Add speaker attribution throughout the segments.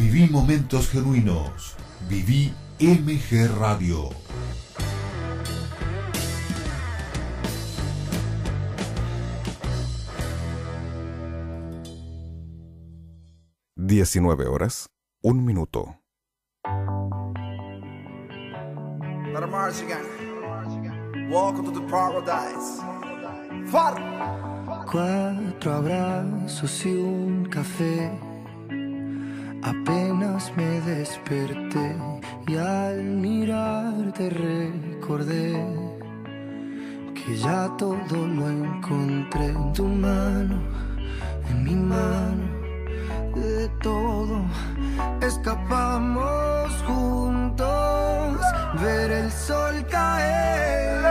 Speaker 1: Viví momentos genuinos. Viví MG Radio.
Speaker 2: Diecinueve horas, un minuto.
Speaker 3: Welcome to the paradise. Far.
Speaker 4: Cuatro abrazos y un café. Apenas me desperté y al mirarte recordé que ya todo lo encontré en tu mano, en mi mano, de todo escapamos juntos, ver el sol caer.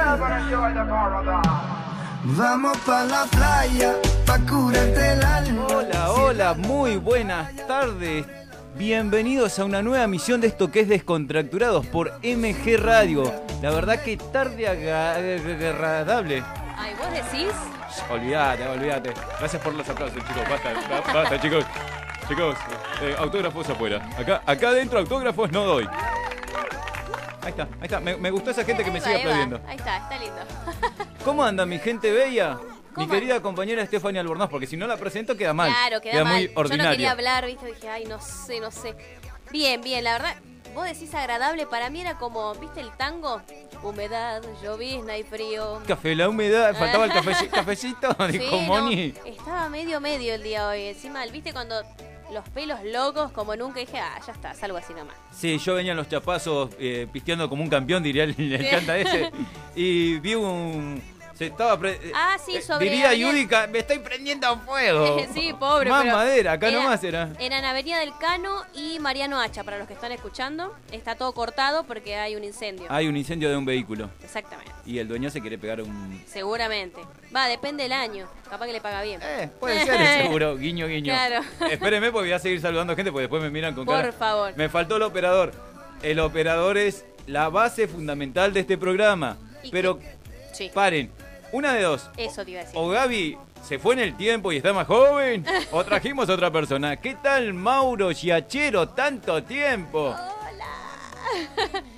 Speaker 4: Vamos pa' la playa, pa' curarte el alma.
Speaker 5: Hola, hola, muy buenas tardes. Bienvenidos a una nueva misión de esto que es Descontracturados por MG Radio. La verdad que tarde agradable.
Speaker 6: Ay, ¿vos decís?
Speaker 5: Olvídate, olvídate. Gracias por los aplausos, chicos. Basta, ba- basta, chicos. Chicos, eh, autógrafos afuera. Acá, acá adentro autógrafos no doy. Ahí está, ahí está. Me, me gustó esa gente que me sigue aplaudiendo.
Speaker 6: Ahí está, está lindo.
Speaker 5: ¿Cómo anda mi gente bella? Mi querida compañera Stephanie Albornoz, porque si no la presento queda mal.
Speaker 6: Claro, queda, mal.
Speaker 5: muy
Speaker 6: Yo no
Speaker 5: ordinario.
Speaker 6: quería hablar, ¿viste? Dije, ay, no sé, no sé. Bien, bien, la verdad, vos decís agradable, para mí era como, ¿viste el tango? Humedad, llovizna y frío.
Speaker 5: Café, la humedad, faltaba el cafeci- cafecito, dijo
Speaker 6: Sí, no, estaba medio medio el día hoy. Encima, ¿viste cuando los pelos locos como nunca? Dije, ah, ya está, salgo así nomás.
Speaker 5: Sí, yo venía en los chapazos eh, pisteando como un campeón, diría el, el canta ese. Y vi un. Se estaba. pre- eh,
Speaker 6: Ah, sí,
Speaker 5: eh,
Speaker 6: sobre
Speaker 5: Diría
Speaker 6: Avenida-
Speaker 5: Yudica, me estoy prendiendo a fuego.
Speaker 6: sí, pobre.
Speaker 5: Más madera, acá nomás era.
Speaker 6: Era en Avenida del Cano y Mariano Hacha, para los que están escuchando. Está todo cortado porque hay un incendio.
Speaker 5: Hay un incendio de un vehículo.
Speaker 6: Exactamente.
Speaker 5: Y el dueño se quiere pegar un.
Speaker 6: Seguramente. Va, depende del año. Capaz que le paga bien.
Speaker 5: Eh, puede ser, seguro. Guiño, guiño.
Speaker 6: Claro.
Speaker 5: Espérenme porque voy a seguir saludando gente porque después me miran con
Speaker 6: Por
Speaker 5: cara.
Speaker 6: favor.
Speaker 5: Me faltó el operador. El operador es la base fundamental de este programa.
Speaker 6: ¿Y
Speaker 5: Pero
Speaker 6: Sí,
Speaker 5: paren, una de dos.
Speaker 6: eso te iba a decir.
Speaker 5: O Gaby se fue en el tiempo y está más joven, o trajimos a otra persona. ¿Qué tal Mauro Giachero? Tanto tiempo.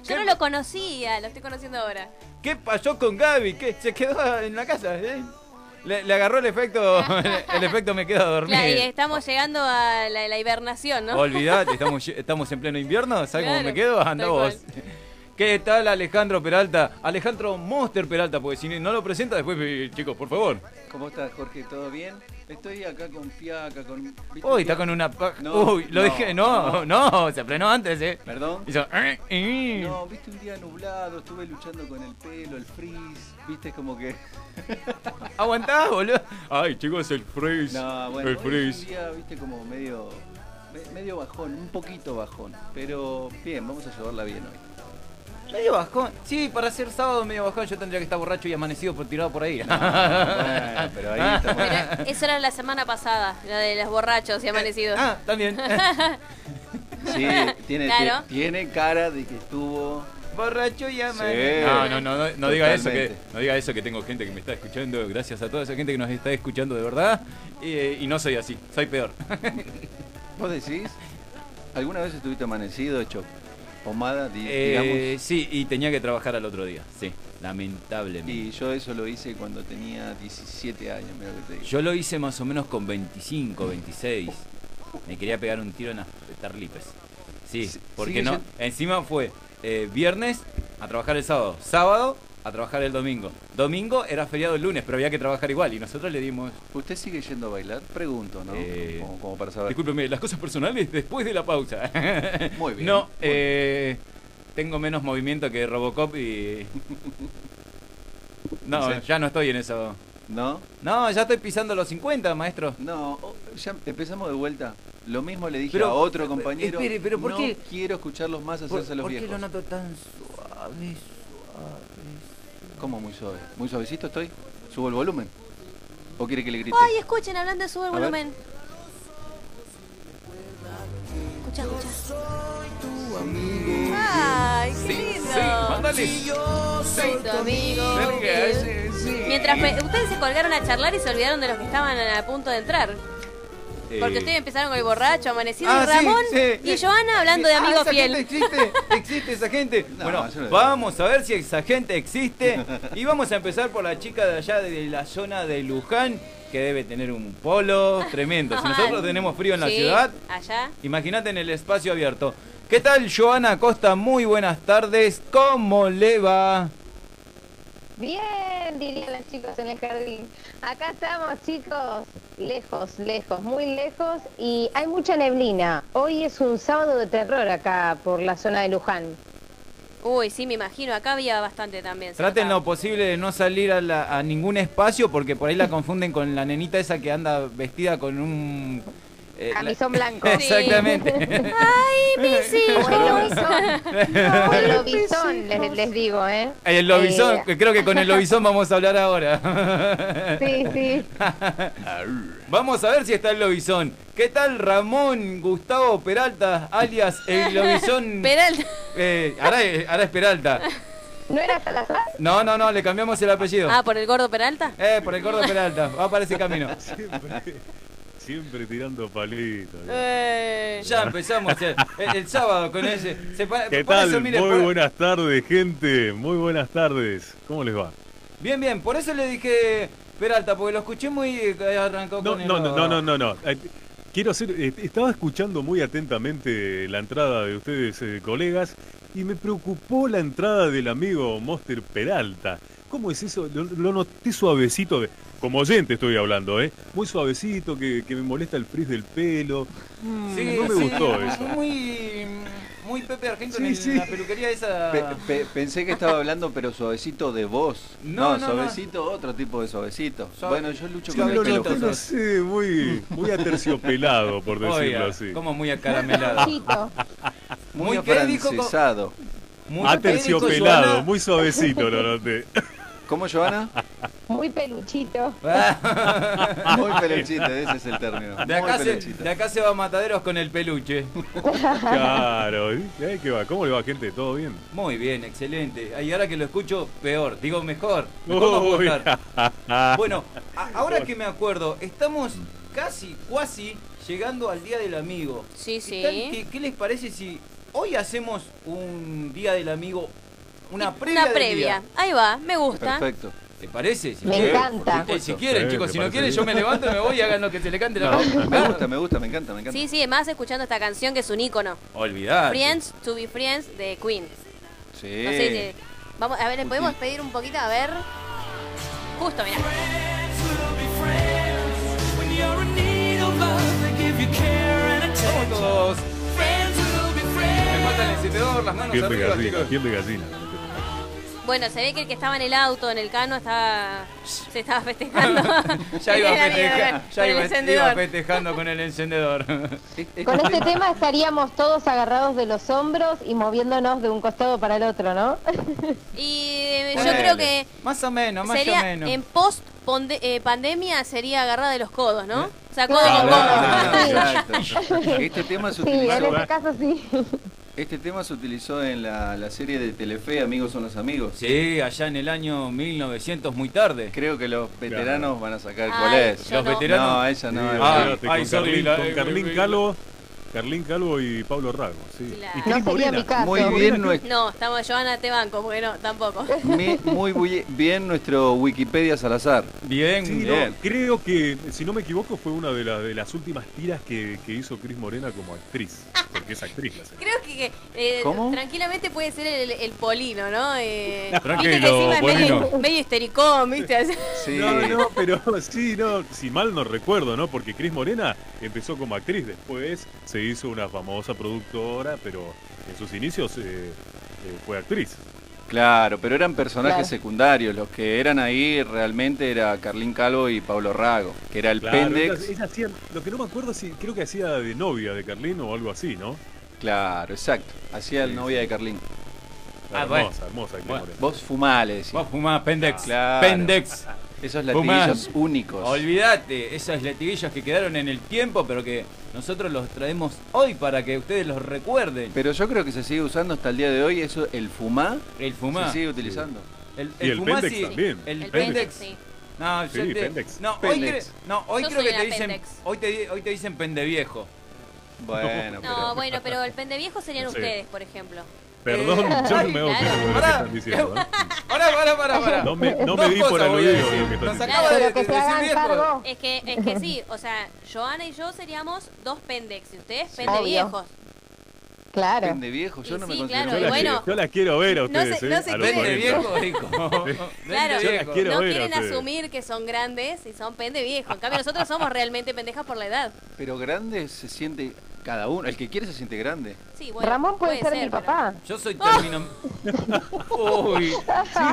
Speaker 6: Yo no lo conocía, lo estoy conociendo ahora.
Speaker 5: ¿Qué pasó con Gaby? ¿Qué? ¿Se quedó en la casa? eh? Le, le agarró el efecto, el efecto me queda dormido.
Speaker 6: Claro, y estamos llegando a la, la hibernación, ¿no?
Speaker 5: Olvidate, estamos, estamos en pleno invierno, ¿sabes cómo me quedo? Anda vos. ¿Qué tal Alejandro Peralta? Alejandro Monster Peralta, porque si no lo presenta después, eh, chicos, por favor.
Speaker 7: ¿Cómo estás, Jorge? ¿Todo bien? Estoy acá con Fiaca, con... ¿viste
Speaker 5: Uy, está con una...
Speaker 7: No,
Speaker 5: Uy, lo
Speaker 7: no,
Speaker 5: dije, no, no, se frenó antes, eh.
Speaker 7: ¿Perdón?
Speaker 5: Hizo... eh, eh.
Speaker 7: No, viste un día nublado, estuve luchando con el pelo, el frizz, viste como que...
Speaker 5: Aguantá, boludo. Ay, chicos, el freeze.
Speaker 7: No, bueno,
Speaker 5: el freeze.
Speaker 7: un día, viste, como medio... me- Medio bajón, un poquito bajón, pero bien, vamos a llevarla bien hoy.
Speaker 5: Medio bajón. Sí, para ser sábado medio bajón yo tendría que estar borracho y amanecido por tirado por ahí.
Speaker 7: Bueno, pero ahí estamos...
Speaker 6: Pero eso era la semana pasada, la de los borrachos y amanecidos.
Speaker 5: Ah, también.
Speaker 7: Sí, tiene,
Speaker 6: Claro.
Speaker 7: tiene cara de que estuvo...
Speaker 5: Borracho y
Speaker 7: Sí.
Speaker 5: amanecido. No, no, no, no, no diga eso que no diga eso que tengo gente que me está escuchando. Gracias a toda esa gente que nos está escuchando de verdad. Y, y no soy así, soy peor.
Speaker 7: ¿Vos decís? ¿Alguna vez estuviste amanecido, hecho pomada, di-
Speaker 5: Eh,
Speaker 7: digamos?
Speaker 5: sí, y tenía que trabajar al otro día. Sí, lamentablemente.
Speaker 7: Y yo eso lo hice cuando tenía 17 años, mira que te digo.
Speaker 5: Yo lo hice más o menos con 25, 26. Me quería pegar un tiro en las tarlipes. Sí, porque no. Encima fue eh, viernes a trabajar el sábado, sábado a trabajar el domingo. Domingo era feriado el lunes, pero había que trabajar igual y nosotros le dimos.
Speaker 7: ¿Usted sigue yendo a bailar? Pregunto, ¿no?
Speaker 5: Eh,
Speaker 7: como, como para saber.
Speaker 5: Discúlpeme, las cosas personales después de la pausa.
Speaker 7: Muy bien,
Speaker 5: No,
Speaker 7: muy
Speaker 5: eh, tengo menos movimiento que Robocop y. No,
Speaker 7: Sí.
Speaker 5: ya no estoy en eso.
Speaker 7: ¿No?
Speaker 5: No, ya estoy pisando los 50, maestro.
Speaker 7: No, oh, ya empezamos de vuelta. Lo mismo le dije
Speaker 5: Pero,
Speaker 7: a otro
Speaker 5: eh,
Speaker 7: compañero.
Speaker 5: espere, pero ¿por
Speaker 7: no
Speaker 5: qué?
Speaker 7: quiero escucharlos más
Speaker 5: ¿Por,
Speaker 7: hacerse los
Speaker 5: por qué
Speaker 7: viejos.
Speaker 5: lo noto tan suave?
Speaker 7: ¿Cómo muy suave? ¿Muy suavecito estoy? ¿Subo el volumen? ¿O quiere que le grite?
Speaker 6: Ay, escuchen, hablando de sube el
Speaker 7: A
Speaker 6: volumen. Escucha, escucha. Ay, qué lindo.
Speaker 5: Sí, mándale.
Speaker 6: Soy tu amigo.
Speaker 5: Verga, sí, sí.
Speaker 6: Mientras me- ustedes se colgaron a charlar y se olvidaron de los que estaban a punto de entrar.
Speaker 5: Eh,
Speaker 6: Porque ustedes empezaron con el borracho, amanecido,
Speaker 5: Ah,
Speaker 6: y
Speaker 5: sí,
Speaker 6: Ramón
Speaker 5: sí.
Speaker 6: y Joana hablando de
Speaker 5: Ah,
Speaker 6: amigo
Speaker 5: esa
Speaker 6: fiel.
Speaker 5: gente existe, existe esa gente.
Speaker 7: No,
Speaker 5: bueno,
Speaker 7: no-
Speaker 5: vamos a ver si esa gente existe. Y vamos a empezar por la chica de allá de la zona de Luján, que debe tener un polo tremendo. Si nosotros tenemos frío en la
Speaker 6: Sí,
Speaker 5: ciudad,
Speaker 6: Allá.
Speaker 5: imagínate en el espacio abierto. ¿Qué tal, Joana Costa? Muy buenas tardes. ¿Cómo le va?
Speaker 8: Bien, dirían los chicos en el jardín. Acá estamos, chicos, lejos, lejos, muy lejos y hay mucha neblina. Hoy es un sábado de terror acá por la zona de Luján.
Speaker 6: Uy, sí, me imagino. Acá había bastante también.
Speaker 5: Traten lo posible de no salir a, la- a ningún espacio porque por ahí la confunden con la nenita esa que anda vestida con un... eh, la-
Speaker 8: Camisón blanco.
Speaker 5: Exactamente.
Speaker 6: ¡Ay, mis
Speaker 8: O el
Speaker 6: hijos!
Speaker 8: lobizón, o el lobizón, les, les digo, ¿eh?
Speaker 5: El lobizón,
Speaker 8: Eh,
Speaker 5: que creo que con el lobizón vamos a hablar ahora.
Speaker 8: Sí, sí.
Speaker 5: Vamos a ver si está el lobizón. ¿Qué tal Ramón Gustavo Peralta, alias el lobizón?
Speaker 6: Peralta.
Speaker 5: Eh, ahora, es- ahora es Peralta.
Speaker 8: ¿No era Salazar?
Speaker 5: No, no, no, le cambiamos el apellido.
Speaker 6: Ah, ¿por el gordo Peralta?
Speaker 5: Eh, por el gordo Peralta. Va para ese camino.
Speaker 9: Siempre, siempre tirando palitos.
Speaker 6: Eh,
Speaker 5: Ya empezamos el, el- sábado con ese. Se
Speaker 9: ¿Qué tal?
Speaker 5: eso, mire,
Speaker 9: Muy
Speaker 5: por-
Speaker 9: buenas tardes, gente. Muy buenas tardes. ¿Cómo les va?
Speaker 5: Bien, bien. Por eso le dije Peralta, porque lo escuché muy. eh, arrancó
Speaker 9: No,
Speaker 5: con el.
Speaker 9: no, no, no, no, no. no. Eh, Quiero hacer. eh, Estaba escuchando muy atentamente la entrada de ustedes, eh, colegas, y me preocupó la entrada del amigo Monster Peralta. ¿Cómo es eso? Lo, lo noté suavecito, de, como oyente estoy hablando, ¿eh? Muy suavecito, que, que me molesta el frizz del pelo. Mm,
Speaker 5: Sí,
Speaker 9: no me
Speaker 5: sí,
Speaker 9: gustó eso.
Speaker 5: Muy. Muy Pepe Argento
Speaker 9: Sí,
Speaker 5: en
Speaker 9: sí.
Speaker 5: la peluquería esa.
Speaker 7: Pe- pe- pensé que estaba hablando, pero suavecito de voz.
Speaker 5: No,
Speaker 7: No,
Speaker 5: no,
Speaker 7: suavecito, otro tipo de suavecito.
Speaker 5: Suave-
Speaker 7: Bueno, yo lucho
Speaker 9: Sí,
Speaker 7: con el pelo.
Speaker 9: no sé, muy, muy aterciopelado, por decirlo
Speaker 5: Oiga,
Speaker 9: así.
Speaker 5: como muy acaramelado.
Speaker 7: Muy
Speaker 5: Muy
Speaker 7: afrancesado.
Speaker 5: Muy
Speaker 9: Aterciopelado, muy suavecito lo noté.
Speaker 7: ¿Cómo, Joana?
Speaker 8: Muy peluchito.
Speaker 7: Muy peluchito, ese es el término.
Speaker 5: De acá, se,
Speaker 7: peluchito.
Speaker 5: de acá se va a mataderos con el peluche.
Speaker 9: Claro, ¿y ahí qué va? ¿Cómo le va, gente? ¿Todo bien?
Speaker 5: Muy bien, excelente. Y ahora que lo escucho, peor. Digo, mejor. Estar. Bueno, a- ahora que me acuerdo, estamos casi, cuasi llegando al Día del Amigo.
Speaker 6: Sí,
Speaker 5: ¿Qué
Speaker 6: sí.
Speaker 5: qué les parece si hoy hacemos un Día del Amigo? Una previa.
Speaker 6: Una previa. Ahí va, me gusta.
Speaker 7: Perfecto.
Speaker 5: ¿Te parece? Si
Speaker 8: Me
Speaker 5: quieren.
Speaker 8: encanta.
Speaker 5: Eh, si quieren,
Speaker 9: Sí,
Speaker 5: chicos, si no quieren,
Speaker 9: bien.
Speaker 5: yo me levanto y me voy y hagan lo que se le cante la
Speaker 7: No,
Speaker 5: boca.
Speaker 7: me gusta, me gusta, me encanta, me encanta.
Speaker 6: Sí, sí, más escuchando esta canción que es un ícono.
Speaker 5: Olvidar.
Speaker 6: Friends to be Friends de Queen.
Speaker 7: Sí.
Speaker 6: No sé si- Vamos, a ver, ¿le podemos pedir un poquito? A ver. Justo, mira.
Speaker 5: Vamos todos. Me falta el encendedor, las manos
Speaker 9: de
Speaker 5: arriba,
Speaker 9: gallina,
Speaker 5: chicos.
Speaker 9: piel de gallina.
Speaker 6: Bueno, se ve que el que estaba en el auto, en el cano, estaba, se estaba festejando.
Speaker 5: Ya iba, festeja- ya iba, festejando con el encendedor.
Speaker 8: Con este tema estaríamos todos agarrados de los hombros y moviéndonos de un costado para el otro, ¿no?
Speaker 6: Y eh, yo creo que
Speaker 5: Más o menos, más o menos.
Speaker 6: en post ponde- eh, pandemia sería agarrada de los codos, ¿no? O sea, codo con codo.
Speaker 7: Este tema se
Speaker 8: Sí, en este caso sí.
Speaker 7: Este tema se utilizó en la, la serie de Telefe, Amigos son los amigos.
Speaker 5: Sí, allá en el año 1900, muy tarde.
Speaker 7: Creo que los veteranos van a sacar
Speaker 6: Ay,
Speaker 7: cuál es.
Speaker 5: Los
Speaker 6: no.
Speaker 5: veteranos.
Speaker 7: No, ella no.
Speaker 5: Ah, ay,
Speaker 9: con
Speaker 5: sorry,
Speaker 9: Carlín,
Speaker 5: la-
Speaker 9: con Carlín Calvo, Carlín Calvo y Pablo Rago. Sí.
Speaker 6: Claro.
Speaker 9: Y
Speaker 8: No
Speaker 9: Cris
Speaker 8: sería
Speaker 9: Morena.
Speaker 8: mi caso.
Speaker 7: Muy bien, nuestro,
Speaker 6: No, estamos Joana te banco, porque no, tampoco.
Speaker 7: mi- muy bu- bien nuestro Wikipedia Salazar.
Speaker 5: Bien,
Speaker 9: Sí, no,
Speaker 7: Bien.
Speaker 9: creo que, si no me equivoco, fue una de, la- de las últimas tiras que, que hizo Cris Morena como actriz. Porque es actriz la señora.
Speaker 6: Creo que eh,
Speaker 7: ¿Cómo?
Speaker 6: tranquilamente puede ser el, el polino, ¿no? Eh,
Speaker 5: Tranquilo,
Speaker 6: viste que encima es medio,
Speaker 5: Polino.
Speaker 6: medio histericón, ¿viste? Así-
Speaker 7: Sí.
Speaker 9: No, no, pero sí, no, si mal no recuerdo, ¿no? Porque Cris Morena empezó como actriz, después se hizo una famosa productora, pero en sus inicios eh, eh, fue actriz.
Speaker 7: Claro, pero eran personajes
Speaker 8: Claro.
Speaker 7: secundarios. Los que eran ahí realmente era Carlín Calvo y Pablo Rago, que era el
Speaker 9: Claro,
Speaker 7: Pendex.
Speaker 9: ella- ella hacía- lo que no me acuerdo, si creo que hacía de novia de Carlín o algo así, ¿no?
Speaker 7: Claro, exacto. Hacía el novia de Carlín.
Speaker 5: Ah,
Speaker 9: hermosa, hermosa
Speaker 5: Bueno.
Speaker 7: Vos fumá, le decía.
Speaker 5: Vos fumás Pendex.
Speaker 7: Claro.
Speaker 5: Pendex.
Speaker 7: Esos latiguillos únicos.
Speaker 5: Olvídate, esos latiguillos que quedaron en el tiempo, pero que nosotros los traemos hoy para que ustedes los recuerden.
Speaker 7: Pero yo creo que se sigue usando hasta el día de hoy. Eso, el fumá,
Speaker 5: El fumá.
Speaker 7: se sigue utilizando.
Speaker 5: El,
Speaker 9: Y el
Speaker 5: fumá
Speaker 9: Pendex
Speaker 5: sí,
Speaker 9: también.
Speaker 5: El,
Speaker 6: El
Speaker 5: Pendex.
Speaker 6: Pendex, sí.
Speaker 5: No, yo
Speaker 9: Sí,
Speaker 5: te-
Speaker 9: pendex.
Speaker 5: no, hoy,
Speaker 7: Pendex.
Speaker 5: cre- no, hoy
Speaker 6: Yo
Speaker 5: creo
Speaker 6: soy
Speaker 5: que te dicen,
Speaker 6: pendex.
Speaker 5: hoy te, di- hoy te dicen pendeviejo.
Speaker 7: Bueno, pero.
Speaker 6: No, bueno, pero el pendeviejo serían ustedes, por ejemplo.
Speaker 9: Perdón, yo no me hago cargo de lo que están diciendo. ¿eh?
Speaker 5: Pará, pará, pará, pará.
Speaker 9: No me, no
Speaker 5: Dos
Speaker 9: me di por aludido
Speaker 5: decir.
Speaker 9: lo que están
Speaker 5: Nos
Speaker 9: diciendo.
Speaker 5: acaba de,
Speaker 8: Pero que
Speaker 5: de
Speaker 8: se
Speaker 5: decir viejo.
Speaker 6: Es que, es que sí, o sea, Joana y yo seríamos dos pendex y ustedes
Speaker 8: Obvio.
Speaker 6: pendeviejos.
Speaker 8: Claro.
Speaker 7: Pende viejo, yo
Speaker 6: Y
Speaker 7: no
Speaker 6: sí,
Speaker 7: me considero
Speaker 6: claro,
Speaker 9: Yo
Speaker 6: y
Speaker 9: la,
Speaker 6: bueno,
Speaker 9: quiero, yo la quiero ver a
Speaker 6: no
Speaker 9: ustedes, ¿eh?
Speaker 6: no se
Speaker 9: a los
Speaker 5: Pende
Speaker 9: 40.
Speaker 5: viejo, dijo.
Speaker 6: Claro,
Speaker 5: Pende
Speaker 9: Yo la
Speaker 5: viejo.
Speaker 9: quiero
Speaker 6: no quieren
Speaker 9: ustedes.
Speaker 6: asumir que son grandes y son pendeviejos. En cambio, nosotros somos realmente pendejas por la edad.
Speaker 7: Pero grande se siente cada uno. El que quiere se siente grande.
Speaker 6: Sí, bueno,
Speaker 8: Ramón puede, ser, mi
Speaker 6: pero-
Speaker 8: papá.
Speaker 5: Yo soy término. Uy.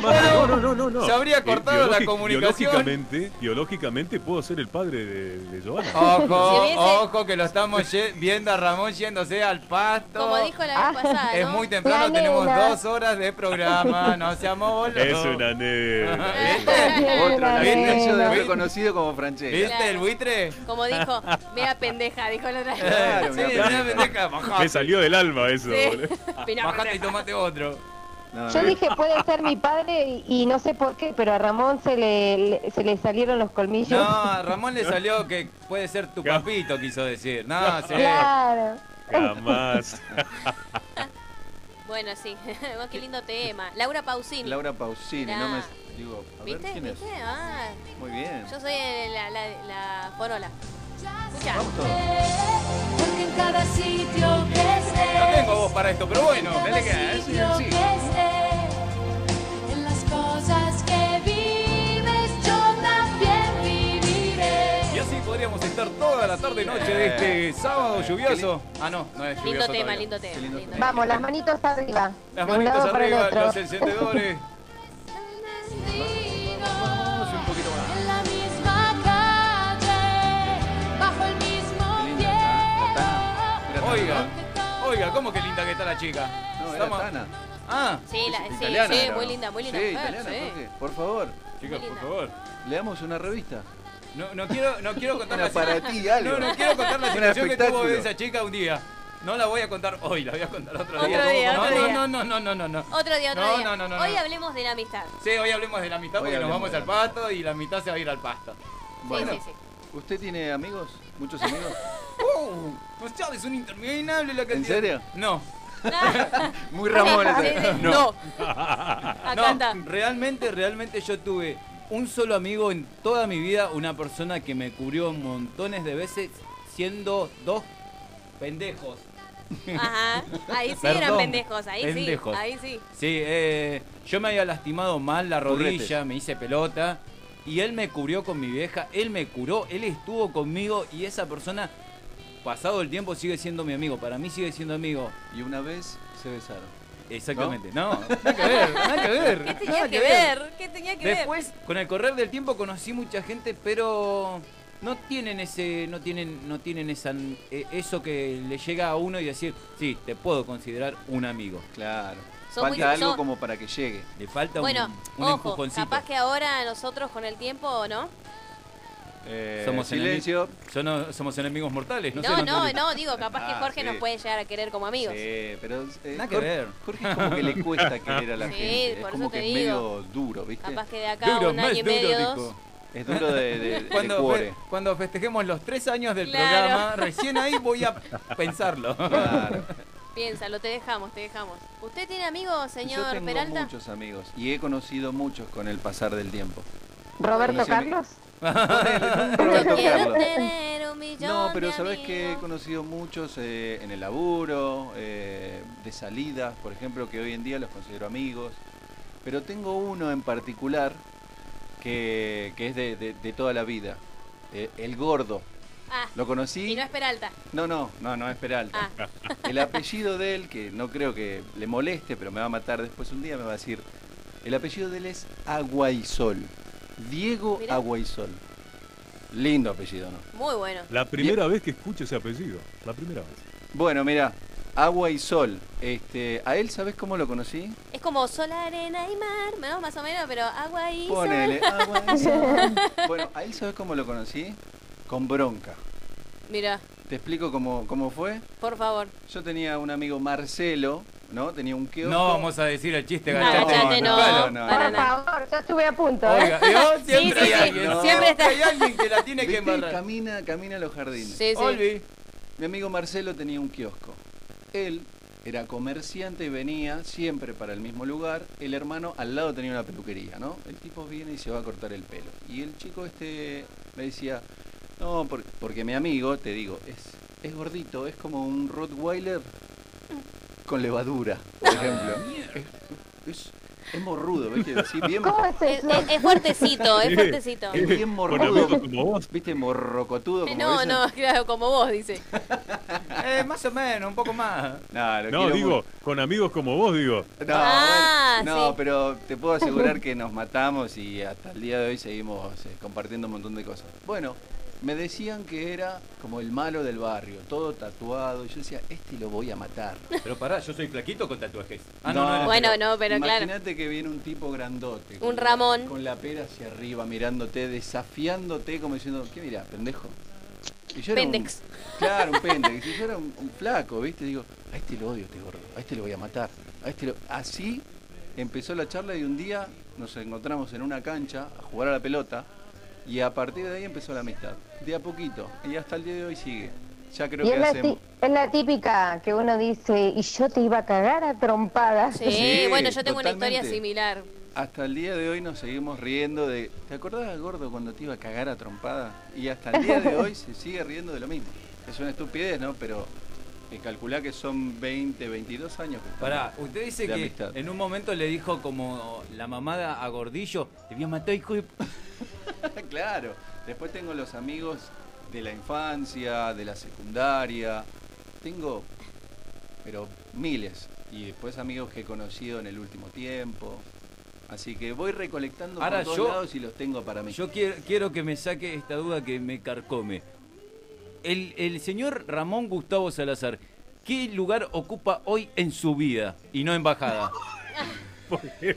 Speaker 9: No, no, no, no, no.
Speaker 5: Se habría cortado la comunicación.
Speaker 9: Biológicamente, biológicamente puedo ser el padre de, de Giovanna.
Speaker 5: Ojo,
Speaker 6: Si hubiese-
Speaker 5: ojo, que lo estamos ye- viendo a Ramón yéndose al pasto.
Speaker 6: Como dijo la vez
Speaker 8: Ah.
Speaker 6: pasada,
Speaker 5: Es
Speaker 6: ¿no?
Speaker 5: muy temprano,
Speaker 8: La
Speaker 5: tenemos
Speaker 8: nena.
Speaker 5: dos horas de programa, no seamos boludos.
Speaker 9: Es una nena.
Speaker 5: ¿Viste?
Speaker 7: Otro, la
Speaker 5: ¿Viste?
Speaker 7: definición de
Speaker 5: ¿Viste?
Speaker 7: otro conocido como Francesca.
Speaker 5: ¿Viste
Speaker 6: Claro.
Speaker 5: el buitre?
Speaker 6: Como dijo, mira pendeja, dijo la otra.
Speaker 7: Claro,
Speaker 9: Me salió del alma eso,
Speaker 6: Sí.
Speaker 9: boludo.
Speaker 5: Bajate y tomate otro.
Speaker 7: No,
Speaker 8: Yo dije puede ser mi padre y, y no sé por qué, pero a Ramón se le, le- se le salieron los colmillos.
Speaker 5: No, a Ramón le salió que puede ser tu papito, quiso decir. No, sí.
Speaker 8: Claro.
Speaker 9: Jamás.
Speaker 6: Bueno, sí. Qué lindo tema. Laura Pausini.
Speaker 7: Laura Pausini,
Speaker 6: Mirá.
Speaker 7: no me. Digo, a ver,
Speaker 6: ¿Viste?
Speaker 7: ¿quién es?
Speaker 6: ¿Viste? Ah,
Speaker 7: Muy bien.
Speaker 6: yo soy la, la, la forola. Escucha.
Speaker 10: En cada sitio que estés,
Speaker 5: No tengo voz para esto, pero bueno.
Speaker 10: en
Speaker 7: dale
Speaker 10: cada
Speaker 7: que es,
Speaker 10: sitio
Speaker 7: sí.
Speaker 10: que estés, en las cosas que vives, yo también viviré.
Speaker 5: Y así podríamos estar toda la tarde y noche de este sábado lluvioso. Ah, no, no es lluvioso
Speaker 6: Lindo tema,
Speaker 5: todavía.
Speaker 6: lindo tema.
Speaker 7: Lindo tema.
Speaker 8: Vamos, las manitos arriba.
Speaker 5: Las manitos
Speaker 8: lado para el
Speaker 5: arriba,
Speaker 8: otro.
Speaker 5: los encendedores. Oiga, oiga, ¿cómo que linda que está la chica?
Speaker 7: No, era
Speaker 5: Estamos-
Speaker 7: Tana.
Speaker 5: Ah,
Speaker 6: Sí, la, sí,
Speaker 7: Italiana
Speaker 6: sí,
Speaker 7: era,
Speaker 6: muy
Speaker 7: ¿no?
Speaker 6: linda, muy linda
Speaker 7: Sí,
Speaker 6: mujer,
Speaker 7: italiana,
Speaker 6: sí.
Speaker 7: Jorge, por favor,
Speaker 5: chicos,
Speaker 6: Muy
Speaker 5: por
Speaker 6: linda.
Speaker 5: favor.
Speaker 7: leamos una revista.
Speaker 5: No, no quiero, no quiero contar
Speaker 7: Una
Speaker 5: la
Speaker 7: para ti, algo.
Speaker 5: No, no quiero contar la
Speaker 7: Un
Speaker 5: situación que tuvo
Speaker 7: espectáculo.
Speaker 5: esa chica un día. No la voy a contar hoy, la voy a contar otro,
Speaker 6: Otro
Speaker 5: día.
Speaker 6: día,
Speaker 5: no,
Speaker 6: otro
Speaker 5: no,
Speaker 6: día.
Speaker 5: no, no, no, no, no, no.
Speaker 6: Otro día, otro
Speaker 5: No,
Speaker 6: día.
Speaker 5: no, no, no,
Speaker 6: Hoy
Speaker 5: no.
Speaker 6: hablemos de la amistad.
Speaker 5: Sí, hoy hablemos de la mitad
Speaker 7: Hoy
Speaker 5: porque nos
Speaker 7: hablemos
Speaker 5: vamos
Speaker 7: de
Speaker 5: al
Speaker 7: la
Speaker 5: pasto y la mitad se va a ir al pasto.
Speaker 7: Bueno,
Speaker 6: Sí, sí, sí.
Speaker 7: ¿usted tiene amigos? ¿Muchos amigos?
Speaker 5: No sabes, un interminable la cantidad.
Speaker 7: serio?
Speaker 5: No.
Speaker 7: Muy Ramón
Speaker 6: Sí,
Speaker 7: ese.
Speaker 6: sí,
Speaker 5: No.
Speaker 6: no.
Speaker 5: Realmente, realmente yo tuve un solo amigo en toda mi vida, una persona que me cubrió montones de veces siendo dos pendejos.
Speaker 6: Ajá. Ahí sí
Speaker 5: Perdón,
Speaker 6: eran pendejos, ahí
Speaker 5: pendejos.
Speaker 6: sí. Ahí sí.
Speaker 5: Sí, eh, yo me había lastimado mal la rodilla,
Speaker 7: Curretes.
Speaker 5: me hice pelota y él me cubrió con mi vieja, él me curó, él estuvo conmigo y esa persona, pasado el tiempo, sigue siendo mi amigo. Para mí sigue siendo amigo.
Speaker 7: Y una vez se besaron.
Speaker 5: Exactamente. No, nada que ver, nada que ver.
Speaker 6: ¿Qué tenía que ver? ¿Qué tenía que ver?
Speaker 5: Después, con el correr del tiempo conocí mucha gente, pero no tienen ese, no tienen, no tienen esa, eh, eso que le llega a uno y decir, sí, te puedo considerar un amigo.
Speaker 7: Claro.
Speaker 6: Son
Speaker 7: Falta
Speaker 6: muy-
Speaker 7: algo
Speaker 6: son-
Speaker 7: como para que llegue.
Speaker 5: Le falta
Speaker 6: Bueno,
Speaker 5: un, un
Speaker 6: ojo,
Speaker 5: empujoncito.
Speaker 6: capaz que ahora nosotros con el tiempo, ¿no?
Speaker 7: Eh,
Speaker 5: Somos
Speaker 7: silencio.
Speaker 5: Yo no- somos enemigos mortales, no,
Speaker 6: No,
Speaker 5: sé,
Speaker 6: no,
Speaker 5: sé.
Speaker 6: no, digo, capaz que
Speaker 7: Ah,
Speaker 6: Jorge
Speaker 7: sí.
Speaker 6: nos puede llegar a querer como amigos.
Speaker 7: Sí, pero eh,
Speaker 5: Nada que
Speaker 7: Jorge-
Speaker 5: ver.
Speaker 7: Jorge es como que le cuesta querer a la
Speaker 6: Sí,
Speaker 7: gente. Es
Speaker 6: por
Speaker 7: como
Speaker 6: eso
Speaker 7: que
Speaker 6: te
Speaker 7: es
Speaker 6: digo.
Speaker 7: medio duro, ¿viste?
Speaker 6: Capaz que de acá
Speaker 5: Duro,
Speaker 6: un año y medio, dos.
Speaker 7: Es duro de, de, de
Speaker 5: Cuando,
Speaker 7: cuore.
Speaker 5: fe- cuando festejemos los tres años del
Speaker 6: Claro.
Speaker 5: programa, recién ahí voy a pensarlo.
Speaker 7: Claro.
Speaker 6: Piénsalo, te dejamos, te dejamos. ¿Usted tiene amigos,
Speaker 7: Yo
Speaker 6: señor
Speaker 7: tengo
Speaker 6: Peralta?
Speaker 7: muchos amigos y he conocido muchos con el pasar del tiempo.
Speaker 8: Roberto
Speaker 7: Conocí a mi-
Speaker 8: Carlos.
Speaker 6: Yo
Speaker 7: Roberto
Speaker 6: quiero
Speaker 7: Carlos.
Speaker 6: tener un millón
Speaker 7: No, pero
Speaker 6: de
Speaker 7: sabes que he conocido muchos eh, en el laburo, eh, de salidas, por ejemplo, que hoy en día los considero amigos. Pero tengo uno en particular que, que es de, de- de toda la vida. Eh, el gordo.
Speaker 6: Ah,
Speaker 7: ¿Lo conocí?
Speaker 6: y no es Peralta.
Speaker 7: No, no, no, no es Peralta.
Speaker 6: Ah,
Speaker 7: El apellido de él, que no creo que le moleste, pero me va a matar después un día, me va a decir. El apellido de él es Aguaisol. Diego
Speaker 6: Mirá.
Speaker 7: Aguaisol. Lindo apellido, ¿no?
Speaker 6: muy bueno.
Speaker 9: La primera vez que escucho ese apellido. La primera vez.
Speaker 7: Bueno, mira, Agua y Sol. Este, ¿A él sabes cómo lo conocí?
Speaker 6: Es como sol, arena y mar, ¿no? Más o menos, pero agua y sol.
Speaker 7: Ponele, Agua y Sol. Bueno, ¿a él sabes cómo lo conocí? Con bronca.
Speaker 6: Mira,
Speaker 7: te explico cómo, cómo fue.
Speaker 6: Por favor.
Speaker 7: Yo tenía un amigo Marcelo, ¿no? Tenía un kiosco.
Speaker 5: No vamos a decir el chiste
Speaker 6: No,
Speaker 5: gachate.
Speaker 6: gachate no,
Speaker 5: Claro.
Speaker 7: no,
Speaker 6: para
Speaker 8: Por
Speaker 6: nada.
Speaker 8: favor, yo estuve a punto. ¿eh?
Speaker 5: Oiga.
Speaker 6: Sí,
Speaker 5: siempre
Speaker 6: sí,
Speaker 5: hay
Speaker 6: sí.
Speaker 5: alguien.
Speaker 7: No.
Speaker 6: Siempre está.
Speaker 5: hay alguien que la tiene que embarrar.
Speaker 7: Camina, camina a los jardines.
Speaker 6: Sí, sí.
Speaker 5: Olvi.
Speaker 7: Mi amigo Marcelo tenía un kiosco. Él era comerciante y venía siempre para el mismo lugar. El hermano al lado tenía una peluquería, ¿no? El tipo viene y se va a cortar el pelo. Y el chico este me decía, no, por- porque mi amigo, te digo, es, es gordito, es como un Rottweiler con levadura, por ejemplo. Es, es, es morrudo, ¿ves? Sí, bien,
Speaker 8: ¿Cómo es
Speaker 6: Es,
Speaker 8: eso?
Speaker 6: es- es fuertecito, es fuertecito.
Speaker 7: es bien
Speaker 9: Con amigos
Speaker 7: morrudo.
Speaker 9: como vos.
Speaker 7: ¿Viste? Morrocotudo como
Speaker 6: No, no, claro, como vos, dice.
Speaker 5: Eh, más o menos, un poco más.
Speaker 7: No, lo
Speaker 9: No,
Speaker 7: quiero
Speaker 9: digo, con amigos como vos, digo.
Speaker 7: No,
Speaker 6: Ah,
Speaker 7: bueno, no
Speaker 6: sí.
Speaker 7: pero te puedo asegurar que nos matamos y hasta el día de hoy seguimos eh, compartiendo un montón de cosas. Bueno, me decían que era como el malo del barrio, todo tatuado. Y yo decía, este lo voy a matar.
Speaker 5: Pero pará, yo soy flaquito con tatuajes. Ah,
Speaker 7: No.
Speaker 5: no, no,
Speaker 6: Bueno, no, pero claro.
Speaker 7: Imagínate que viene un tipo grandote.
Speaker 6: Un
Speaker 7: con-
Speaker 6: Ramón.
Speaker 7: Con la pera hacia arriba, mirándote, desafiándote, como diciendo, ¿qué mirá, pendejo? Y yo era un-
Speaker 6: Pendex.
Speaker 7: claro, un pendex. Y yo era un, un flaco, ¿viste? Digo, a este lo odio, este gordo. A este lo voy a matar. A este lo... Así empezó la charla y un día nos encontramos en una cancha a jugar a la pelota. Y a partir de ahí empezó la amistad. De a poquito. Y hasta el día de hoy sigue. Ya creo
Speaker 8: Y
Speaker 7: que
Speaker 8: es la,
Speaker 7: hace...
Speaker 8: es la típica que uno dice, y yo te iba a cagar a trompadas.
Speaker 6: Sí,
Speaker 7: Sí,
Speaker 6: bueno, yo tengo una historia similar.
Speaker 7: Hasta el día de hoy nos seguimos riendo de... ¿Te acordás, gordo, cuando te iba a cagar a trompada? Y hasta el día de hoy se sigue riendo de lo mismo. Es una estupidez, ¿no? Pero eh, calculá que son 20, 22 años.
Speaker 5: Pará, usted dice que
Speaker 7: amistad.
Speaker 5: en un momento le dijo como la mamada a Gordillo, te voy a matar, hijo de... p-".
Speaker 7: claro. Después tengo los amigos de la infancia, de la secundaria. Tengo, pero miles. Y después amigos que he conocido en el último tiempo. Así que voy recolectando
Speaker 5: Ahora,
Speaker 7: por todos
Speaker 5: yo-
Speaker 7: lados y los tengo para mí.
Speaker 5: Yo quiero, quiero que me saque esta duda que me carcome. El, el señor Ramón Gustavo Salazar, ¿qué lugar ocupa hoy en su vida y no embajada?
Speaker 9: ¿Por qué,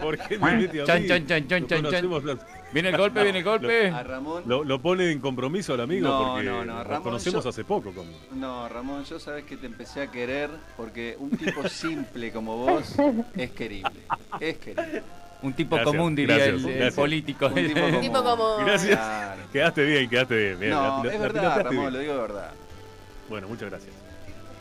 Speaker 9: ¿Por qué me mete a
Speaker 5: Chan,
Speaker 9: mí?
Speaker 5: chan, chan, chan,
Speaker 9: Lo
Speaker 5: chan,
Speaker 9: los-
Speaker 5: Viene el golpe, viene el golpe.
Speaker 7: A Ramón.
Speaker 9: Lo, lo pone en compromiso al amigo
Speaker 7: No,
Speaker 9: porque
Speaker 7: no, no, Ramón,
Speaker 9: conocemos
Speaker 7: yo-
Speaker 9: hace poco. Con...
Speaker 7: No, Ramón, yo sabes que te empecé a querer porque un tipo simple como vos es querible. Es querible.
Speaker 5: Un tipo
Speaker 9: Gracias,
Speaker 5: común, diría
Speaker 9: gracias,
Speaker 5: el, el
Speaker 9: gracias.
Speaker 5: político.
Speaker 7: Un tipo como-
Speaker 9: Gracias.
Speaker 7: Claro.
Speaker 9: Quedaste bien, quedaste bien.
Speaker 7: No,
Speaker 9: La-
Speaker 7: es
Speaker 9: la
Speaker 7: verdad, Ramón,
Speaker 9: bien.
Speaker 7: lo digo de verdad.
Speaker 9: Bueno, muchas gracias.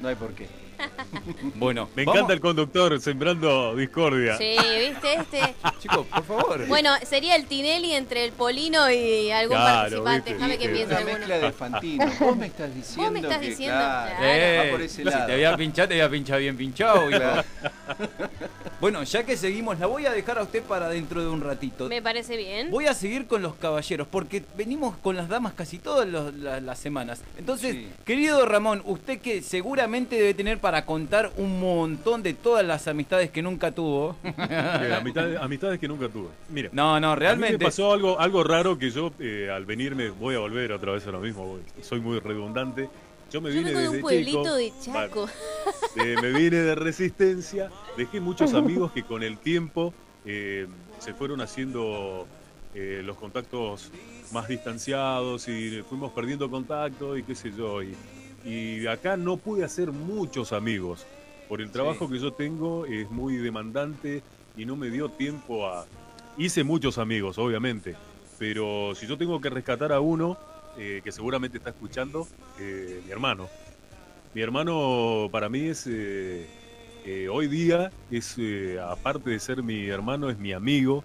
Speaker 7: No hay por qué.
Speaker 5: Bueno,
Speaker 9: Me
Speaker 5: vamos-
Speaker 9: encanta el conductor sembrando discordia.
Speaker 6: Sí, ¿viste? Este.
Speaker 5: Chicos, por favor.
Speaker 6: Bueno, sería el Tinelli entre el Polino y algún
Speaker 9: Claro,
Speaker 6: participante. Déjame que piense alguno.
Speaker 7: mezcla de Fantino. Vos me estás diciendo
Speaker 6: me estás
Speaker 7: que,
Speaker 6: diciendo,
Speaker 7: claro,
Speaker 6: claro.
Speaker 5: Eh,
Speaker 7: va por ese
Speaker 5: si
Speaker 7: lado.
Speaker 5: te voy a pinchar, te voy a pinchar bien pinchado. Bueno, ya que seguimos, la voy a dejar a usted para dentro de un ratito.
Speaker 6: Me parece bien.
Speaker 5: Voy a seguir con los caballeros, porque venimos con las damas casi todas los- la- las semanas. Entonces,
Speaker 7: Sí.
Speaker 5: querido Ramón, usted que seguramente debe tener para contar un montón de todas las amistades que nunca tuvo.
Speaker 9: Eh, amistades, amistades que nunca tuve. Mira,
Speaker 5: No, no,
Speaker 9: a mí
Speaker 5: realmente.
Speaker 9: me pasó algo, algo raro que yo eh, al venirme voy a volver otra vez a lo mismo. voy- Soy muy redundante. Yo me
Speaker 6: Yo
Speaker 9: vine
Speaker 6: de un pueblito
Speaker 9: chico.
Speaker 6: de Chaco.
Speaker 9: Eh, me vine de resistencia, dejé muchos amigos que con el tiempo eh, se fueron haciendo eh, los contactos más distanciados y fuimos perdiendo contacto y qué sé yo. Y, y acá no pude hacer muchos amigos. Por el trabajo que yo tengo es muy demandante y no me dio tiempo a... Hice muchos amigos, obviamente, pero si yo tengo que rescatar a uno, eh, que seguramente está escuchando, eh, mi hermano. Mi hermano para mí es, eh, hoy día, es aparte de ser mi hermano, es mi amigo.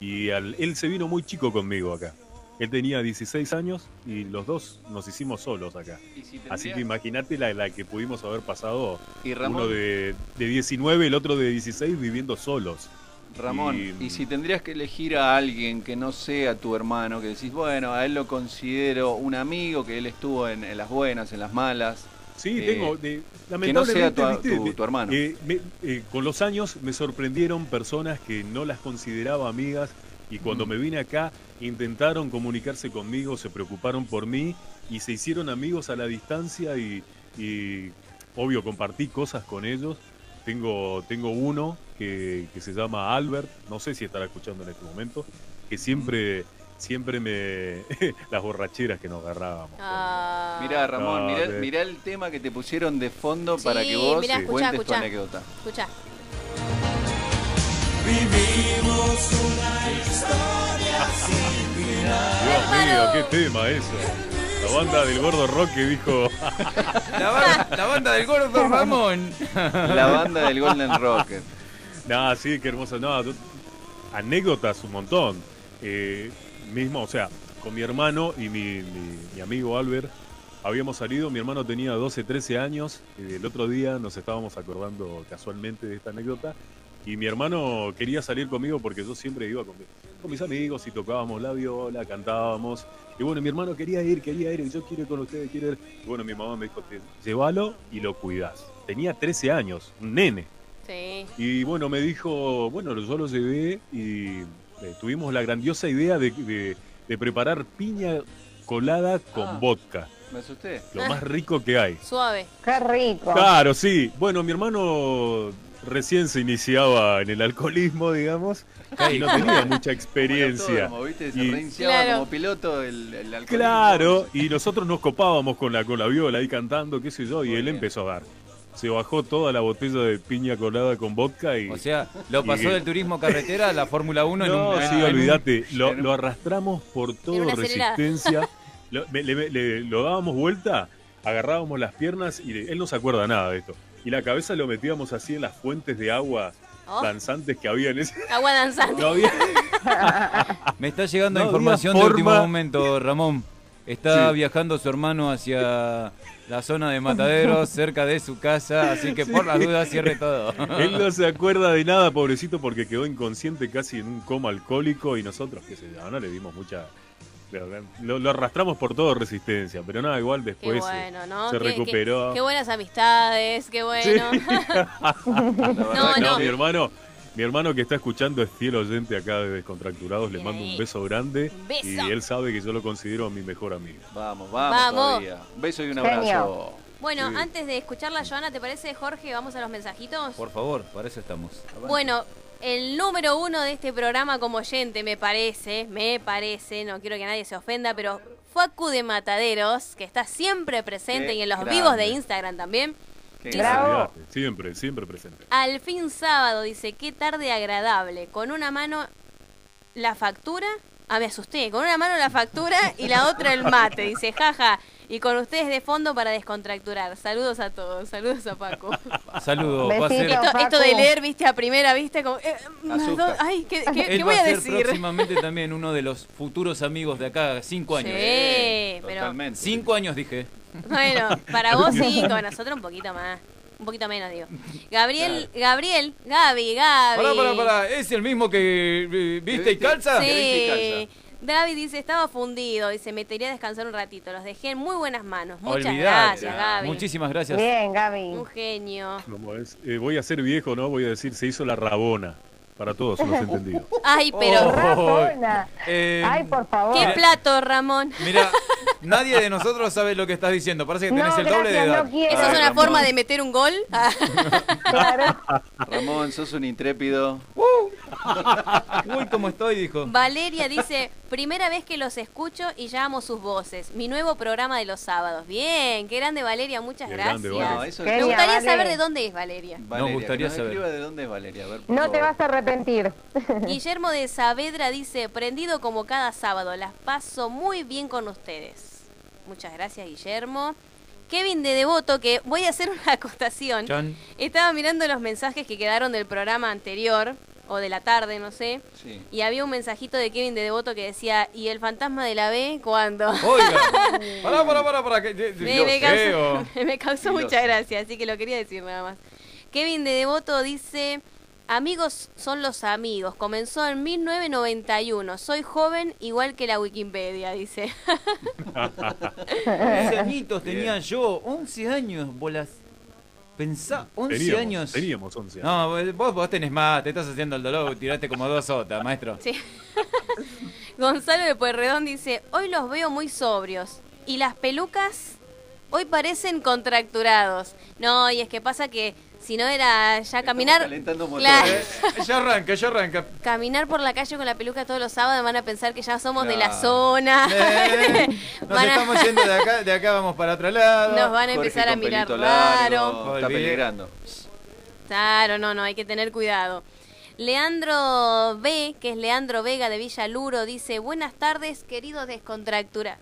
Speaker 9: Y al- él se vino muy chico conmigo acá. Él tenía 16 años y los dos nos hicimos solos acá.
Speaker 7: Si
Speaker 9: Así que imagínate la, la que pudimos haber pasado.
Speaker 7: Y Ramón,
Speaker 9: Uno de, de 19, el otro de 16 viviendo solos.
Speaker 7: Ramón,
Speaker 9: y-
Speaker 7: y... si tendrías que elegir a alguien que no sea tu hermano, que decís, bueno, a él lo considero un amigo, que él estuvo en, en las buenas, en las malas.
Speaker 9: Sí,
Speaker 7: eh,
Speaker 9: tengo. de-
Speaker 7: que no sea tu,
Speaker 9: ¿viste?
Speaker 7: tu- tu hermano.
Speaker 9: Eh, me- eh, con los años me sorprendieron personas que no las consideraba amigas y cuando
Speaker 7: Mm.
Speaker 9: me vine acá intentaron comunicarse conmigo, se preocuparon por mí y se hicieron amigos a la distancia y, y, obvio compartí cosas con ellos. Tengo, tengo uno que, que se llama Albert, no sé si estará escuchando en este momento, que siempre, siempre me... las borracheras que nos agarrábamos.
Speaker 6: Ah,
Speaker 7: Mirá, Ramón, mirá, el tema que te pusieron de fondo para que vos
Speaker 6: mirá, escuchá,
Speaker 7: cuentes tu
Speaker 6: escuchá.
Speaker 7: anécdota.
Speaker 6: Escucha.
Speaker 9: Dios mío, qué tema eso. La banda del gordo rock que dijo.
Speaker 5: La, ba- la banda del gordo Ramón.
Speaker 7: La banda del Golden Rocket.
Speaker 9: Nah, sí, qué hermoso. No, anécdotas un montón. Eh, mismo, o sea, con mi hermano y mi, mi- mi amigo Albert habíamos salido. Mi hermano tenía 12, 13 años. y el otro día nos estábamos acordando casualmente de esta anécdota. Y mi hermano quería salir conmigo porque yo siempre iba con, con mis amigos y tocábamos la viola, cantábamos. Y bueno, mi hermano quería ir, quería ir, y yo quiero ir con ustedes, quiero ir. Y bueno, mi mamá me dijo, "Te- llévalo y lo cuidás. Tenía 13 años, un nene.
Speaker 6: Sí.
Speaker 9: Y bueno, me dijo, bueno, yo lo llevé y eh, tuvimos la grandiosa idea de, de- de preparar piña colada con
Speaker 7: Ah.
Speaker 9: vodka.
Speaker 7: Me asusté.
Speaker 9: Lo más rico que hay.
Speaker 6: Suave.
Speaker 8: Qué rico.
Speaker 9: Claro, sí. Bueno, mi hermano recién se iniciaba en el alcoholismo, digamos, y no tenía mucha experiencia.
Speaker 7: Como ¿viste? Se
Speaker 9: Y-
Speaker 7: reiniciaba
Speaker 6: Claro.
Speaker 7: como piloto el, el alcoholismo.
Speaker 9: Claro, y nosotros nos copábamos con la, con la viola ahí cantando, qué sé yo, y él empezó a dar. Se bajó toda la botella de piña colada con vodka y...
Speaker 5: O sea, lo pasó del turismo carretera a la Fórmula 1 en
Speaker 9: No,
Speaker 5: un.
Speaker 9: sí,
Speaker 5: en un-
Speaker 9: olvídate, lo, lo arrastramos por todo resistencia, lo, me- le- le- lo dábamos vuelta, agarrábamos las piernas y le- él no se acuerda nada de esto. Y la cabeza lo metíamos así en las fuentes de agua
Speaker 6: Oh.
Speaker 9: danzantes que había en ese...
Speaker 6: Agua danzante.
Speaker 9: No había...
Speaker 5: Me está llegando
Speaker 9: No
Speaker 5: información de último momento, Ramón. Está
Speaker 9: Sí.
Speaker 5: viajando su hermano hacia la zona de Mataderos, cerca de su casa, así que por las dudas cierre todo.
Speaker 9: Él no se acuerda de nada, pobrecito, porque quedó inconsciente casi en un coma alcohólico y nosotros, qué sé yo, no le dimos mucha... Lo, lo arrastramos por todo resistencia, pero nada, igual
Speaker 6: Qué
Speaker 9: después eh,
Speaker 6: bueno, ¿no?
Speaker 9: se
Speaker 6: Qué- qué-
Speaker 9: recuperó.
Speaker 6: Qué, buenas amistades, qué bueno. no,
Speaker 9: No,
Speaker 6: no.
Speaker 9: mi hermano, mi hermano que está escuchando es fiel oyente acá de Descontracturados, le mando
Speaker 6: ahí.
Speaker 9: un beso grande
Speaker 6: Un beso.
Speaker 9: y él sabe que yo lo considero mi mejor amigo.
Speaker 7: Vamos, vamos,
Speaker 6: Vamos.
Speaker 7: todavía. Un beso y un
Speaker 8: Genio.
Speaker 7: abrazo.
Speaker 6: Bueno,
Speaker 9: Sí.
Speaker 6: antes de escuchar la Joana, ¿te parece, Jorge? Vamos a los mensajitos.
Speaker 5: Por favor, para eso estamos.
Speaker 6: Bueno, el número uno de este programa como oyente, me parece, me parece, no quiero que nadie se ofenda, pero Facu de Mataderos, que está siempre presente
Speaker 7: Qué
Speaker 6: y en los
Speaker 7: grande.
Speaker 6: vivos de Instagram también.
Speaker 8: Bravo.
Speaker 9: Siempre, siempre presente.
Speaker 6: Al fin sábado, dice, qué tarde agradable. Con una mano la factura. Ah, me asusté. Con una mano la factura y la otra el mate. Dice, jaja. Y con ustedes de fondo para descontracturar. Saludos a todos. Saludos a Paco.
Speaker 5: Saludos, va a ser.
Speaker 6: Esto, esto de leer, viste, a primera vista, como... eh, dos- ay, ¿qué, qué- qué voy
Speaker 5: va
Speaker 6: a
Speaker 5: ser
Speaker 6: decir?
Speaker 5: próximamente también uno de los futuros amigos de acá, cinco años.
Speaker 6: Sí, pero...
Speaker 7: Totalmente.
Speaker 5: Cinco años dije.
Speaker 6: Bueno, para vos sí, con nosotros un poquito más. Un poquito menos, digo. Gabriel, Gabriel, Gaby, Gaby.
Speaker 5: Pará, pará, pará. ¿Es el mismo que eh, viste y calza?
Speaker 7: Sí.
Speaker 6: Sí. David dice, estaba fundido, dice, me quería descansar un ratito. Los dejé en muy buenas manos. Muchas
Speaker 5: Olvidate.
Speaker 6: gracias, Gaby.
Speaker 5: Muchísimas gracias.
Speaker 8: Bien, Gaby.
Speaker 6: Un genio.
Speaker 9: Como es, eh, voy a ser viejo, ¿no? Voy a decir, se hizo la rabona. Para todos los entendidos.
Speaker 6: Ay, pero...
Speaker 5: Oh.
Speaker 8: Rapona.
Speaker 5: Eh,
Speaker 8: Ay, por favor.
Speaker 6: ¿Qué plato, Ramón?
Speaker 5: Mira, nadie de nosotros sabe lo que estás diciendo. Parece que tenés
Speaker 8: No,
Speaker 5: el doble de
Speaker 8: gracias,
Speaker 5: edad.
Speaker 8: no quiero.
Speaker 6: ¿Eso es una
Speaker 7: Ramón.
Speaker 6: forma de meter un gol?
Speaker 8: Claro.
Speaker 7: Ramón, sos un intrépido.
Speaker 5: Uy, cómo estoy, dijo.
Speaker 6: Valeria dice, primera vez que los escucho y ya amo sus voces. Mi nuevo programa de los sábados. Bien, qué grande Valeria, muchas
Speaker 9: Qué
Speaker 6: gracias.
Speaker 9: grande, Vale.
Speaker 7: No, eso
Speaker 6: Me gustaría
Speaker 8: Vale.
Speaker 6: saber de dónde es Valeria.
Speaker 7: Valeria,
Speaker 5: gustaría
Speaker 7: que nos
Speaker 5: saber.
Speaker 7: de dónde es Valeria. A ver, por
Speaker 8: No te vas a arrepentir.
Speaker 6: Guillermo de Saavedra dice, prendido como cada sábado, las paso muy bien con ustedes. Muchas gracias, Guillermo. Kevin de Devoto, que voy a hacer una acotación. Estaba mirando los mensajes que quedaron del programa anterior, o de la tarde, no sé.
Speaker 7: Sí.
Speaker 6: Y había un mensajito de Kevin de Devoto que decía, ¿y el fantasma de la B cuándo?
Speaker 5: Oiga. Pará, pará, pará, pará. que-
Speaker 6: me, me causó, me mucha gracia, así que lo quería decir nada más. Kevin de Devoto dice, amigos son los amigos, comenzó en 1991, soy joven igual que la Wikipedia, dice.
Speaker 5: 11 añitos tenía yo, 11 años, bolas. Pensá, 11
Speaker 9: Teníamos,
Speaker 5: años.
Speaker 9: teníamos 11 años.
Speaker 5: No, vos, vos tenés más, te estás haciendo el dolor, tiraste como dos sotas, maestro.
Speaker 6: Sí. Gonzalo de Pueyrredón dice, hoy los veo muy sobrios. ¿Y las pelucas? Hoy parecen contracturados. No, y es que pasa que si no era ya caminar.
Speaker 7: calentando motores.
Speaker 6: Claro.
Speaker 10: Eh, ya arranca, ya arranca.
Speaker 6: Caminar por la calle con la peluca todos los sábados van a pensar que ya somos de la zona.
Speaker 10: Eh, Nos
Speaker 6: a-
Speaker 10: estamos yendo de acá, de acá vamos para otro lado.
Speaker 6: Nos van a
Speaker 7: Jorge
Speaker 6: empezar a mirar raro.
Speaker 7: largo, Está peligrando.
Speaker 6: Claro, no, no, hay que tener cuidado. Leandro B, que es Leandro Vega de Villa Luro, dice, buenas tardes, queridos descontracturados.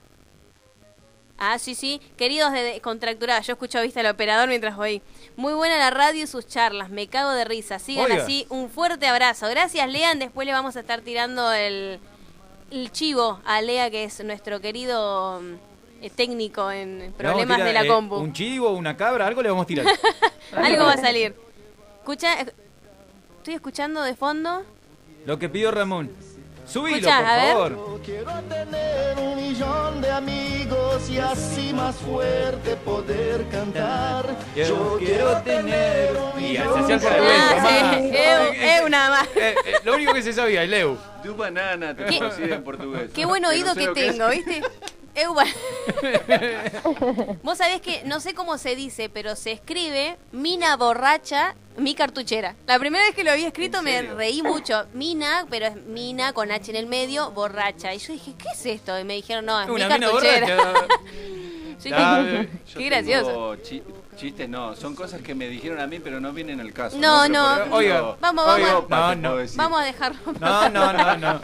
Speaker 6: Ah, sí, sí, queridos de descontracturados. Yo escucho, viste, al operador mientras voy. Muy buena la radio y sus charlas, me cago de risa. Sigan
Speaker 10: Oiga.
Speaker 6: así, un fuerte abrazo. Gracias, Lean. Después le vamos a estar tirando el, el chivo a Lea, que es nuestro querido mm, eh, técnico en
Speaker 10: a
Speaker 6: problemas
Speaker 10: tirar,
Speaker 6: de la
Speaker 10: eh,
Speaker 6: compu.
Speaker 10: Un chivo, una cabra, algo le vamos a tirar.
Speaker 6: Algo va a salir. Escucha, eh, estoy escuchando de fondo.
Speaker 10: Lo que pidió Ramón. Subilo,
Speaker 6: Escuchá,
Speaker 10: por
Speaker 6: a ver.
Speaker 10: favor.
Speaker 11: Quiero tener un millón de amigos y así más fuerte poder cantar.
Speaker 10: Yo quiero tener. Y se acerca de
Speaker 6: Ah,
Speaker 10: vuelta.
Speaker 6: sí,
Speaker 10: más.
Speaker 6: eu, eu nada más.
Speaker 10: Eh, eh, lo único que se sabía, el Leu.
Speaker 7: Tu banana te
Speaker 6: ¿Qué-
Speaker 7: conocía en portugués.
Speaker 6: Qué buen
Speaker 7: no
Speaker 6: oído
Speaker 7: sé
Speaker 6: que tengo, ¿viste? Eu, ba- Vos sabés que no sé cómo se dice, pero se escribe Mina borracha, mi cartuchera. La primera vez que lo había escrito
Speaker 7: ¿En
Speaker 6: me reí mucho. Mina, pero es Mina con H en el medio, borracha. Y yo dije, ¿qué es esto? Y me dijeron, no, es mi
Speaker 10: Una mina
Speaker 6: cartuchera.
Speaker 10: borracha.
Speaker 6: Yo
Speaker 10: Ah,
Speaker 6: dije,
Speaker 10: eh,
Speaker 7: Yo
Speaker 6: Qué gracioso.
Speaker 7: tengo chi- chistes no, son cosas que me dijeron a mí, pero no vienen al caso.
Speaker 6: No, no.
Speaker 7: por ejemplo,
Speaker 10: Oiga,
Speaker 6: Vamos,
Speaker 10: oiga,
Speaker 6: vamos.
Speaker 10: No, no.
Speaker 6: Vamos a dejarlo.
Speaker 10: No, no, no, no.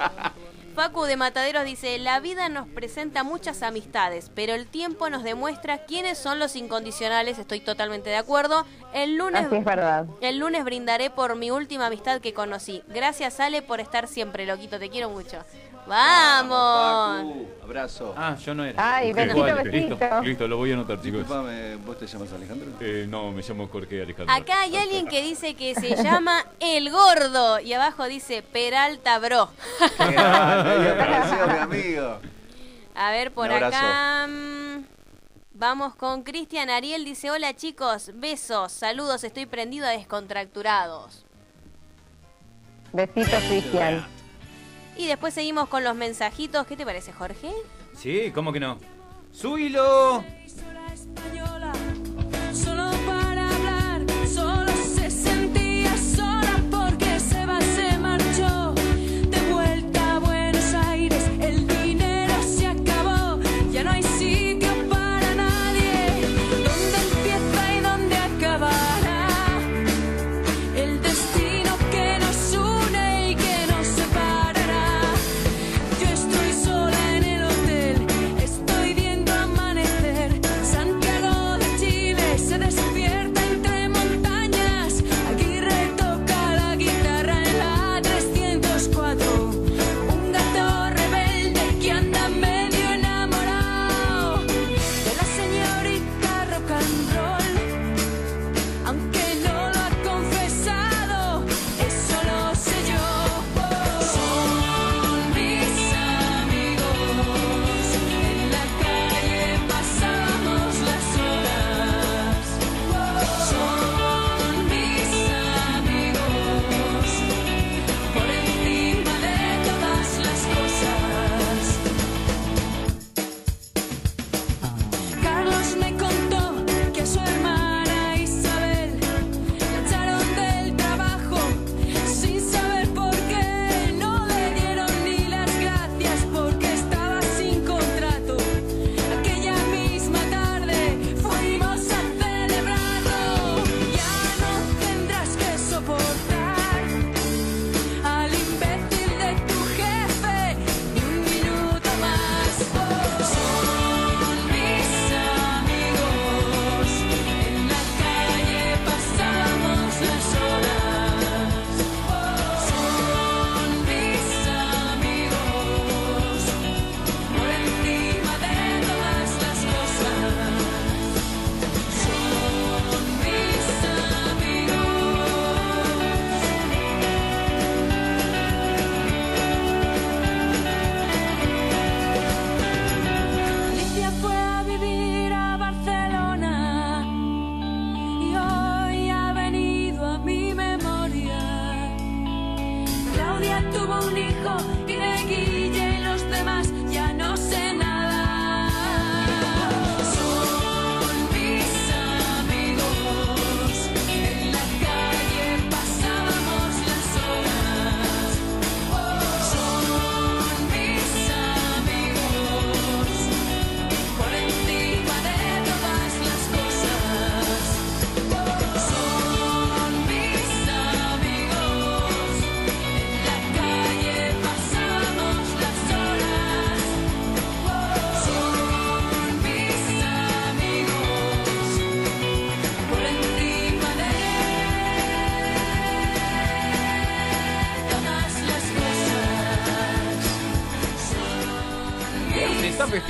Speaker 6: Facu de Mataderos dice, la vida nos presenta muchas amistades, pero el tiempo nos demuestra quiénes son los incondicionales, estoy totalmente de acuerdo. El lunes,
Speaker 8: Así es verdad.
Speaker 6: el lunes brindaré por mi última amistad que conocí. Gracias Ale por estar siempre, loquito, te quiero mucho. ¡Vamos!
Speaker 7: Facu, abrazo.
Speaker 10: Ah, yo no era.
Speaker 8: Ay, besito,
Speaker 10: vale,
Speaker 8: besito.
Speaker 10: Listo, listo, lo voy a anotar, chicos.
Speaker 7: Disculpame, ¿vos te llamas Alejandro?
Speaker 10: Eh, no, me llamo Jorge Alejandro.
Speaker 6: Acá hay alguien que dice que se llama El Gordo y abajo dice Peralta Bro.
Speaker 7: Qué grande, mi amigo.
Speaker 6: A ver, por acá. mm, Vamos con Cristian Ariel. Dice: Hola chicos, besos, saludos, estoy prendido a descontracturados.
Speaker 8: Besitos, Cristian.
Speaker 6: Y después seguimos con los mensajitos. ¿Qué te parece, Jorge?
Speaker 10: Sí, ¿cómo que no? ¡Súbilo!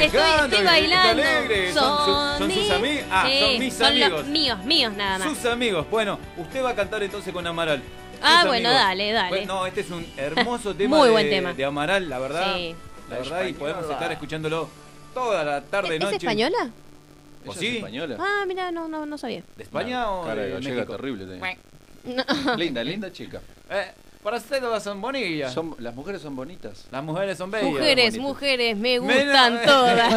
Speaker 12: Estoy, estoy
Speaker 5: está
Speaker 6: bailando.
Speaker 5: alegre. Son, su- son sus
Speaker 6: mis-
Speaker 5: amigos. Ah,
Speaker 6: Sí,
Speaker 5: son mis
Speaker 6: son los
Speaker 5: amigos.
Speaker 6: míos, míos nada más.
Speaker 5: Sus amigos. Bueno, usted va a cantar entonces con Amaral.
Speaker 6: Ah,
Speaker 5: Sus
Speaker 6: bueno,
Speaker 5: amigos.
Speaker 6: dale, dale.
Speaker 5: Bueno, no, este es un hermoso tema,
Speaker 6: Muy
Speaker 5: de,
Speaker 6: buen tema.
Speaker 5: de Amaral, la verdad.
Speaker 6: Sí.
Speaker 5: La verdad, y podemos estar escuchándolo toda la tarde,
Speaker 6: ¿Es
Speaker 5: noche.
Speaker 6: española?
Speaker 5: ¿O
Speaker 7: ¿Ella
Speaker 5: sí?
Speaker 7: es española?
Speaker 6: Ah, mira, no, no, no sabía.
Speaker 5: ¿De España o
Speaker 7: Cara de
Speaker 5: de
Speaker 7: gallega
Speaker 5: México?
Speaker 7: terrible tenía.
Speaker 6: No.
Speaker 7: Linda, linda chica.
Speaker 5: Para usted todas son bonillas.
Speaker 7: Son, las mujeres son bonitas.
Speaker 5: Las mujeres son bellas.
Speaker 6: Mujeres, mujeres, me
Speaker 5: Menos-
Speaker 6: gustan todas.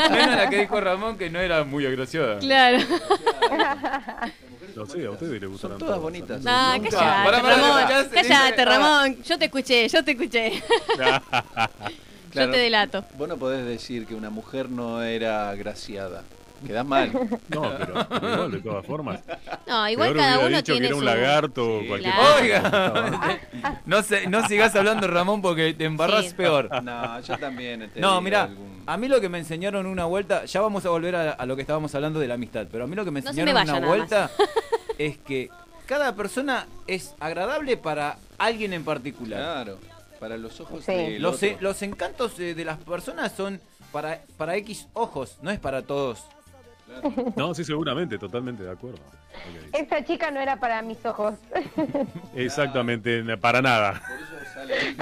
Speaker 5: Menos la que dijo Ramón que no era muy agraciada.
Speaker 6: claro.
Speaker 9: No sé, a ustedes les gustan
Speaker 7: todas bonitas.
Speaker 6: Ah,
Speaker 5: Pará,
Speaker 6: callate, Ramón. Callate, Ramón. Yo te escuché, yo te escuché. Yo
Speaker 7: Claro,
Speaker 6: te delato.
Speaker 7: Vos no podés decir que una mujer no era agraciada. Quedás mal.
Speaker 9: No, pero, de todas formas.
Speaker 6: No, igual
Speaker 9: Peor
Speaker 6: cada
Speaker 9: hubiera
Speaker 6: uno
Speaker 9: dicho
Speaker 6: tiene
Speaker 9: que era un
Speaker 6: su-
Speaker 9: lagarto o cualquier
Speaker 6: claro.
Speaker 9: cosa.
Speaker 5: Oiga, no, se, no sigas hablando, Ramón, porque te embarrás
Speaker 6: Sí.
Speaker 5: peor.
Speaker 7: No, yo también. te
Speaker 5: No, mira,
Speaker 7: algún-
Speaker 5: a mí lo que me enseñaron una vuelta, ya vamos a volver a, a lo que estábamos hablando de la amistad, pero a mí lo que me
Speaker 6: No
Speaker 5: enseñaron
Speaker 6: me
Speaker 5: una vuelta es que cada persona es agradable para alguien en particular.
Speaker 7: Claro, para los ojos
Speaker 8: Sí.
Speaker 7: del
Speaker 5: Los, e- los encantos eh, de las personas son para, para X ojos, no es para todos.
Speaker 9: No, sí, seguramente, totalmente de acuerdo.
Speaker 8: Esa chica no era para mis ojos.
Speaker 9: Exactamente, para nada.
Speaker 7: Por eso sale ahí,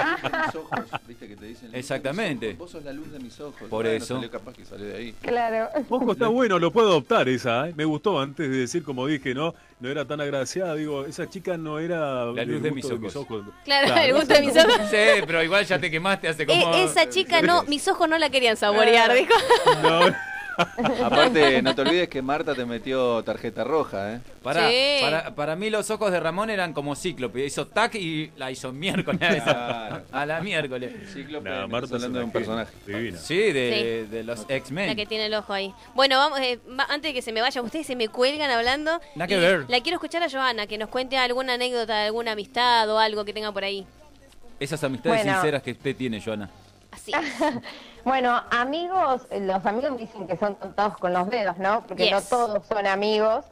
Speaker 7: mis ojos, viste que te dicen.
Speaker 5: Exactamente.
Speaker 7: Vos sos la luz de mis ojos.
Speaker 5: Por
Speaker 7: Bueno,
Speaker 5: eso.
Speaker 7: salió capaz que sale de ahí.
Speaker 8: Claro.
Speaker 9: Ojo, está bueno, lo puedo adoptar esa, ¿eh? Me gustó antes de decir, como dije, no no era tan agraciada. Digo, esa chica no era
Speaker 5: La luz de mis ojos.
Speaker 6: Claro, el gusto de mis ojos.
Speaker 5: Sí, pero igual ya te quemaste hace como...
Speaker 6: E- esa chica no, mis ojos no la querían saborear, dijo.
Speaker 9: No,
Speaker 7: Aparte, no te olvides que Marta te metió tarjeta roja, ¿eh?
Speaker 5: Para,
Speaker 6: Sí.
Speaker 5: para, para mí los ojos de Ramón eran como cíclope. Hizo tac y la hizo miércoles. a esa.
Speaker 7: Claro.
Speaker 5: A la miércoles.
Speaker 7: Cíclope,
Speaker 9: Marta
Speaker 7: hablando de un personaje.
Speaker 9: Divina.
Speaker 5: Sí, de, de los
Speaker 6: La
Speaker 5: X-Men.
Speaker 6: que tiene el ojo ahí. Bueno, vamos, eh, antes de que se me vaya, ustedes se me cuelgan hablando.
Speaker 5: Nada que ver.
Speaker 6: La quiero escuchar a Joana, que nos cuente alguna anécdota de alguna amistad o algo que tenga por ahí.
Speaker 5: Esas amistades
Speaker 8: Bueno.
Speaker 5: sinceras que usted tiene, Joana.
Speaker 6: Así.
Speaker 8: Bueno, amigos, los amigos me dicen que son contados con los dedos, ¿no? Porque
Speaker 6: Yes.
Speaker 8: no todos son amigos.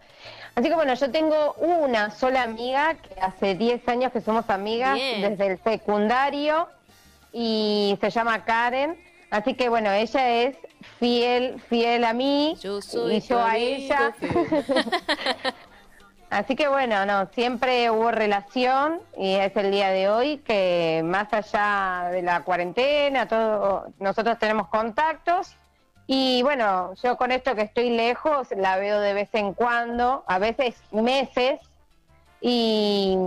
Speaker 8: Así que bueno, yo tengo una sola amiga que hace 10 años que somos amigas
Speaker 6: Bien.
Speaker 8: desde el secundario y se llama Karen. Así que bueno, ella es fiel, fiel a mí
Speaker 6: Yo soy
Speaker 8: y yo a
Speaker 6: amigo
Speaker 8: ella. Así que bueno, no, siempre hubo relación y es el día de hoy que más allá de la cuarentena, todo, nosotros tenemos contactos y bueno, yo con esto que estoy lejos la veo de vez en cuando, a veces meses y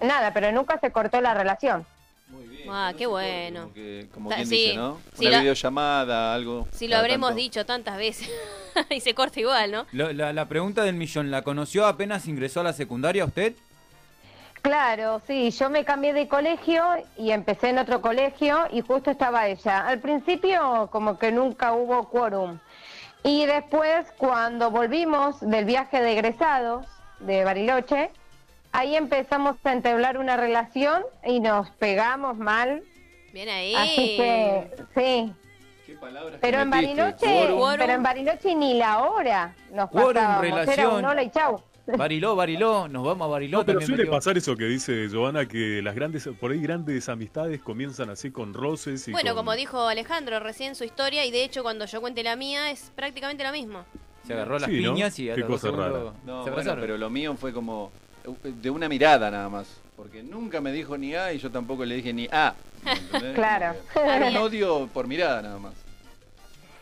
Speaker 8: nada, pero nunca se cortó la relación.
Speaker 6: Ah, qué bueno.
Speaker 7: Como, que, como
Speaker 6: Ta-
Speaker 7: quien
Speaker 6: sí.
Speaker 7: dice, ¿no?
Speaker 6: Sí,
Speaker 7: Una
Speaker 6: lo-
Speaker 7: videollamada, algo.
Speaker 6: Si lo habremos
Speaker 7: tanto.
Speaker 6: dicho tantas veces. y se corta igual, ¿no?
Speaker 5: La pregunta del millón, ¿la conoció apenas ingresó a la secundaria usted?
Speaker 8: Claro, sí, yo me cambié de colegio y empecé en otro colegio y justo estaba ella. Al principio como que nunca hubo quórum. Y después cuando volvimos del viaje de egresados de Bariloche, ahí empezamos a entablar una relación y nos pegamos mal.
Speaker 6: Bien ahí.
Speaker 8: Así que sí,
Speaker 7: ¿Qué palabras
Speaker 8: pero
Speaker 7: que
Speaker 8: en? Bariloche,
Speaker 6: Quórum.
Speaker 8: pero en Bariloche ni la hora nos pasábamos, era
Speaker 5: relación.
Speaker 8: un hola y chau.
Speaker 5: Bariló, Bariló, nos vamos a Bariló.
Speaker 9: No, pero
Speaker 5: también
Speaker 9: suele pasar eso que dice Joana, que las grandes, por ahí grandes amistades comienzan así con roces y
Speaker 6: Bueno,
Speaker 9: con-
Speaker 6: como dijo Alejandro recién su historia, y de hecho cuando yo cuente la mía es prácticamente lo mismo.
Speaker 5: Se agarró las
Speaker 9: Sí, ¿no?
Speaker 5: piñas y a
Speaker 9: Qué cosa rara.
Speaker 7: No,
Speaker 5: se
Speaker 7: bueno, pero lo mío fue como de una mirada nada más. Porque nunca me dijo ni A y yo tampoco le dije ni A. ¿entendés?
Speaker 8: Claro.
Speaker 7: Era un odio por mirada nada más.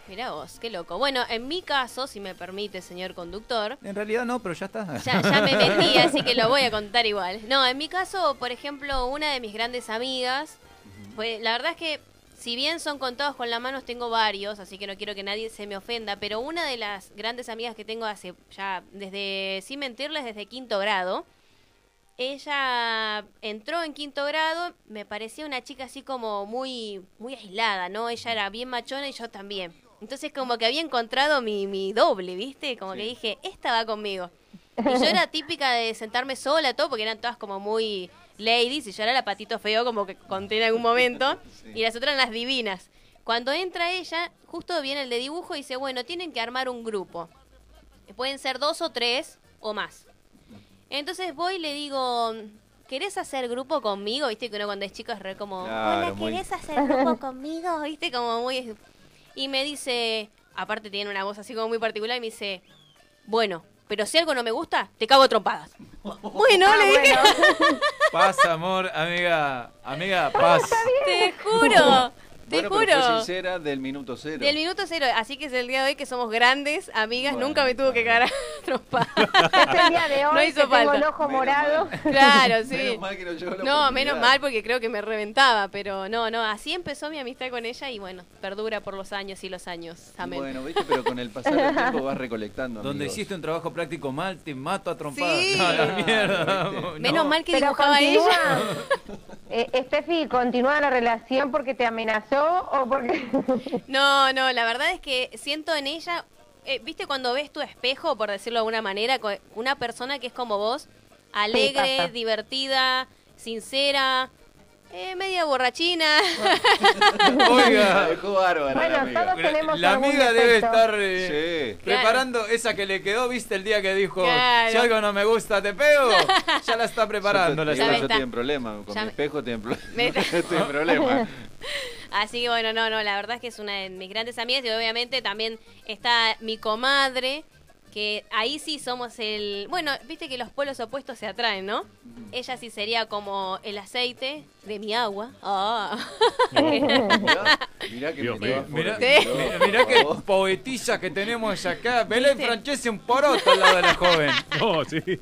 Speaker 6: Mirá vos, qué loco. Bueno, en mi caso, si me permite, señor conductor,
Speaker 5: En realidad no, pero ya está.
Speaker 6: ya, ya me metí, así que lo voy a contar igual. No, en mi caso, por ejemplo, una de mis grandes amigas, pues la verdad es que si bien son contados con la mano, tengo varios, así que no quiero que nadie se me ofenda, pero una de las grandes amigas que tengo hace ya, desde, sin mentirles, desde quinto grado, ella entró en quinto grado, me parecía una chica así como muy, muy aislada, ¿no? Ella era bien machona y yo también. Entonces como que había encontrado mi, mi doble, ¿viste? Como que dije, esta va conmigo. Y yo era típica de sentarme sola, todo, porque eran todas como muy ladies, y yo era la patito feo, como que conté en algún momento, y las otras las divinas. Cuando entra ella, justo viene el de dibujo y dice, bueno, tienen que armar un grupo. Pueden ser dos o tres o más. Entonces voy y le digo, ¿querés hacer grupo conmigo? Viste que uno cuando es chico es re como,
Speaker 7: Claro,
Speaker 6: hola,
Speaker 7: muy-
Speaker 6: ¿querés hacer grupo conmigo? Viste como muy... Y me dice, aparte tiene una voz así como muy particular, y me dice, bueno, pero si algo no me gusta, te cago a trompadas. Bueno,
Speaker 8: Ah,
Speaker 6: le dije,
Speaker 5: Paz, amor, amiga. Amiga, paz.
Speaker 6: te juro, te
Speaker 7: bueno, pero fue
Speaker 6: juro.
Speaker 7: sincera del minuto cero.
Speaker 6: Del minuto cero, así que es el día de hoy que somos grandes amigas,
Speaker 7: Bueno,
Speaker 6: nunca me tuvo que cagar a trompadas.
Speaker 8: Es el día de hoy
Speaker 6: No
Speaker 8: que
Speaker 6: hizo
Speaker 8: tengo
Speaker 6: falta.
Speaker 8: el ojo
Speaker 7: Menos
Speaker 8: morado.
Speaker 7: mal.
Speaker 6: Claro, sí.
Speaker 7: Menos mal que no llegó la
Speaker 6: No, menos mal porque creo que me reventaba, pero no, no, así empezó mi amistad con ella y bueno, perdura por los años y los años. Amén.
Speaker 7: Bueno, viste, pero con el pasar del tiempo vas recolectando.
Speaker 5: Donde
Speaker 7: amigos.
Speaker 5: hiciste un trabajo práctico mal, te mato a trompadas.
Speaker 6: Sí.
Speaker 5: No, la mierda.
Speaker 7: ¿Viste?
Speaker 5: no.
Speaker 6: Menos mal que
Speaker 8: Pero
Speaker 6: dibujaba
Speaker 8: continúa.
Speaker 6: ella.
Speaker 8: Eh, Steffi, ¿continúa la relación porque te amenazó o porque...?
Speaker 6: No, no, la verdad es que siento en ella, eh, viste cuando ves tu espejo, por decirlo de alguna manera, una persona que es como vos, alegre, divertida, sincera, eh, media borrachina.
Speaker 7: La
Speaker 5: Oiga,
Speaker 7: dejó bárbara la
Speaker 8: Bueno,
Speaker 7: amiga.
Speaker 8: todos tenemos
Speaker 5: la
Speaker 8: algún
Speaker 5: amiga debe estar eh,
Speaker 7: Sí.
Speaker 5: preparando esa que le quedó, viste, el día que dijo,
Speaker 6: Claro.
Speaker 5: si algo no me gusta, te pego. Ya la está preparando. La
Speaker 7: Yo,
Speaker 6: me
Speaker 5: señora.
Speaker 7: yo
Speaker 6: está.
Speaker 7: tienen problema. Con
Speaker 6: Ya
Speaker 7: mi espejo tienen, pro-
Speaker 6: Me
Speaker 7: problema.
Speaker 6: Así que bueno, no, no, la verdad es que es una de mis grandes amigas y obviamente también está mi comadre, que ahí sí somos el... Bueno, viste que los polos opuestos se atraen, ¿no? Ella sí sería como el aceite de mi agua. Ah.
Speaker 7: Mirá, mirá que
Speaker 9: Dios
Speaker 5: Mirá, mirá- mirá
Speaker 7: Oh,
Speaker 5: poetisa que tenemos acá. Belén. Francese un poroto al lado de la joven.
Speaker 9: No, sí.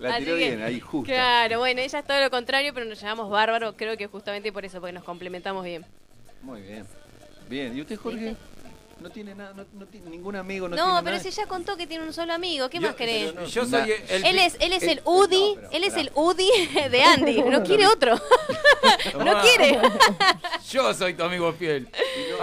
Speaker 7: La tiró
Speaker 6: que-
Speaker 7: bien, ahí justo.
Speaker 6: Claro, bueno, ella es todo lo contrario, pero nos llamamos bárbaro, creo que justamente por eso, porque nos complementamos bien.
Speaker 7: Muy bien. Bien, ¿y usted, Jorge? No tiene nada, no, no tiene ningún amigo, no,
Speaker 6: No,
Speaker 7: tiene
Speaker 6: pero
Speaker 7: nada.
Speaker 6: si ya contó que tiene un solo amigo, ¿qué
Speaker 5: Yo-
Speaker 6: más querés?
Speaker 7: pero no,
Speaker 5: Yo
Speaker 7: Nah.
Speaker 5: soy el...
Speaker 6: Él es, él es el UDI,
Speaker 7: no, pero
Speaker 6: él es el UDI de Andy, no quiere otro. no quiere.
Speaker 5: Yo soy tu amigo fiel.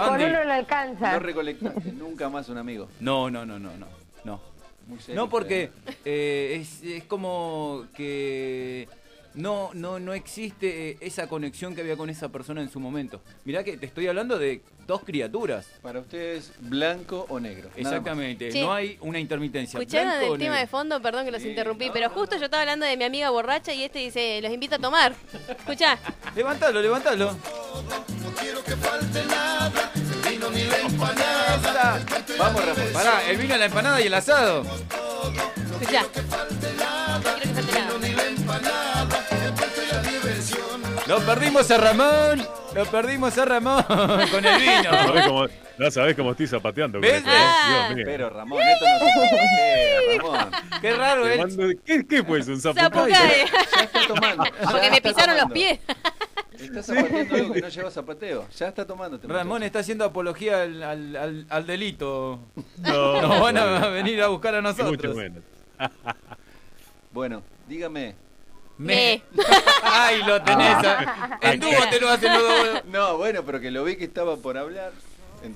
Speaker 5: Andy.
Speaker 8: uno no alcanza.
Speaker 7: No recolectaste nunca más un amigo.
Speaker 5: No, no, no, no, no. No,
Speaker 7: Muy serio,
Speaker 5: no porque eh, es, es como que no, no, no existe eh, esa conexión que había con esa persona en su momento. Mirá que te estoy hablando de dos criaturas.
Speaker 7: Para ustedes, blanco o negro. nada.
Speaker 5: Exactamente.
Speaker 6: Sí.
Speaker 5: No hay una intermitencia.
Speaker 6: ¿Escucharon
Speaker 5: blanco o
Speaker 6: el tema
Speaker 5: negro.
Speaker 6: de fondo? Perdón que los
Speaker 7: Sí,
Speaker 6: interrumpí,
Speaker 7: no,
Speaker 6: pero
Speaker 7: no,
Speaker 6: justo yo estaba hablando de mi amiga borracha y este dice, los invito a tomar. Escuchá.
Speaker 5: Levantalo, levantalo.
Speaker 7: Vamos, Ramón.
Speaker 5: Pará, el vino, la empanada y el asado.
Speaker 6: Escuchá. No
Speaker 5: perdimos a Ramón. Lo perdimos a Ramón con el vino.
Speaker 9: ¿Sabés cómo, no sabés cómo estoy zapateando. con
Speaker 5: ¿Ves?
Speaker 9: esto?
Speaker 6: Ah.
Speaker 9: Dios mío.
Speaker 7: Pero Ramón, esto no se Ramón.
Speaker 5: Qué raro él.
Speaker 9: mando- ¿Qué, ¿Qué fue eso? ¿Un zapucay?
Speaker 6: Zapucae.
Speaker 7: Ya está tomando. ya
Speaker 6: Porque me pisaron los pies.
Speaker 7: Está zapateando algo que no lleva zapateo. Ya está tomando. este
Speaker 5: Ramón
Speaker 7: muchacho.
Speaker 5: está haciendo apología al, al- al- al delito.
Speaker 9: No,
Speaker 5: Nos van a venir a buscar a
Speaker 9: ni mucho
Speaker 5: nosotros.
Speaker 9: menos.
Speaker 7: Bueno, dígame.
Speaker 5: Me- Ay, lo tenés. ah. En dúo te lo hacen los.
Speaker 7: No, bueno, pero que lo vi que estaba por hablar.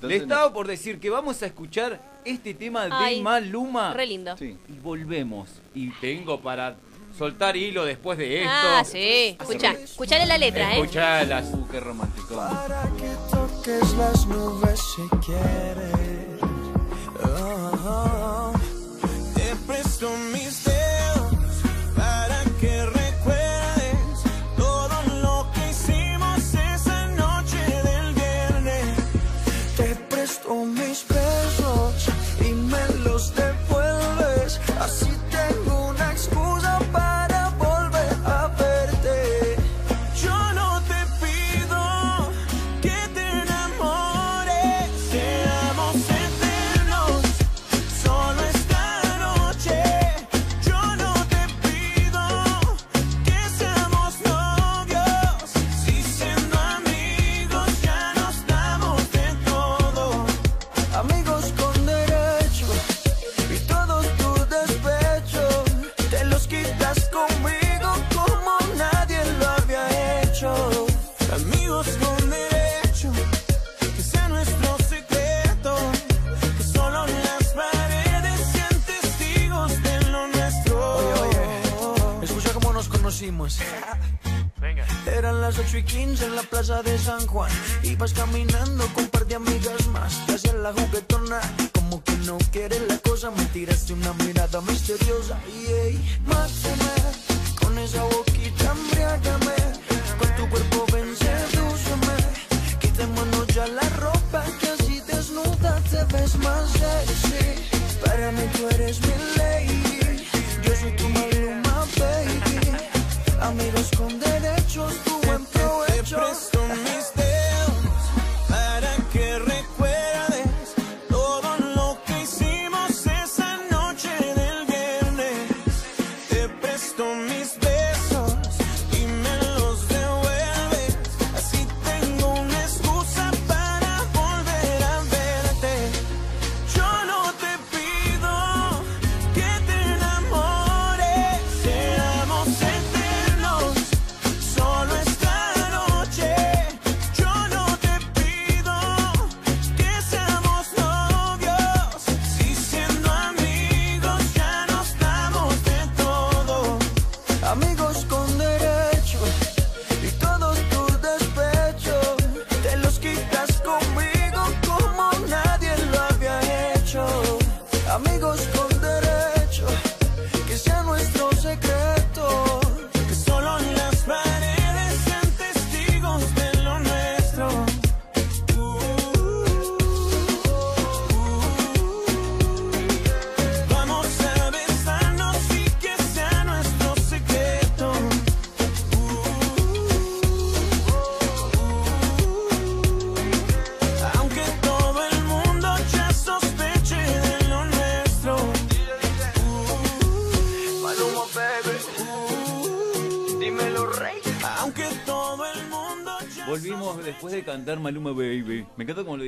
Speaker 5: Le estaba por decir que vamos a escuchar este tema de
Speaker 6: Ay,
Speaker 5: Maluma.
Speaker 6: Re lindo.
Speaker 7: Sí.
Speaker 5: Y volvemos. Y tengo para soltar hilo después de esto.
Speaker 6: Ah, sí. Escuchá, escuchale la letra, ¿eh?
Speaker 5: Escuchalas.
Speaker 7: Uh, qué romántico.
Speaker 4: Para que toques las nubes si quieres. Oh, te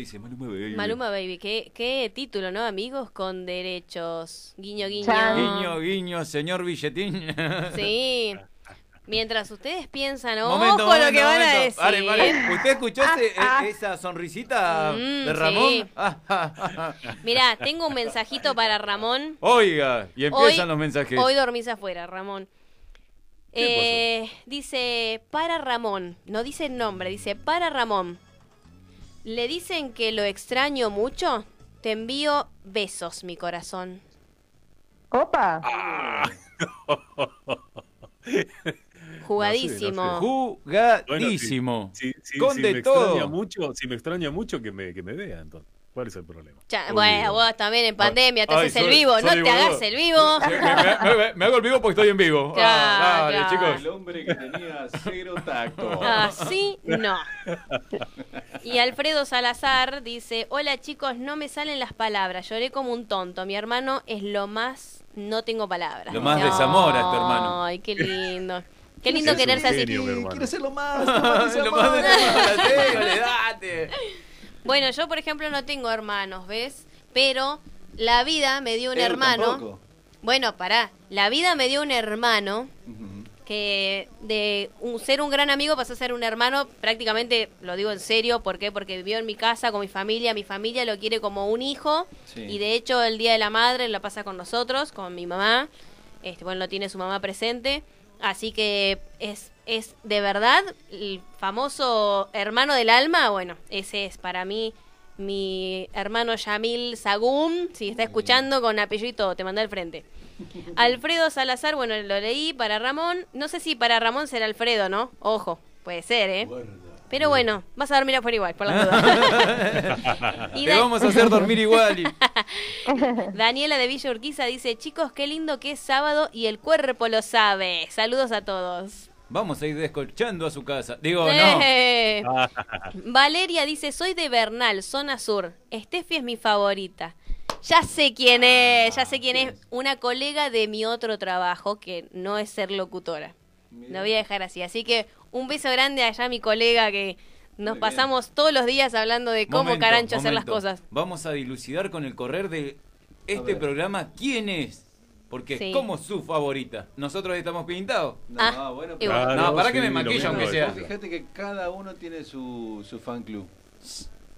Speaker 5: dice, Maluma Baby.
Speaker 6: Maluma Baby, qué, qué título, ¿no? Amigos con derechos. Guiño, guiño.
Speaker 5: Guiño, guiño, señor billetín.
Speaker 6: Sí. Mientras ustedes piensan, ojo
Speaker 5: Momento,
Speaker 6: lo
Speaker 5: momento,
Speaker 6: que van a decir.
Speaker 5: Pare, pare. ¿Usted escuchó ese-
Speaker 6: Ah,
Speaker 5: e- esa sonrisita
Speaker 6: Mm,
Speaker 5: de Ramón?
Speaker 6: sí.
Speaker 5: Ah,
Speaker 6: Mirá, tengo un mensajito para Ramón.
Speaker 5: Oiga, y empiezan
Speaker 6: Hoy-
Speaker 5: los mensajes.
Speaker 6: Hoy dormís afuera, Ramón.
Speaker 5: ¿Qué
Speaker 6: Eh, dice, para Ramón. No dice el nombre, dice, para Ramón. ¿Le dicen que lo extraño mucho? Te envío besos, mi corazón.
Speaker 8: Opa.
Speaker 6: Jugadísimo.
Speaker 5: Jugadísimo.
Speaker 9: Si, si-
Speaker 5: Con
Speaker 9: si
Speaker 5: de
Speaker 9: me
Speaker 5: todo.
Speaker 9: Extraña mucho, si me extraña mucho, que me, que me vea, entonces. ¿Cuál es el problema?
Speaker 6: Bueno, vos también en pandemia te
Speaker 5: Ay,
Speaker 6: haces el
Speaker 5: soy-
Speaker 6: vivo.
Speaker 5: soy
Speaker 6: no te hagas el vivo.
Speaker 5: Me, me- me- me hago el vivo porque estoy en vivo.
Speaker 6: Claro,
Speaker 5: Ah, dale,
Speaker 6: claro.
Speaker 5: chicos.
Speaker 7: El hombre que tenía cero tacto.
Speaker 6: Así no. Y Alfredo Salazar dice, hola chicos, no me salen las palabras, lloré como un tonto, mi hermano es lo más, no tengo palabras.
Speaker 5: Lo más
Speaker 6: Dice,
Speaker 5: desamora este hermano.
Speaker 6: Ay, qué lindo. Qué lindo quererse así.
Speaker 7: Quiero ser lo más.
Speaker 5: Lo más desamora, sí, olvidate.
Speaker 6: Bueno, yo por ejemplo no tengo hermanos, ¿ves? Pero la vida me dio un hermano.
Speaker 7: tampoco.
Speaker 6: Bueno, pará, la vida me dio un hermano que de un- ser un gran amigo pasó a ser un hermano, prácticamente lo digo en serio, ¿por qué? Porque vivió en mi casa con mi familia, mi familia lo quiere como un hijo
Speaker 7: Sí.
Speaker 6: y de hecho el Día de la Madre la pasa con nosotros, con mi mamá, este, bueno, lo tiene su mamá presente, así que es, es de verdad el famoso hermano del alma, bueno, ese es para mí mi hermano Yamil Sagún, si está escuchando con apellido y todo, te mandé al frente. Alfredo Salazar, bueno, lo leí para Ramón. No sé si para Ramón será Alfredo, ¿no? Ojo, puede ser, ¿eh? Pero bueno, vas a dormir afuera igual, por la duda. Y
Speaker 5: Te vamos a hacer dormir igual. y-
Speaker 6: Daniela de Villa Urquiza dice, chicos, qué lindo que es sábado y el cuerpo lo sabe. Saludos a todos.
Speaker 5: Vamos a ir descolchando a su casa. Digo, no.
Speaker 6: Eh. Valeria dice, soy de Bernal, zona sur. Steffi es mi favorita. Ya sé quién es, ya sé quién es. Una colega de mi otro trabajo, que no es ser locutora. Lo voy a dejar así. Así que un beso grande allá a mi colega que nos pasamos todos los días hablando de cómo
Speaker 5: Momento,
Speaker 6: carancho hacer las cosas.
Speaker 5: Vamos a dilucidar con el correr de este programa quién es. Porque
Speaker 6: Sí.
Speaker 5: como su favorita. Nosotros estamos pintados.
Speaker 7: No,
Speaker 6: Ah,
Speaker 7: bueno, pero-
Speaker 5: no, para que me
Speaker 9: lo
Speaker 5: maquille
Speaker 9: mismo,
Speaker 5: aunque sea.
Speaker 7: Fíjate que cada uno tiene su, su fan club.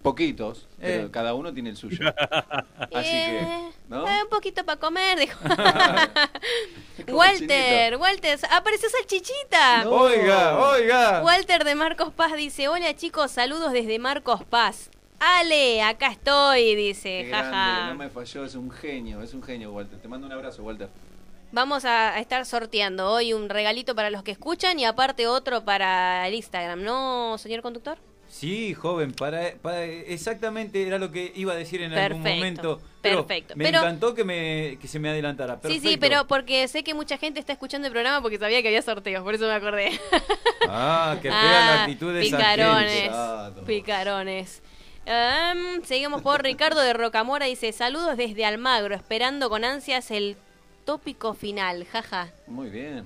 Speaker 7: Poquitos,
Speaker 5: Eh.
Speaker 7: pero cada uno tiene el suyo. Así que,
Speaker 6: Eh,
Speaker 7: ¿no?
Speaker 6: eh, un poquito para comer, dijo.
Speaker 7: Como
Speaker 6: Walter, Walter, apareció Salchichita.
Speaker 7: No.
Speaker 5: Oiga, oiga.
Speaker 6: Walter de Marcos Paz dice, hola chicos, saludos desde Marcos Paz. Ale, acá estoy, dice, jaja.
Speaker 7: no me falló, es un genio, es un genio, Walter. Te mando un abrazo, Walter.
Speaker 6: Vamos a estar sorteando hoy un regalito para los que escuchan y aparte otro para el Instagram, ¿no, señor conductor?
Speaker 5: Sí, joven, para, para- exactamente era lo que iba a decir en algún momento. Pero
Speaker 6: perfecto.
Speaker 5: Me
Speaker 6: Pero-
Speaker 5: encantó que, me, que se me adelantara.
Speaker 6: Sí, sí, pero porque sé que mucha gente está escuchando el programa porque sabía que había sorteos, por eso me acordé.
Speaker 5: Ah, que fea la
Speaker 6: Ah,
Speaker 5: actitud de esa
Speaker 6: picarones.
Speaker 5: gente.
Speaker 7: Pesado.
Speaker 6: Picarones. Em, seguimos por Ricardo de Rocamora. Dice: Saludos desde Almagro, esperando con ansias el tópico final. Jaja.
Speaker 7: Muy bien.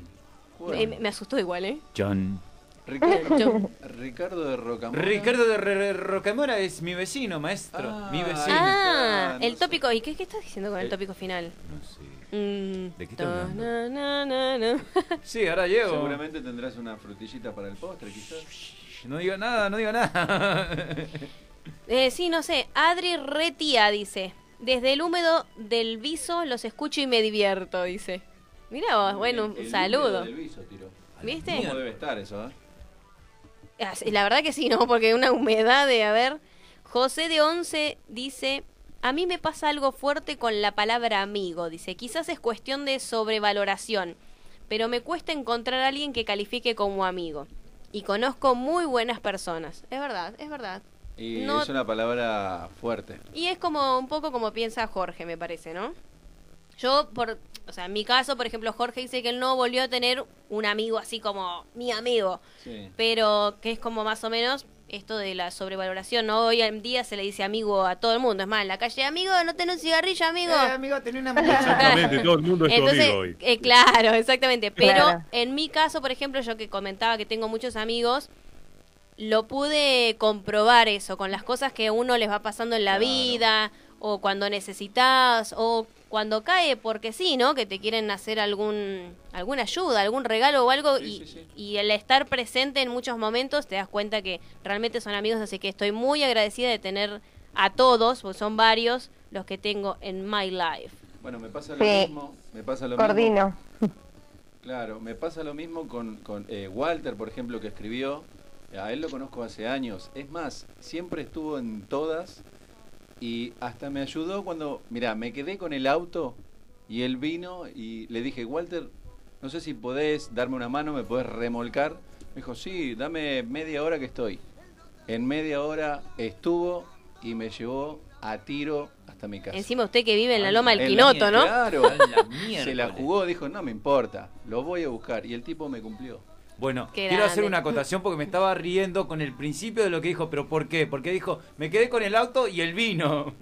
Speaker 7: Bueno,
Speaker 6: me- me asustó igual, ¿eh?
Speaker 5: John.
Speaker 7: Ricardo, Ricardo de Rocamora.
Speaker 5: Ricardo de Rocamora es mi vecino, maestro.
Speaker 7: Ah,
Speaker 5: mi vecino.
Speaker 6: Ah,
Speaker 7: Ah, no
Speaker 6: el
Speaker 7: sé.
Speaker 6: tópico. ¿Y qué, qué estás diciendo con el
Speaker 5: Eh,
Speaker 6: tópico final?
Speaker 5: No sé.
Speaker 6: Mm,
Speaker 5: ¿De qué hablando?
Speaker 6: na, na.
Speaker 5: Sí, ahora llego.
Speaker 7: Seguramente tendrás una frutillita para el postre, quizás.
Speaker 5: No diga nada, no diga nada.
Speaker 6: Eh, sí, no sé. Adri Retía dice: Desde el húmedo del viso los escucho y me divierto, dice. Mira vos, bueno, un
Speaker 7: El- el
Speaker 6: saludo.
Speaker 7: húmedo del viso, tiró.
Speaker 6: ¿Viste?
Speaker 7: ¿Cómo debe estar eso, eh?
Speaker 6: Ah, La verdad que sí, ¿no? Porque una humedad de, a ver, José de Once dice, a mí me pasa algo fuerte con la palabra amigo, dice, quizás es cuestión de sobrevaloración, pero me cuesta encontrar a alguien que califique como amigo. Y conozco muy buenas personas. Es verdad, es verdad.
Speaker 7: Y
Speaker 6: No-
Speaker 7: es una palabra fuerte.
Speaker 6: Y es como un poco como piensa Jorge, me parece, ¿no? Yo, por, o sea, en mi caso, por ejemplo, Jorge dice que él no volvió a tener un amigo así como mi amigo
Speaker 7: Sí.
Speaker 6: pero que es como más o menos esto de la sobrevaloración, ¿no? Hoy en día se le dice amigo a todo el mundo, es más, en la calle, amigo, no tenés un cigarrillo, amigo.
Speaker 5: amigo, tenés una
Speaker 9: Exactamente, todo el mundo es tu
Speaker 6: Entonces,
Speaker 9: amigo hoy.
Speaker 6: eh, claro, exactamente. Pero
Speaker 8: Claro.
Speaker 6: en mi caso, por ejemplo, yo que comentaba que tengo muchos amigos, lo pude comprobar eso, con las cosas que a uno les va pasando en la
Speaker 7: Claro.
Speaker 6: vida, o cuando necesitas, o cuando cae porque sí, ¿no? Que te quieren hacer algún alguna ayuda, algún regalo o algo, y, y el estar presente en muchos momentos te das cuenta que realmente son amigos, así que estoy muy agradecida de tener a todos, porque son varios los que tengo en my life.
Speaker 7: Bueno, me pasa lo
Speaker 8: Sí.
Speaker 7: mismo. Me pasa lo mismo.
Speaker 8: Coordino.
Speaker 7: Claro, me pasa lo mismo con, con eh, Walter, por ejemplo, que escribió. A él lo conozco hace años. Es más, siempre estuvo en todas y hasta me ayudó cuando, mira, me quedé con el auto y él vino y le dije, Walter, no sé si podés darme una mano, me podés remolcar. Me dijo, sí, dame media hora que estoy. En media hora estuvo y me llevó a tiro hasta mi casa.
Speaker 6: Encima usted que vive en la loma del Quinoto,
Speaker 7: la-
Speaker 6: ¿no?
Speaker 7: Claro.
Speaker 5: La
Speaker 7: Se la jugó, dijo, no me importa, lo voy a buscar. Y el tipo me cumplió.
Speaker 5: Bueno,
Speaker 6: Qué
Speaker 5: quiero hacer una acotación porque me estaba riendo con el principio de lo que dijo, pero ¿por qué? Porque dijo, me quedé con el auto y el vino.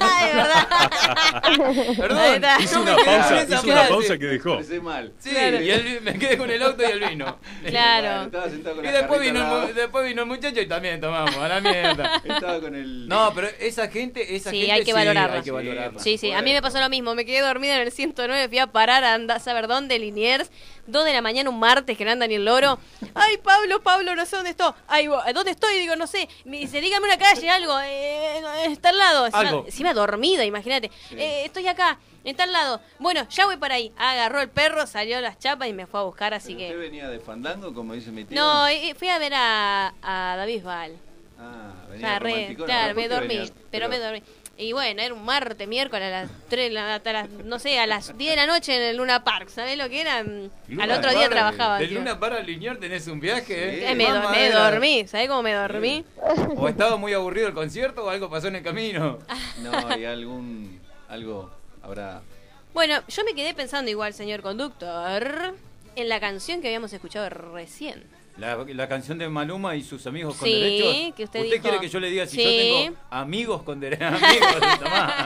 Speaker 6: Ay.
Speaker 9: Hizo una pausa, hizo una que dejó.
Speaker 7: Empecé mal.
Speaker 5: Sí,
Speaker 6: Claro.
Speaker 5: y el- me quedé con el auto y el vino.
Speaker 6: Claro.
Speaker 7: Estaba sentado con
Speaker 5: Y
Speaker 7: la
Speaker 5: después vino, el, después vino el muchacho y también tomamos, a la mierda.
Speaker 7: Estaba con el...
Speaker 5: No, pero esa gente, esa
Speaker 6: Sí,
Speaker 5: gente
Speaker 6: hay que valorarla.
Speaker 5: hay que valorarla.
Speaker 6: Sí, sí, a mí me pasó lo mismo. Me quedé dormida en el 109, fui a parar a andar, saber dónde, Liniers. Dos de la mañana un martes que no anda ni el loro. Ay, Pablo, Pablo, no sé dónde estoy. Ay, ¿dónde estoy? Digo, no sé. Me dice, dígame una calle, algo. Eh, no, está al lado. Encima,
Speaker 5: Algo.
Speaker 6: encima dormida, imagínate. Eh, estoy acá, en tal lado. Bueno, ya voy para ahí. Agarró el perro, salió las chapas y me fue a buscar, así
Speaker 7: ¿Pero
Speaker 6: que...
Speaker 7: ¿Usted venía de fandango, como dice mi tío?
Speaker 6: No, eh, fui a ver a, a David Val.
Speaker 7: Ah,
Speaker 6: O
Speaker 7: venía
Speaker 6: sea, re-
Speaker 7: romanticón,
Speaker 6: claro,
Speaker 7: ¿por
Speaker 6: me dormí,
Speaker 7: venía?
Speaker 6: pero me dormí. Y bueno, era un martes, miércoles a las 3, hasta las, no sé, a las 10 de la noche en el Luna Park. ¿Sabés lo que era? Mm, Al otro día trabajaba.
Speaker 5: De
Speaker 6: encima.
Speaker 5: Luna para Linear tenés un viaje,
Speaker 7: Sí.
Speaker 5: ¿eh?
Speaker 6: Me, do- dormí, ¿sabés cómo me dormí?
Speaker 5: O estaba muy aburrido el concierto o algo pasó en el camino.
Speaker 7: No, hay algún... Algo habrá...
Speaker 6: Bueno, yo me quedé pensando igual, señor conductor, en la canción que habíamos escuchado recién.
Speaker 5: La, la canción de Maluma y sus amigos con
Speaker 6: Sí,
Speaker 5: derechos.
Speaker 6: que usted dijo.
Speaker 5: quiere que yo le diga si
Speaker 6: Sí.
Speaker 5: yo tengo amigos con derechos?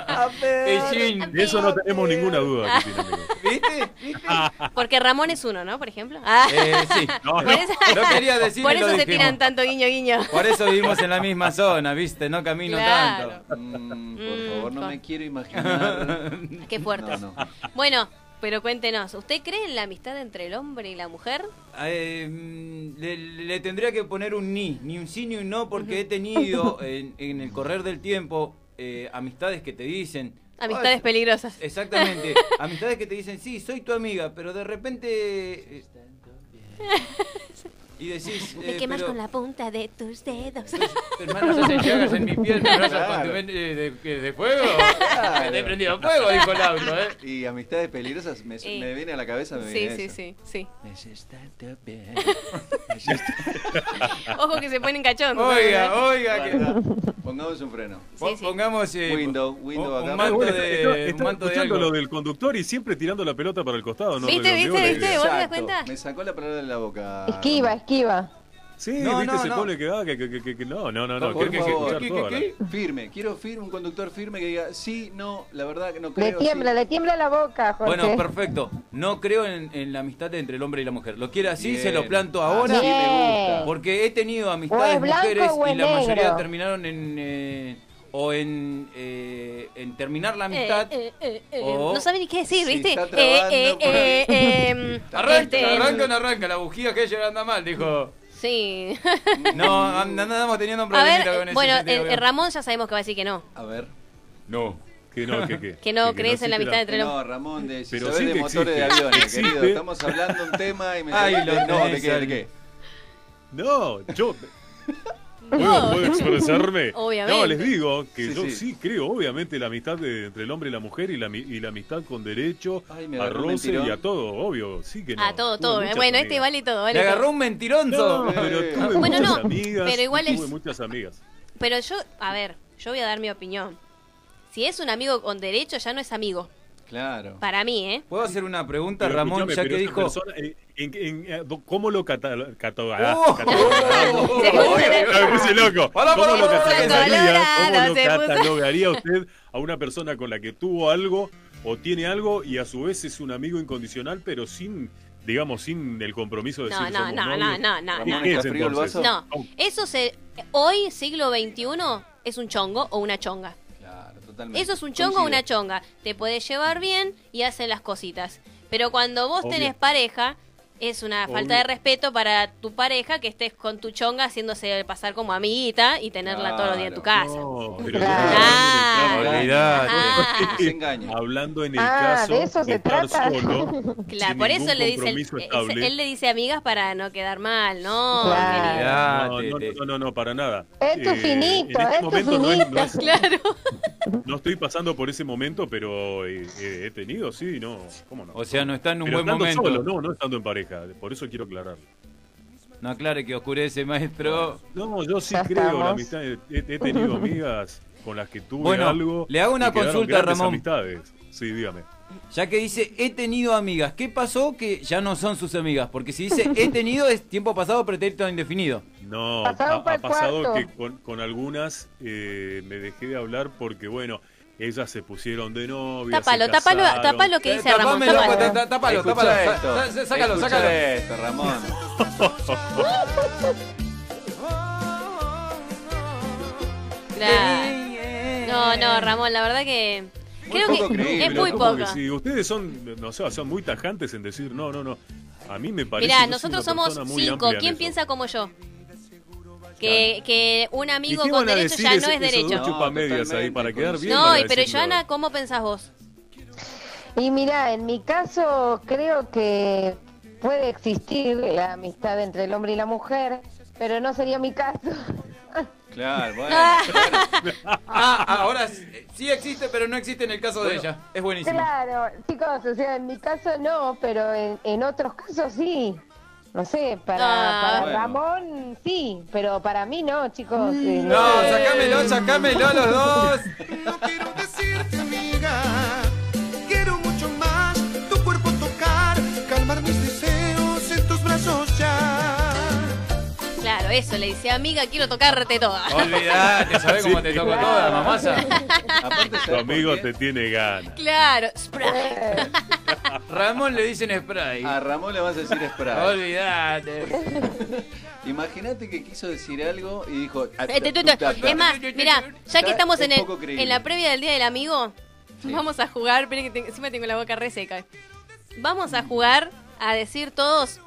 Speaker 5: Amigos.
Speaker 9: De eso no tenemos ninguna duda. que tiene amigos.
Speaker 5: ¿Viste? ¿Viste?
Speaker 6: Porque Ramón es uno, ¿no? Por ejemplo. Ah,
Speaker 5: Eh, sí.
Speaker 9: No,
Speaker 6: por
Speaker 9: no.
Speaker 6: eso,
Speaker 5: No quería decir
Speaker 6: por eso se
Speaker 5: dijimos.
Speaker 6: tiran tanto guiño guiño.
Speaker 5: Por eso vivimos en la misma zona, ¿viste? No camino
Speaker 6: Claro.
Speaker 5: tanto.
Speaker 7: Mm, por
Speaker 6: Mm,
Speaker 7: favor, no
Speaker 6: fa-
Speaker 7: me quiero imaginar...
Speaker 6: Qué
Speaker 7: no.
Speaker 6: Bueno, pero cuéntenos, ¿usted cree en la amistad entre el hombre y la mujer?
Speaker 5: Eh, mm, le, le tendría que poner un ni, ni un sí ni un no, porque he tenido en, en el correr del tiempo eh, amistades que te dicen.
Speaker 6: Amistades
Speaker 5: "Ay,
Speaker 6: peligrosas.
Speaker 5: Exactamente, amistades que te dicen, sí, soy tu amiga, pero de repente... eh, y decís...
Speaker 6: Me
Speaker 5: eh,
Speaker 6: quemas
Speaker 5: pero-
Speaker 6: con la punta de tus dedos.
Speaker 5: Hermano, se hacen llagas en mi piel, pero no
Speaker 7: Claro.
Speaker 5: eh, de, que de fuego.
Speaker 7: Claro.
Speaker 5: Te he prendido fuego, dijo el auto, ¿eh?
Speaker 7: Y amistades peligrosas, me,
Speaker 6: Sí.
Speaker 7: me viene a la cabeza, me
Speaker 6: Sí,
Speaker 7: viene
Speaker 6: sí,
Speaker 7: eso.
Speaker 6: sí, sí.
Speaker 7: Bien.
Speaker 6: Ojo que se ponen cachondos.
Speaker 5: Oiga,
Speaker 6: ¿no?
Speaker 5: oiga, que...
Speaker 7: Pongamos un freno.
Speaker 6: Sí, sí.
Speaker 5: Pongamos eh,
Speaker 7: Window, window
Speaker 5: un, un
Speaker 7: acá.
Speaker 5: manto
Speaker 9: Bueno,
Speaker 5: de,
Speaker 9: estaba-
Speaker 5: un
Speaker 9: estaba
Speaker 5: manto de
Speaker 9: escuchando
Speaker 5: algo.
Speaker 9: lo del conductor y siempre tirando la pelota para el costado. ¿no?
Speaker 6: ¿Viste, viste, viste? ¿Vos te das cuenta?
Speaker 7: Me sacó la palabra de la boca.
Speaker 8: Esquiva, esquiva.
Speaker 9: Sí,
Speaker 5: No,
Speaker 9: viste,
Speaker 5: no,
Speaker 9: se
Speaker 5: no.
Speaker 9: pone que, ah, que, que, que, que- no, no, no, no, que hay que
Speaker 7: favor.
Speaker 9: escuchar
Speaker 5: ¿Qué, qué,
Speaker 9: toda
Speaker 5: qué,
Speaker 9: la-
Speaker 7: Firme, quiero firme, un conductor firme que diga sí, no, la verdad que no
Speaker 8: Le
Speaker 7: creo.
Speaker 8: tiembla,
Speaker 7: sí.
Speaker 8: le tiembla la boca, Jorge.
Speaker 5: Bueno, perfecto. No creo en, en la amistad entre el hombre y la mujer. Lo quiere así,
Speaker 7: Bien.
Speaker 5: se lo planto
Speaker 7: Así
Speaker 5: ahora.
Speaker 7: me gusta.
Speaker 5: Porque he tenido amistades mujeres y la mayoría terminaron en... eh, o en, eh, en terminar la
Speaker 6: Eh,
Speaker 5: amistad.
Speaker 6: eh, eh, eh,
Speaker 5: O-
Speaker 6: No sabe ni qué decir, ¿viste?
Speaker 7: está
Speaker 6: Eh, eh,
Speaker 7: por
Speaker 6: eh, eh,
Speaker 5: Arranca,
Speaker 6: este,
Speaker 5: arranca o no arranca, la bujía que ella anda mal, dijo.
Speaker 6: Sí.
Speaker 5: No, and- andamos teniendo un
Speaker 6: ver,
Speaker 5: problemita
Speaker 6: eh,
Speaker 5: con ese
Speaker 6: bueno,
Speaker 5: sentido,
Speaker 6: eh. Ramón ya sabemos que va a decir que no.
Speaker 7: A ver.
Speaker 5: No.
Speaker 9: Que no, que, que,
Speaker 6: Que no
Speaker 9: que
Speaker 6: crees en la amistad entre los...
Speaker 7: No, Ramón, de, si
Speaker 9: Pero
Speaker 7: sabes
Speaker 9: sí
Speaker 7: de
Speaker 9: que
Speaker 7: motores de aviones,
Speaker 9: Existe.
Speaker 7: querido. Estamos hablando un tema y me
Speaker 5: Ay, lo
Speaker 7: de- No, ¿de qué? ¿De qué?
Speaker 9: No, yo ¿Puedo, expresarme?
Speaker 6: Obviamente.
Speaker 9: No, les digo que
Speaker 7: Sí,
Speaker 9: yo
Speaker 7: sí.
Speaker 9: sí. creo, obviamente, la amistad de- entre el hombre y la mujer y la, mi- y la amistad con derecho
Speaker 7: Ay,
Speaker 9: a roce y a todo, obvio, sí que no.
Speaker 6: A todo, todo. Bueno, este
Speaker 9: amigas.
Speaker 6: vale todo,
Speaker 5: Le
Speaker 6: vale todo.
Speaker 5: agarró un mentironzo.
Speaker 9: No, pero tuve
Speaker 6: Bueno,
Speaker 9: muchas
Speaker 6: no,
Speaker 9: amigas.
Speaker 6: pero igual
Speaker 9: tuve
Speaker 6: es-
Speaker 9: muchas amigas.
Speaker 6: Pero yo, a ver, yo voy a dar mi opinión. Si es un amigo con derecho, ya no es amigo.
Speaker 7: Claro.
Speaker 6: Para mí, ¿eh?
Speaker 5: ¿Puedo hacer una pregunta,
Speaker 9: Pero
Speaker 5: Ramón, ya que dijo...
Speaker 9: persona, eh, en- en- eh, do- ¿Cómo lo cataloga? cataloga-
Speaker 5: Oh.
Speaker 9: puse loco. ¿Cómo lo catalogaría, cómo lo catalogaría usted a una persona con la que tuvo algo o tiene algo y a su vez es un amigo incondicional, pero sin, digamos, sin el compromiso de
Speaker 6: No,
Speaker 9: decir
Speaker 6: no,
Speaker 9: somos
Speaker 6: no, no, no, no,
Speaker 9: ¿Qué
Speaker 6: no.
Speaker 9: es
Speaker 7: vaso?
Speaker 6: No, eso se. Hoy, siglo XXI, es un chongo o una chonga.
Speaker 7: Totalmente.
Speaker 6: Eso es un chongo o una chonga. Te puedes llevar bien y hacen las cositas. Pero cuando vos
Speaker 9: Obvio.
Speaker 6: tenés pareja, es una falta de respeto para tu pareja que estés con tu chonga haciéndose pasar como amiguita y tenerla todos los días en tu casa.
Speaker 9: No, pero
Speaker 6: Claro. Ah.
Speaker 9: Hablando en el
Speaker 8: Ah,
Speaker 9: caso
Speaker 8: de eso se
Speaker 9: estar
Speaker 8: trata.
Speaker 9: solo,
Speaker 6: Claro,
Speaker 9: sin
Speaker 6: por eso le dice
Speaker 9: estable.
Speaker 6: él le dice amigas para no quedar mal, ¿no?
Speaker 8: Claro.
Speaker 9: No, no, no, no, no, para nada.
Speaker 8: Es tu
Speaker 9: Eh,
Speaker 8: finito,
Speaker 9: en este
Speaker 8: es tu
Speaker 9: no, es- no
Speaker 8: finito.
Speaker 9: es-
Speaker 6: Claro.
Speaker 9: no estoy pasando por ese momento, pero eh, eh, he tenido, sí, no, ¿cómo no?
Speaker 5: O sea, no está en un
Speaker 9: Pero
Speaker 5: buen momento.
Speaker 9: solo, no, no estando en pareja, por eso quiero aclarar.
Speaker 5: No aclare que oscurece, maestro.
Speaker 9: No, yo sí creo, la amistad, he, he tenido amigas con las que tuve
Speaker 5: Bueno,
Speaker 9: algo.
Speaker 5: le hago una consulta, Ramón.
Speaker 9: amistades. Sí, dígame.
Speaker 5: Ya que dice he tenido amigas, ¿qué pasó que ya no son sus amigas? Porque si dice he tenido es tiempo pasado pretérito indefinido.
Speaker 9: No,
Speaker 8: Pasado
Speaker 9: ha, pasado
Speaker 8: cuarto.
Speaker 9: que con, con algunas eh, me dejé de hablar porque, bueno, ellas se pusieron de novia.
Speaker 6: Tápalo, tápalo, tápalo que dice Ramón. Tápalo.
Speaker 5: tá- tá- tápalo,
Speaker 7: esto.
Speaker 5: Sácalo, sácalo.
Speaker 7: esto, Ramón.
Speaker 6: Claro. No, no, Ramón, la verdad que. Creo
Speaker 7: poco
Speaker 6: que
Speaker 7: creíble,
Speaker 6: es muy
Speaker 9: ¿cómo que
Speaker 6: poca.
Speaker 9: sí? ustedes son, no sé, son muy tajantes en decir no, no, no. A mí me parece.
Speaker 6: Mirá, nosotros somos cinco. ¿Quién piensa como yo? Que, que un
Speaker 9: ¿Y
Speaker 6: amigo con derecho ya
Speaker 9: ese-
Speaker 6: no es derecho.
Speaker 9: chupamedias ahí para quedar bien?
Speaker 6: No, pero
Speaker 9: decirlo?
Speaker 6: Joana, ¿cómo pensás vos?
Speaker 8: Y mira, en mi caso creo que puede existir la amistad entre el hombre y la mujer, pero no sería mi caso.
Speaker 7: Claro, bueno.
Speaker 5: Ah, ahora s- sí existe, pero no existe en el caso de ella. Es buenísimo.
Speaker 8: Claro, chicos, o sea, en mi caso no, pero en, en otros casos sí. No sé, para,
Speaker 6: Ah,
Speaker 8: para
Speaker 7: bueno.
Speaker 8: Ramón sí, pero para mí no, chicos. eh,
Speaker 5: No, sacámelo, sacámelo los dos.
Speaker 3: No quiero decirte, amiga, quiero mucho más tu cuerpo tocar, calmar mis deseos en tus brazos ya.
Speaker 6: Claro, eso, le dice, amiga, quiero tocarte toda.
Speaker 5: Olvidate, ¿sabés cómo
Speaker 9: Sí.
Speaker 5: te toco toda, mamasa?
Speaker 7: Aparte,
Speaker 9: Tu
Speaker 7: ¿sabes
Speaker 9: amigo te tiene ganas.
Speaker 6: Claro, spray.
Speaker 5: Ramón le dicen spray.
Speaker 7: A Ramón le vas a decir spray.
Speaker 5: Olvidate.
Speaker 7: Imagínate que quiso decir algo y dijo. ah, ta, ta, ta.
Speaker 6: Es más, mira, ya que estamos
Speaker 7: es
Speaker 6: en, el, en la previa del Día del Amigo,
Speaker 7: Sí.
Speaker 6: vamos a jugar, esperen que te- encima tengo la boca reseca. Vamos a jugar a decir todos,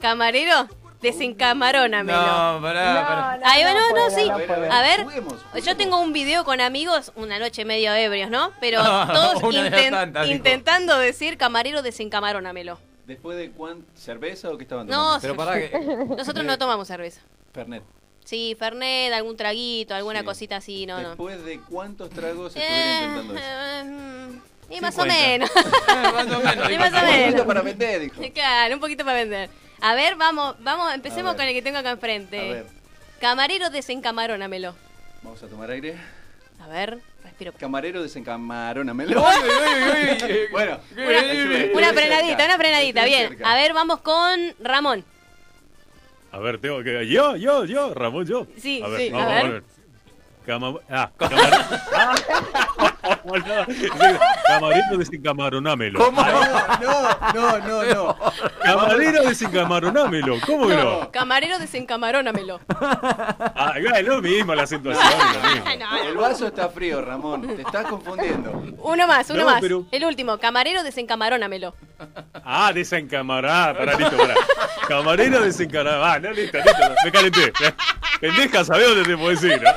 Speaker 6: camarero, desencamarónamelo.
Speaker 5: No, pará, pará.
Speaker 6: Ahí va, no, no, sí. A ver,
Speaker 7: Juguemos,
Speaker 6: yo tengo un video con amigos, una noche medio ebrios, ¿no? Pero todos
Speaker 5: una de las
Speaker 6: inten-
Speaker 5: tantas, dijo.
Speaker 6: intentando decir camarero desencamarónamelo.
Speaker 7: ¿Después de cuán cerveza o qué estaban
Speaker 6: No,
Speaker 7: tomando?
Speaker 5: Pero pará que.
Speaker 6: nosotros no tomamos cerveza.
Speaker 7: Fernet.
Speaker 6: Sí, Fernet, algún traguito, alguna
Speaker 7: Sí.
Speaker 6: cosita así, no, no.
Speaker 7: ¿Después de cuántos tragos estuvieron
Speaker 6: Eh,
Speaker 7: intentando eso?
Speaker 6: eh, y más o
Speaker 5: 50.
Speaker 6: menos.
Speaker 5: Eh, más o menos. Dijo.
Speaker 6: más o
Speaker 7: Un
Speaker 6: menos.
Speaker 7: poquito para vender, dijo.
Speaker 6: Claro, un poquito para vender. A ver, vamos, vamos, empecemos
Speaker 7: A
Speaker 6: con el que tengo acá
Speaker 7: A
Speaker 6: enfrente.
Speaker 7: ver,
Speaker 6: Camarero desencamarónamelo.
Speaker 7: vamos a tomar aire.
Speaker 6: A ver, respiro.
Speaker 7: Camarero desencamarónamelo.
Speaker 5: Uy, uy, uy, uy, uy.
Speaker 7: Bueno,
Speaker 6: Una, una frenadita, una frenadita, bien. A ver, vamos con Ramón.
Speaker 9: A ver, tengo que. Yo, yo, yo, Ramón, yo.
Speaker 6: Sí,
Speaker 9: a ver,
Speaker 6: sí,
Speaker 9: vamos
Speaker 6: a ver.
Speaker 9: Cama... Ah, camarero. Camarero desencamaronámelo.
Speaker 5: ¿Cómo?
Speaker 7: No, no, no, no.
Speaker 9: Camarero desencamaronámelo. ¿Cómo que no?
Speaker 6: Camarero desencamarónamelo.
Speaker 9: Ah, es lo mismo la
Speaker 6: no.
Speaker 7: El vaso está frío, Ramón. Te estás confundiendo.
Speaker 6: Uno más, uno
Speaker 9: No,
Speaker 6: más.
Speaker 9: pero-
Speaker 6: El último, camarero desencamarónamelo.
Speaker 9: Ah, desencamarar. Para, listo, para. Camarero desencamarar. Ah, no, listo, listo. Me calenté. Pendeja, ¿sabés dónde te puedo decir? ¿no?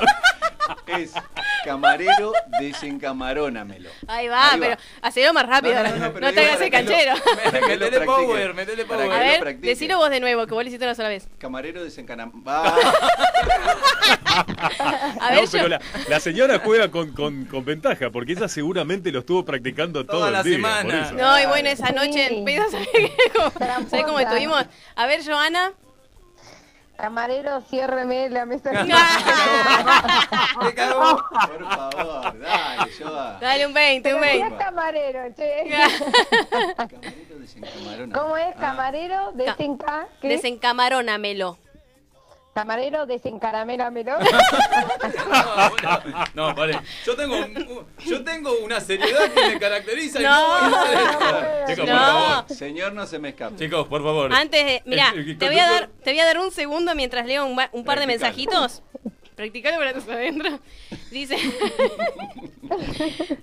Speaker 7: Es camarero desencamarónamelo.
Speaker 6: Ahí va,
Speaker 7: Ahí va.
Speaker 6: pero hacelo más rápido.
Speaker 7: No,
Speaker 6: No,
Speaker 7: no, no, pero
Speaker 6: te hagas el canchero.
Speaker 5: Metele power, metele
Speaker 7: Para
Speaker 5: power.
Speaker 7: que
Speaker 6: A
Speaker 7: lo
Speaker 6: ver,
Speaker 7: practique.
Speaker 6: decilo vos de nuevo, que vos lo hiciste una sola vez.
Speaker 7: Camarero desencanam...
Speaker 6: A ver,
Speaker 9: no, pero la, la señora juega con, con, con ventaja, porque ella seguramente lo estuvo practicando
Speaker 5: Toda
Speaker 9: todo
Speaker 5: la
Speaker 9: día.
Speaker 5: semana.
Speaker 9: por eso.
Speaker 6: No, y bueno, esa
Speaker 8: Sí.
Speaker 6: noche en pedo, ¿sabés cómo, ¿sabés cómo estuvimos? A ver, Joana.
Speaker 8: Camarero, ciérreme la mesa.
Speaker 5: Me cagó.
Speaker 7: Por favor, dale, Joa.
Speaker 6: Dale un 20, un
Speaker 8: Pero si
Speaker 6: 20.
Speaker 8: es camarero, che.
Speaker 7: Camarero desencamarónamelo.
Speaker 8: ¿Cómo es
Speaker 7: Ah,
Speaker 8: camarero? Desenca. ¿qué?
Speaker 6: Desencamarónamelo.
Speaker 8: Camarero, desencaramélamelo.
Speaker 5: No, vale. Yo tengo, un- yo tengo una seriedad que me caracteriza. y
Speaker 6: No.
Speaker 5: voy a hacer esto. Chicos, por
Speaker 6: No.
Speaker 5: favor.
Speaker 7: Señor, no se me escape.
Speaker 5: Chicos, por favor.
Speaker 6: Antes de. Mira,
Speaker 5: El- el
Speaker 6: te voy a dar,
Speaker 5: conductor-
Speaker 6: te voy a dar un segundo mientras leo un, ba- un par de
Speaker 5: Practicalo.
Speaker 6: mensajitos. Practicalo para tus adentro. Dice.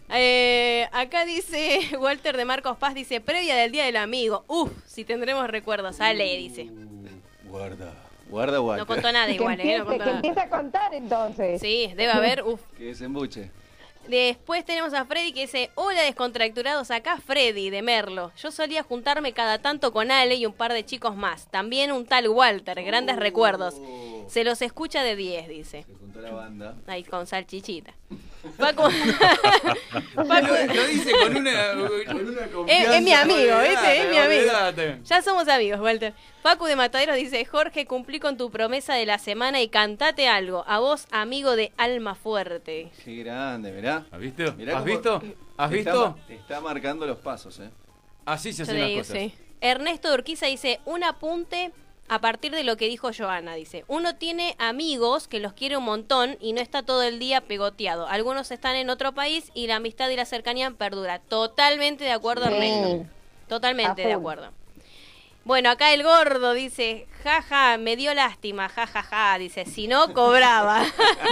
Speaker 6: Eh, acá dice Walter de Marcos Paz, dice, previa del Día del Amigo. Uf, si tendremos recuerdos. Ale, dice.
Speaker 7: Guarda, guarda, guarda.
Speaker 6: No contó nada
Speaker 8: que,
Speaker 6: igual, ¿eh? No contó
Speaker 8: que
Speaker 6: nada.
Speaker 8: empiece a contar entonces.
Speaker 6: Sí, debe haber, uf.
Speaker 7: Que desembuche.
Speaker 6: Después tenemos a Freddy que dice, hola descontracturados, acá Freddy de Merlo. Yo solía juntarme cada tanto con Ale y un par de chicos más. También un tal Walter, grandes recuerdos. Se los escucha de 10, dice.
Speaker 7: Se juntó la banda.
Speaker 6: Ahí con salchichita. Paco,
Speaker 5: Lo, lo dice con una, con una
Speaker 6: es,
Speaker 5: confianza.
Speaker 6: es mi amigo, ¿viste? Es mi amigo. Ya somos amigos, Walter. Paco de Matadero dice, Jorge, cumplí con tu promesa de la semana y cantate algo. A vos, amigo de Alma Fuerte.
Speaker 7: Qué grande, mirá.
Speaker 5: ¿Has visto?
Speaker 7: Mirá
Speaker 5: ¿Has visto? ¿Has
Speaker 7: te está
Speaker 5: visto?
Speaker 7: Te está marcando los pasos, ¿eh?
Speaker 5: Así se hacen las cosas.
Speaker 6: sí. Ernesto Urquiza dice, un apunte a partir de lo que dijo Joana, dice, uno tiene amigos que los quiere un montón y no está todo el día pegoteado. Algunos están en otro país y la amistad y la cercanía perdura. Totalmente de acuerdo,
Speaker 8: Sí.
Speaker 6: Ernesto. Totalmente de acuerdo. Bueno, acá el gordo dice, jaja, me dio lástima, jajaja, dice, si no cobraba.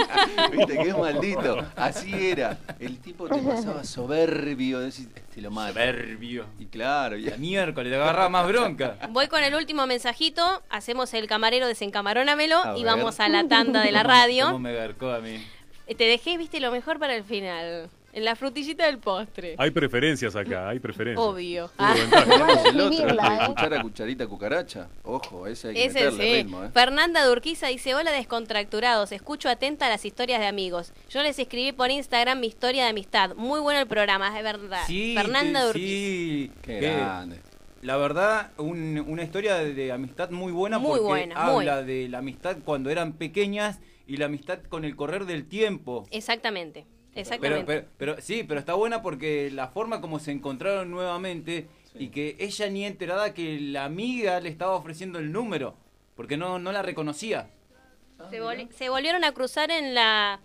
Speaker 7: Viste que es maldito. Así era. El tipo te pasaba soberbio. Decís, este lo mata.
Speaker 5: Soberbio.
Speaker 7: Y claro, y
Speaker 5: La miércoles te agarraba más bronca.
Speaker 6: Voy con el último mensajito, hacemos el camarero desencamarónamelo
Speaker 7: A
Speaker 6: y
Speaker 7: ver.
Speaker 6: vamos a la tanda de la radio.
Speaker 5: ¿Cómo me garcó a mí?
Speaker 6: Eh, Te dejé, viste, lo mejor para el final. En la frutillita del postre.
Speaker 9: Hay preferencias acá, hay preferencias.
Speaker 6: Obvio.
Speaker 7: Cuchara, cucharita, cucaracha. Ojo, ese hay que
Speaker 6: Ese
Speaker 7: meterle
Speaker 6: sí.
Speaker 7: ritmo, ¿eh?
Speaker 6: Fernanda Durquiza dice, hola descontracturados, escucho atenta a las historias de amigos. Yo les escribí por Instagram mi historia de amistad. Muy bueno el programa, es verdad.
Speaker 5: Sí,
Speaker 6: Fernanda
Speaker 5: te-
Speaker 6: Durquiza.
Speaker 5: sí.
Speaker 7: Qué
Speaker 5: que-
Speaker 7: grande.
Speaker 5: La verdad, un- una historia de, de amistad muy buena
Speaker 6: Muy
Speaker 5: porque
Speaker 6: buena, muy.
Speaker 5: habla de la amistad cuando eran pequeñas y la amistad con el correr del tiempo.
Speaker 6: Exactamente, exactamente.
Speaker 5: pero, pero- sí, pero está buena porque la forma como se encontraron nuevamente y que ella ni enterada que la amiga le estaba ofreciendo el número porque no, no la reconocía.
Speaker 6: Se, vol- se volvieron a cruzar en la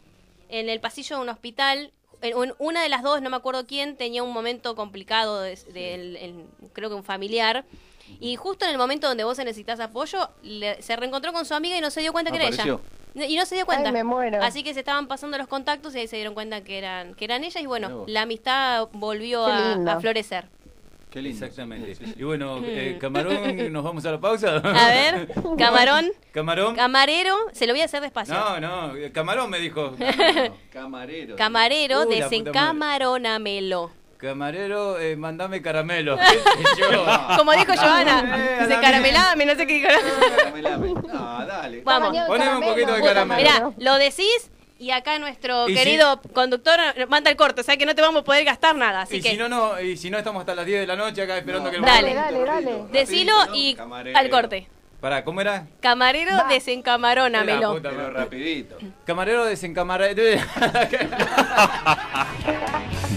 Speaker 6: en el pasillo de un hospital. En- en una de las dos, no me acuerdo quién, tenía un momento complicado, de, del- el- creo que un familiar. Y justo en el momento donde vos necesitas apoyo, le- se reencontró con su amiga y no se dio cuenta que era ella. Y no se dio cuenta.
Speaker 8: Ay, me muero.
Speaker 6: Así que se estaban pasando los contactos y ahí se dieron cuenta que eran, que eran ellas. Y bueno, la amistad volvió a, a florecer.
Speaker 7: Qué lindo.
Speaker 5: Exactamente.
Speaker 7: Sí, sí, sí.
Speaker 5: Y bueno, eh, Camarón, ¿nos vamos a la pausa?
Speaker 6: A ver, camarón,
Speaker 5: Camarón.
Speaker 6: camarero, se lo voy a hacer despacio.
Speaker 5: No, no, Camarón me dijo.
Speaker 7: No, camarero.
Speaker 6: Camarero, desencamarónamelo.
Speaker 5: Camarero, eh, mandame caramelo.
Speaker 6: Como dijo
Speaker 5: Eh,
Speaker 6: Joana, dice
Speaker 5: la
Speaker 6: caramelame, no sé qué dijo.
Speaker 7: Camelame. No, dale.
Speaker 6: Vamos.
Speaker 5: Poneme un poquito de caramelo.
Speaker 6: Mirá, lo decís y acá nuestro
Speaker 5: Y
Speaker 6: querido conductor manda el corte, o sea que no te vamos a poder gastar nada. Así
Speaker 5: y
Speaker 6: que
Speaker 5: si no, no, y si no estamos hasta las 10 de la noche acá esperando
Speaker 7: No.
Speaker 5: que el
Speaker 6: Dale.
Speaker 8: Dale, dale.
Speaker 6: decilo y al corte.
Speaker 5: Pará, ¿cómo era?
Speaker 6: Camarero,
Speaker 8: Va.
Speaker 5: La
Speaker 6: desencamarónamelo.
Speaker 5: puta
Speaker 7: Pero rapidito.
Speaker 5: Camarero desencamara...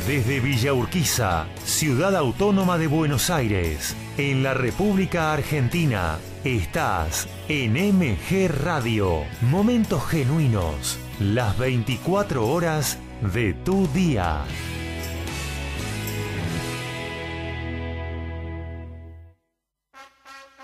Speaker 13: Desde Villa Urquiza, ciudad autónoma de Buenos Aires, en la República Argentina, estás en MG Radio. Momentos genuinos, las 24 horas de tu día.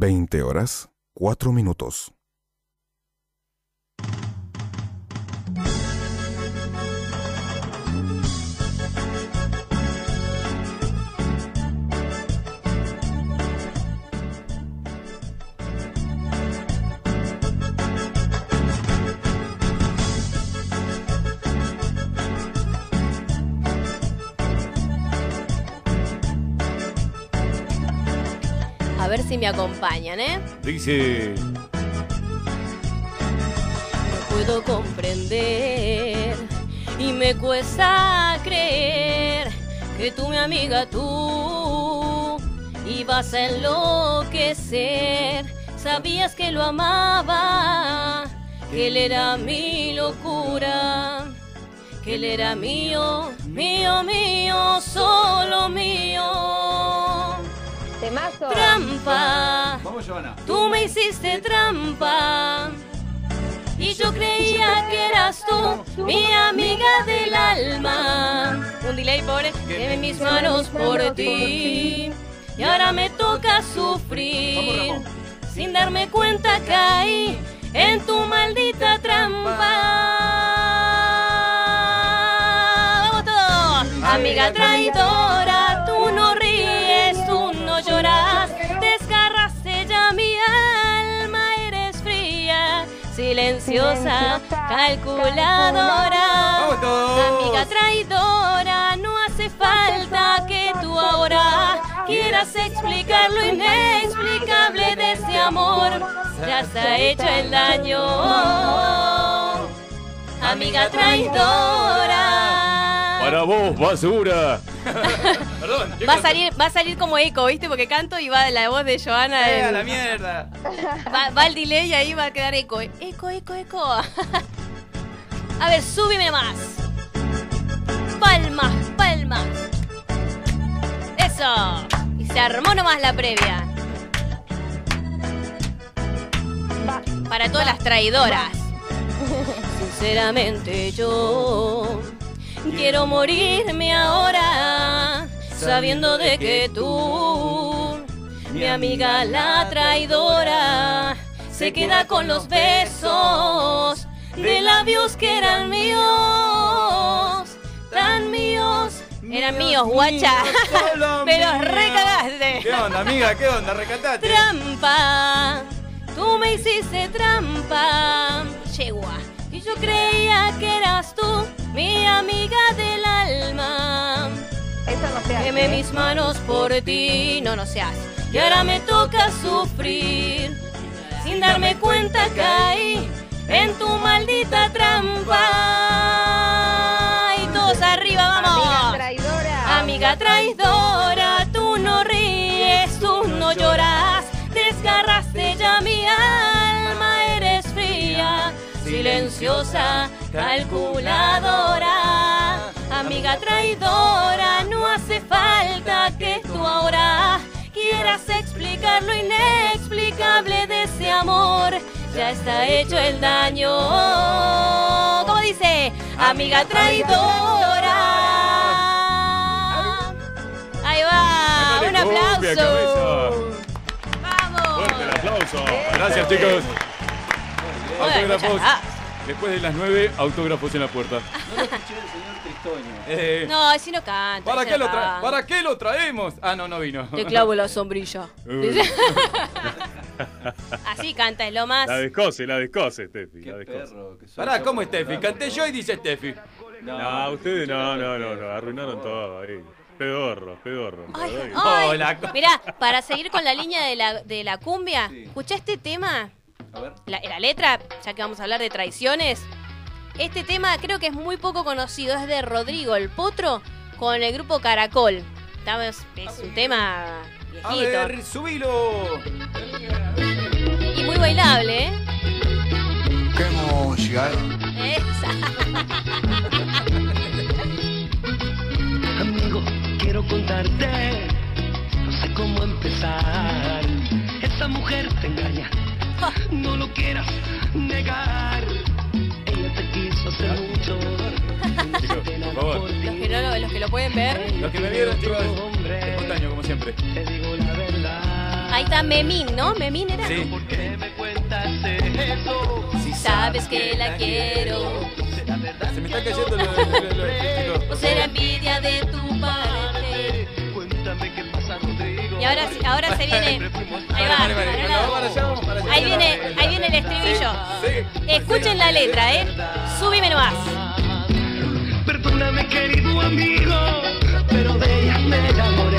Speaker 2: Veinte horas, cuatro minutos.
Speaker 6: Ver si me acompañan, ¿eh?
Speaker 5: Dice.
Speaker 6: No puedo comprender y me cuesta creer que tú, mi amiga, tú ibas a enloquecer. Sabías que lo amaba, que él era mi locura, que él era mío, mío, mío, solo mío.
Speaker 8: Temazo.
Speaker 6: Trampa.
Speaker 7: Vamos, Giovanna.
Speaker 6: Tú me hiciste trampa. Y yo creía que eras tú, mi amiga del alma. Un delay, pobre, en mis manos por ti. Y ahora me toca sufrir. Sin darme cuenta caí en tu maldita trampa. ¡Vamos todos! Amiga traidora, calculadora. Amiga traidora, no hace falta que tú ahora quieras explicar lo inexplicable de este amor. Ya se ha hecho el daño. Amiga traidora.
Speaker 5: Para vos, basura.
Speaker 6: Va a salir, va a salir como eco, ¿viste? Porque canto y va la voz de Joana.
Speaker 5: Eh, a la mierda.
Speaker 6: va, va el delay y ahí va a quedar eco. Eco, eco, eco. A ver, súbime más. Palmas, palmas. Eso. Y se armó nomás la previa. Para todas las traidoras. Sinceramente yo quiero morirme ahora sabiendo de que tú, mi amiga la traidora, se queda con los besos de labios que eran míos, tan míos. Eran míos, guacha.
Speaker 5: míos.
Speaker 6: recagaste.
Speaker 5: ¿Qué onda, amiga? ¿Qué onda? Recatate.
Speaker 6: Trampa, tú me hiciste trampa. Yegua. Y yo creía que eras tú, mi amiga del alma. Mis manos por ti, no, no se hace. Y ahora me toca sufrir. Sin darme cuenta caí en tu maldita trampa. Y todos arriba,
Speaker 8: Amiga
Speaker 6: vamos.
Speaker 8: traidora.
Speaker 6: Amiga traidora, tú no ríes, tú no lloras. Desgarraste ya mi alma, eres fría, silenciosa, calculadora. Amiga traidora, no hace falta que tú ahora quieras explicar lo inexplicable de ese amor. Ya está hecho el daño. ¿Cómo dice? Amiga traidora. Ahí va, un aplauso.
Speaker 9: Fuerte el
Speaker 6: Vamos.
Speaker 9: aplauso.
Speaker 5: Gracias, chicos. Autógrafos. Después de las 9, autógrafos en la puerta.
Speaker 7: No lo escuché señor
Speaker 5: Eh,
Speaker 6: No, así no canta.
Speaker 5: ¿para, qué
Speaker 6: no
Speaker 5: lo tra-
Speaker 6: canta.
Speaker 5: ¿Para qué lo traemos? Ah, no, no vino.
Speaker 6: Te clavo la sombrilla.
Speaker 5: Uh.
Speaker 6: Así canta, es lo más.
Speaker 9: La descose, la descose, Steffi.
Speaker 7: Qué
Speaker 9: La descose.
Speaker 7: perro que sos.
Speaker 5: Pará, ¿cómo Steffi? Canté yo y dice Steffi.
Speaker 9: No, ustedes no, no, no, no, arruinaron todo ahí. Pedorro, pedorro.
Speaker 6: Ay,
Speaker 9: Ay.
Speaker 6: ay.
Speaker 5: Hola.
Speaker 6: Mirá, para seguir con la línea de la, de la cumbia,
Speaker 7: Sí.
Speaker 6: escuchá este tema,
Speaker 7: A ver.
Speaker 6: la, la letra, ya que vamos a hablar de traiciones. Este tema creo que es muy poco conocido, es de Rodrigo el Potro con el grupo Caracol. Es, es un tema
Speaker 5: A
Speaker 6: viejito
Speaker 5: ver, subilo.
Speaker 6: y muy bailable, ¿eh?
Speaker 3: Qué música.
Speaker 6: Esa.
Speaker 14: Amigo, quiero contarte, no sé cómo empezar. Esa mujer te engaña, no lo quieras negar. Ella te quiso hace mucho.
Speaker 5: Chicos, por favor.
Speaker 6: Los que, no lo, los que lo pueden ver.
Speaker 5: Los que me vieron, chicos, espontáneo, como siempre.
Speaker 14: Te digo la verdad.
Speaker 6: Ahí está Memín, ¿no? Memín era.
Speaker 5: Sí.
Speaker 14: ¿Por qué me cuentas eso?
Speaker 6: Si sabes que la quiero,
Speaker 5: Se me está cayendo lo,
Speaker 6: envidia de tu ahora, se viene. Ahí va. Ahí viene, ahí viene el estribillo. Escuchen la letra, ¿eh? Súbime nomás.
Speaker 14: Perdóname, querido amigo, pero de ella me enamoré.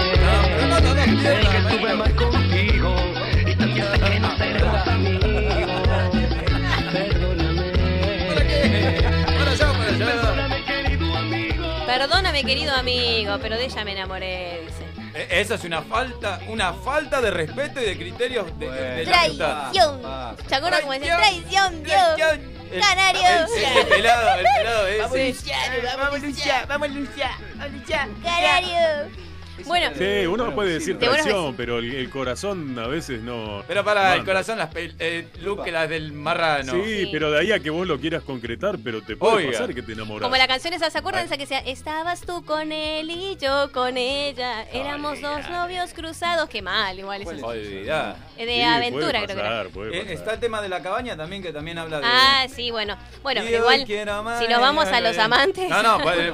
Speaker 14: Sé que estuve
Speaker 5: mierda.
Speaker 14: mal contigo y también sé que no seremos amigos. Perdóname. Querido amigo.
Speaker 6: Perdóname, querido amigo, pero de ella me enamoré, dice.
Speaker 5: Esa es una falta, una falta de respeto y de criterios de, de- de la.
Speaker 6: Traición. ¿Se acuerdan cómo decía?
Speaker 5: Traición.
Speaker 6: Dios.
Speaker 5: Traición. El-
Speaker 6: Canario.
Speaker 5: El, el pelado, el pelado ese.
Speaker 6: Vamos, Luciano, vamos, Luciano, vamos, Luciano. Canario. Bueno,
Speaker 9: Sí, uno puede decir traición, pero el, el corazón a veces no.
Speaker 5: Pero para el corazón, las eh, Luke, las del marrano.
Speaker 9: Sí,
Speaker 6: Sí.
Speaker 9: pero de ahí a que vos lo quieras concretar, pero te puede
Speaker 5: Oiga.
Speaker 9: pasar que te enamoras.
Speaker 6: como la canción esa, ¿se acuerdan esa que decía? Estabas tú con él y yo con ella. Éramos dos novios cruzados. Qué mal, igual eso.
Speaker 5: Olvidá.
Speaker 6: Es de
Speaker 9: Sí,
Speaker 6: aventura,
Speaker 9: puede
Speaker 6: creo que era.
Speaker 9: pasar, puede
Speaker 5: Eh, está el tema de la cabaña también, que también habla de.
Speaker 6: Ah, sí, bueno. Bueno, pero igual, si nos vamos a los amantes.
Speaker 5: No, no, eh,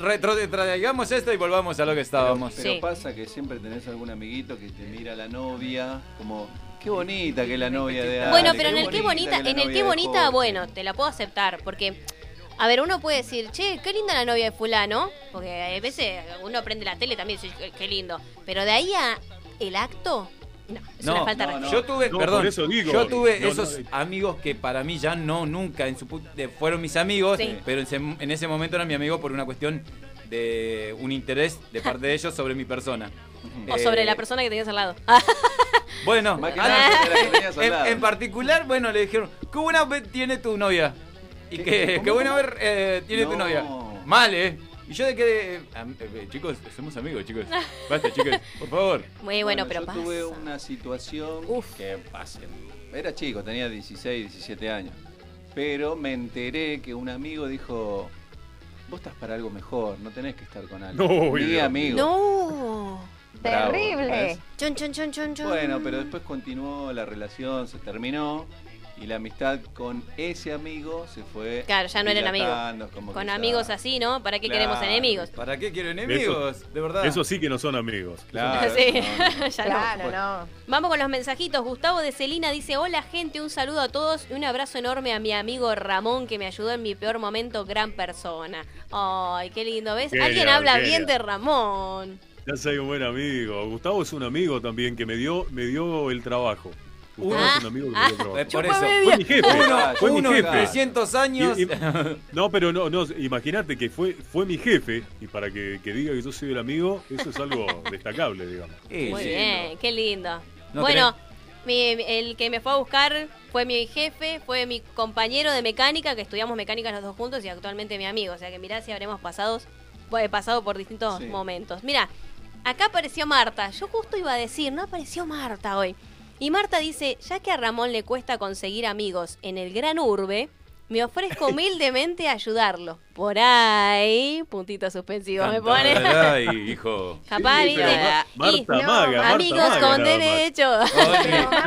Speaker 5: retrotraigamos esto y volvamos a lo que estábamos.
Speaker 7: Pero
Speaker 6: Sí.
Speaker 7: pasa que siempre tenés algún amiguito que te mira la novia como qué bonita que es la novia de
Speaker 6: Bueno,
Speaker 7: Ale,
Speaker 6: pero en el qué bonita, en el qué bonita,
Speaker 7: Jorge".
Speaker 6: bueno, te la puedo aceptar, porque a ver, uno puede decir, che, qué linda la novia de fulano, porque a veces uno prende la tele también qué- lindo, pero de ahí a el acto, no, es una falta de
Speaker 7: no,
Speaker 6: respeto.
Speaker 5: Yo tuve,
Speaker 9: No,
Speaker 5: perdón,
Speaker 9: por eso digo.
Speaker 5: yo tuve
Speaker 9: No, no,
Speaker 5: esos amigos que para mí ya no, nunca, en su fueron mis amigos,
Speaker 6: Sí.
Speaker 5: pero en ese, en ese momento eran mi amigo por una cuestión de un interés de parte de ellos sobre mi persona.
Speaker 6: O
Speaker 5: Eh,
Speaker 6: sobre la persona que tenías al lado.
Speaker 5: Bueno,
Speaker 7: Más que
Speaker 5: ah,
Speaker 7: nada porque la que tenías al
Speaker 5: en,
Speaker 7: lado.
Speaker 5: en particular, bueno, le dijeron, qué buena tiene tu novia. Y
Speaker 7: ¿Qué-
Speaker 5: que, qué buena ver eh, tiene tu
Speaker 7: No.
Speaker 5: novia. Mal, ¿eh? Y yo de que... am- eh, chicos, somos amigos, chicos. Basta, chicos, por favor.
Speaker 6: Muy bueno, pero
Speaker 7: yo
Speaker 6: pasa.
Speaker 7: tuve una situación
Speaker 6: Uf.
Speaker 7: que pasa. Era chico, tenía 16, 17 años. Pero me enteré que un amigo dijo, vos estás para algo mejor, no tenés que estar con alguien.
Speaker 9: No, Dios.
Speaker 7: amigo.
Speaker 6: No.
Speaker 7: Bravo,
Speaker 8: Terrible.
Speaker 6: Chon, chon, chon, chon, chon.
Speaker 7: Bueno, pero después continuó la relación, se terminó y la amistad con ese amigo se fue.
Speaker 6: Claro, ya no eran amigos. Con
Speaker 7: ya-
Speaker 6: amigos así, ¿no? ¿Para qué queremos enemigos?
Speaker 5: ¿Para qué quiero enemigos? de verdad.
Speaker 9: Eso sí que no son amigos.
Speaker 7: Claro,
Speaker 6: Sí,
Speaker 7: no, no.
Speaker 6: ya
Speaker 8: Claro,
Speaker 6: no.
Speaker 8: no.
Speaker 6: Vamos con los mensajitos. Gustavo de Celina dice, hola gente, un saludo a todos y un abrazo enorme a mi amigo Ramón que me ayudó en mi peor momento, gran persona. Ay, qué lindo, ¿ves? Alguien habla bien de Ramón.
Speaker 9: Ya soy un buen amigo. Gustavo es un amigo también que me dio, me dio el trabajo. Gustavo
Speaker 6: Ah,
Speaker 9: es un amigo que
Speaker 6: ah.
Speaker 5: Eh, por eso.
Speaker 9: Fue mi jefe.
Speaker 5: Uno,
Speaker 9: fue
Speaker 5: uno
Speaker 9: mi jefe.
Speaker 5: 300 años.
Speaker 9: Y- y- no, pero no, no, imagínate que fue, fue mi jefe, y para que, que diga que yo soy el amigo, eso es algo destacable, digamos.
Speaker 5: Sí,
Speaker 6: Muy
Speaker 5: sí.
Speaker 6: bien, qué lindo.
Speaker 5: No
Speaker 6: bueno, mi- el que me fue a buscar fue mi jefe, fue mi compañero de mecánica, que estudiamos mecánica los dos juntos y actualmente mi amigo. O sea que mirá si habremos pasado, eh, pasado por distintos
Speaker 7: Sí.
Speaker 6: momentos. Mira, acá apareció Marta. Yo justo iba a decir, no apareció Marta hoy. Y Marta dice, ya que a Ramón le cuesta conseguir amigos en el gran urbe, me ofrezco humildemente a ayudarlo. Por ahí, puntito suspensivo me pone.
Speaker 5: Ay, hijo.
Speaker 6: Capaz,
Speaker 9: Sí, Marta
Speaker 6: Y-
Speaker 9: Maga, Marta
Speaker 6: amigos
Speaker 9: Maga
Speaker 6: con derecho.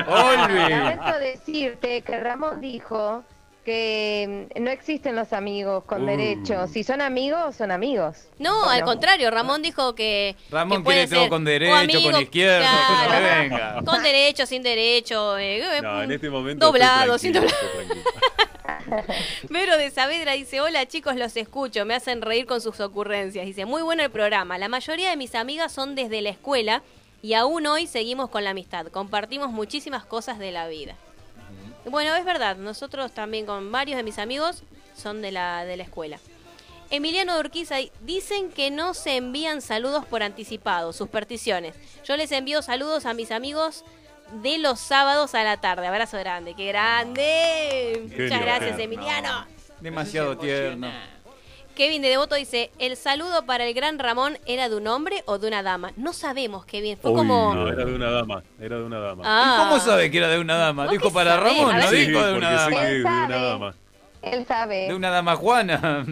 Speaker 5: Olvi,
Speaker 8: decirte que Ramón dijo que mm, no existen los amigos con
Speaker 5: Uh.
Speaker 8: derecho. Si son amigos, son amigos.
Speaker 6: No,
Speaker 8: Bueno.
Speaker 6: al contrario, Ramón dijo que.
Speaker 5: Ramón
Speaker 6: que puede
Speaker 5: quiere todo
Speaker 6: ser
Speaker 5: con
Speaker 6: o
Speaker 5: derecho,
Speaker 6: amigo,
Speaker 5: con izquierda,
Speaker 6: claro,
Speaker 5: que venga.
Speaker 6: Con derecho, sin derecho. eh, eh,
Speaker 9: No, en este momento.
Speaker 6: Doblado, sin
Speaker 9: tranquilo.
Speaker 6: Vero de Saavedra dice, hola chicos, los escucho, me hacen reír con sus ocurrencias. Dice, muy bueno el programa. La mayoría de mis amigas son desde la escuela y aún hoy seguimos con la amistad. Compartimos muchísimas cosas de la vida. Bueno, es verdad, nosotros también con varios de mis amigos son de la, de la escuela. Emiliano Urquiza, dicen que no se envían saludos por anticipado, supersticiones. Yo les envío saludos a mis amigos de los sábados a la tarde. Abrazo grande, qué grande. Muchas
Speaker 9: Genio,
Speaker 6: gracias. Emiliano.
Speaker 5: Demasiado tierno.
Speaker 6: Kevin de Devoto dice, el saludo para el gran Ramón era de un hombre o de una dama. No sabemos, Kevin. Fue
Speaker 9: Uy,
Speaker 6: como...
Speaker 9: no, era de una dama, era de una dama.
Speaker 6: Ah.
Speaker 5: ¿Y cómo sabe que era de una dama?
Speaker 6: ¿Vos
Speaker 5: Dijo para? Ramón, no.
Speaker 9: Sí,
Speaker 5: dijo de una dama.
Speaker 9: que es de una dama.
Speaker 8: Él sabe.
Speaker 5: De una dama Juana.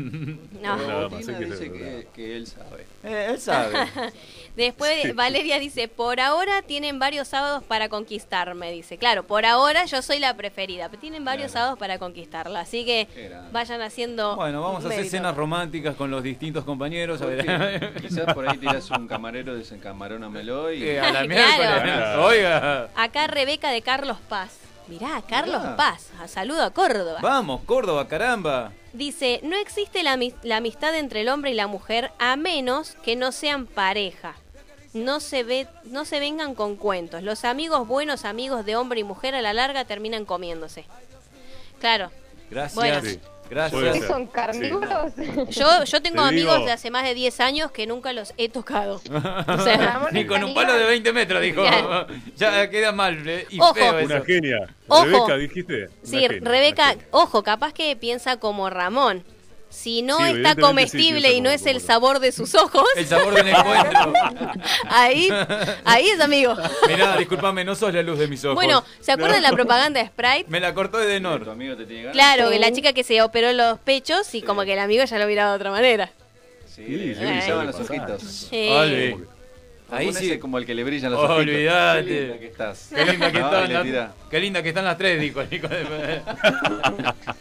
Speaker 6: No.
Speaker 9: Una dama, sé
Speaker 7: Robotina
Speaker 9: que
Speaker 7: dice que él sabe.
Speaker 5: Eh, él sabe.
Speaker 6: Después Valeria dice, por ahora tienen varios sábados para conquistarme, dice. Claro, por ahora yo soy la preferida, pero tienen varios
Speaker 7: Claro.
Speaker 6: sábados para conquistarla. Así que vayan haciendo...
Speaker 5: Bueno, vamos a hacer cenas románticas con los distintos compañeros. A ver.
Speaker 7: Quizás por ahí tiras un camarero, desencamarónamelo y.
Speaker 5: Eh, a la
Speaker 6: Claro.
Speaker 5: Oiga.
Speaker 6: Acá Rebeca de Carlos Paz. Mirá, Carlos
Speaker 5: Mirá.
Speaker 6: Paz. Saludo a Córdoba.
Speaker 5: Vamos, Córdoba, caramba.
Speaker 6: Dice, no existe la amistad entre el hombre y la mujer a menos que no sean pareja. No se, ve, no se vengan con cuentos. Los amigos buenos, amigos de hombre y mujer, a la larga terminan comiéndose. Claro.
Speaker 5: Gracias.
Speaker 6: Bueno.
Speaker 9: Sí.
Speaker 5: Gracias.
Speaker 9: Puede
Speaker 8: ¿Qué
Speaker 9: ser.
Speaker 8: son carnívoros?
Speaker 6: Yo, yo tengo
Speaker 9: Te
Speaker 6: amigos
Speaker 9: digo.
Speaker 6: de hace más de 10 años que nunca los he tocado. O sea,
Speaker 8: Ramón
Speaker 5: Ni con un palo de 20 metros, dijo.
Speaker 6: Claro.
Speaker 5: Ya queda mal eh, y
Speaker 6: Ojo.
Speaker 5: feo eso.
Speaker 9: Una genia.
Speaker 6: Ojo.
Speaker 9: Rebeca, dijiste. Una
Speaker 6: sí,
Speaker 9: genia,
Speaker 6: Rebeca, ojo, capaz que piensa como Ramón. Si no
Speaker 9: Sí,
Speaker 6: está comestible
Speaker 9: sí,
Speaker 6: y no es el sabor de sus ojos,
Speaker 5: El sabor del encuentro.
Speaker 6: ahí, ahí es amigo.
Speaker 5: Mirá, discúlpame, no sos la luz de mis ojos.
Speaker 6: Bueno, ¿se acuerdan de la propaganda de Sprite?
Speaker 5: Me la cortó de
Speaker 7: Tu
Speaker 5: Denor.
Speaker 7: amigo te tiene ganas.
Speaker 6: Claro, que la chica que se operó los pechos y
Speaker 7: Sí.
Speaker 6: como que el amigo ya lo miraba de otra manera.
Speaker 7: Sí,
Speaker 9: Sí,
Speaker 7: le
Speaker 9: sí,
Speaker 7: brillaban los ojitos.
Speaker 6: Sí.
Speaker 5: Ahí
Speaker 7: Ahí
Speaker 5: sí.
Speaker 7: como el que le brillan los ojitos.
Speaker 5: Olvídate.
Speaker 7: Qué linda que estás.
Speaker 5: Qué linda que
Speaker 7: No,
Speaker 5: están las, qué linda que están las tres, dijo el hijo de...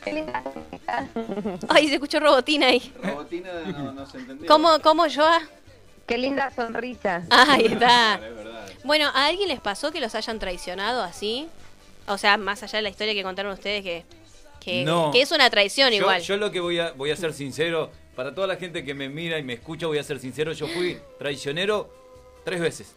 Speaker 8: Qué linda.
Speaker 6: Ay, se escuchó robotina ahí.
Speaker 7: Robotina no, no se entendió.
Speaker 6: ¿Cómo, cómo yo?
Speaker 8: Qué linda sonrisa.
Speaker 6: Ahí está. Bueno, ¿a alguien les pasó que los hayan traicionado así? O sea, más allá de la historia que contaron ustedes, que, que,
Speaker 5: No.
Speaker 6: que es una traición
Speaker 5: Yo,
Speaker 6: igual.
Speaker 5: yo lo que voy a, voy a ser sincero, para toda la gente que me mira y me escucha, voy a ser sincero, yo fui traicionero tres veces.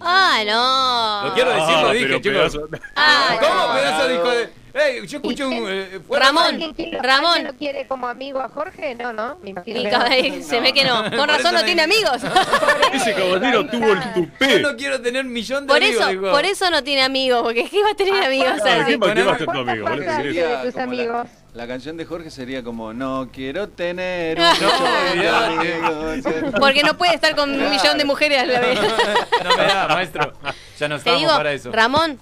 Speaker 6: Ah, no.
Speaker 5: Lo quiero decir, lo
Speaker 9: Ah,
Speaker 5: dije,
Speaker 9: pero
Speaker 5: chicos.
Speaker 9: pedazo-
Speaker 6: Ah,
Speaker 5: ¿Cómo
Speaker 7: no.
Speaker 5: pedazo dijo de.? ¡Ey! Yo escuché un. eh, fue
Speaker 6: Ramón,
Speaker 8: ¿Alguien quiere-
Speaker 6: Ramón.
Speaker 8: ¿alguien lo quiere como amigo a Jorge? No, no. Me imagino que no.
Speaker 6: se ve que no. Con
Speaker 5: Por
Speaker 6: razón no tiene amigos.
Speaker 9: Ese caballero tuvo el
Speaker 8: está.
Speaker 5: Yo
Speaker 9: tupé.
Speaker 5: no quiero tener un millón de
Speaker 6: Por
Speaker 5: amigos,
Speaker 6: eso, por eso no tiene amigos, porque ¿qué va a tener amigos
Speaker 8: Ah,
Speaker 6: así?
Speaker 9: ¿Qué va a ser tu amigo?
Speaker 8: ¿Cuántas
Speaker 9: boludo?
Speaker 8: pasas
Speaker 9: ¿Qué
Speaker 7: Sería
Speaker 8: de tus amigos?
Speaker 7: La, canción de Jorge sería como No quiero tener un
Speaker 5: No.
Speaker 6: Porque no puede estar con un millón de mujeres a la vez.
Speaker 5: No me da, maestro. Ya no estamos
Speaker 6: digo,
Speaker 5: para eso.
Speaker 6: Ramón,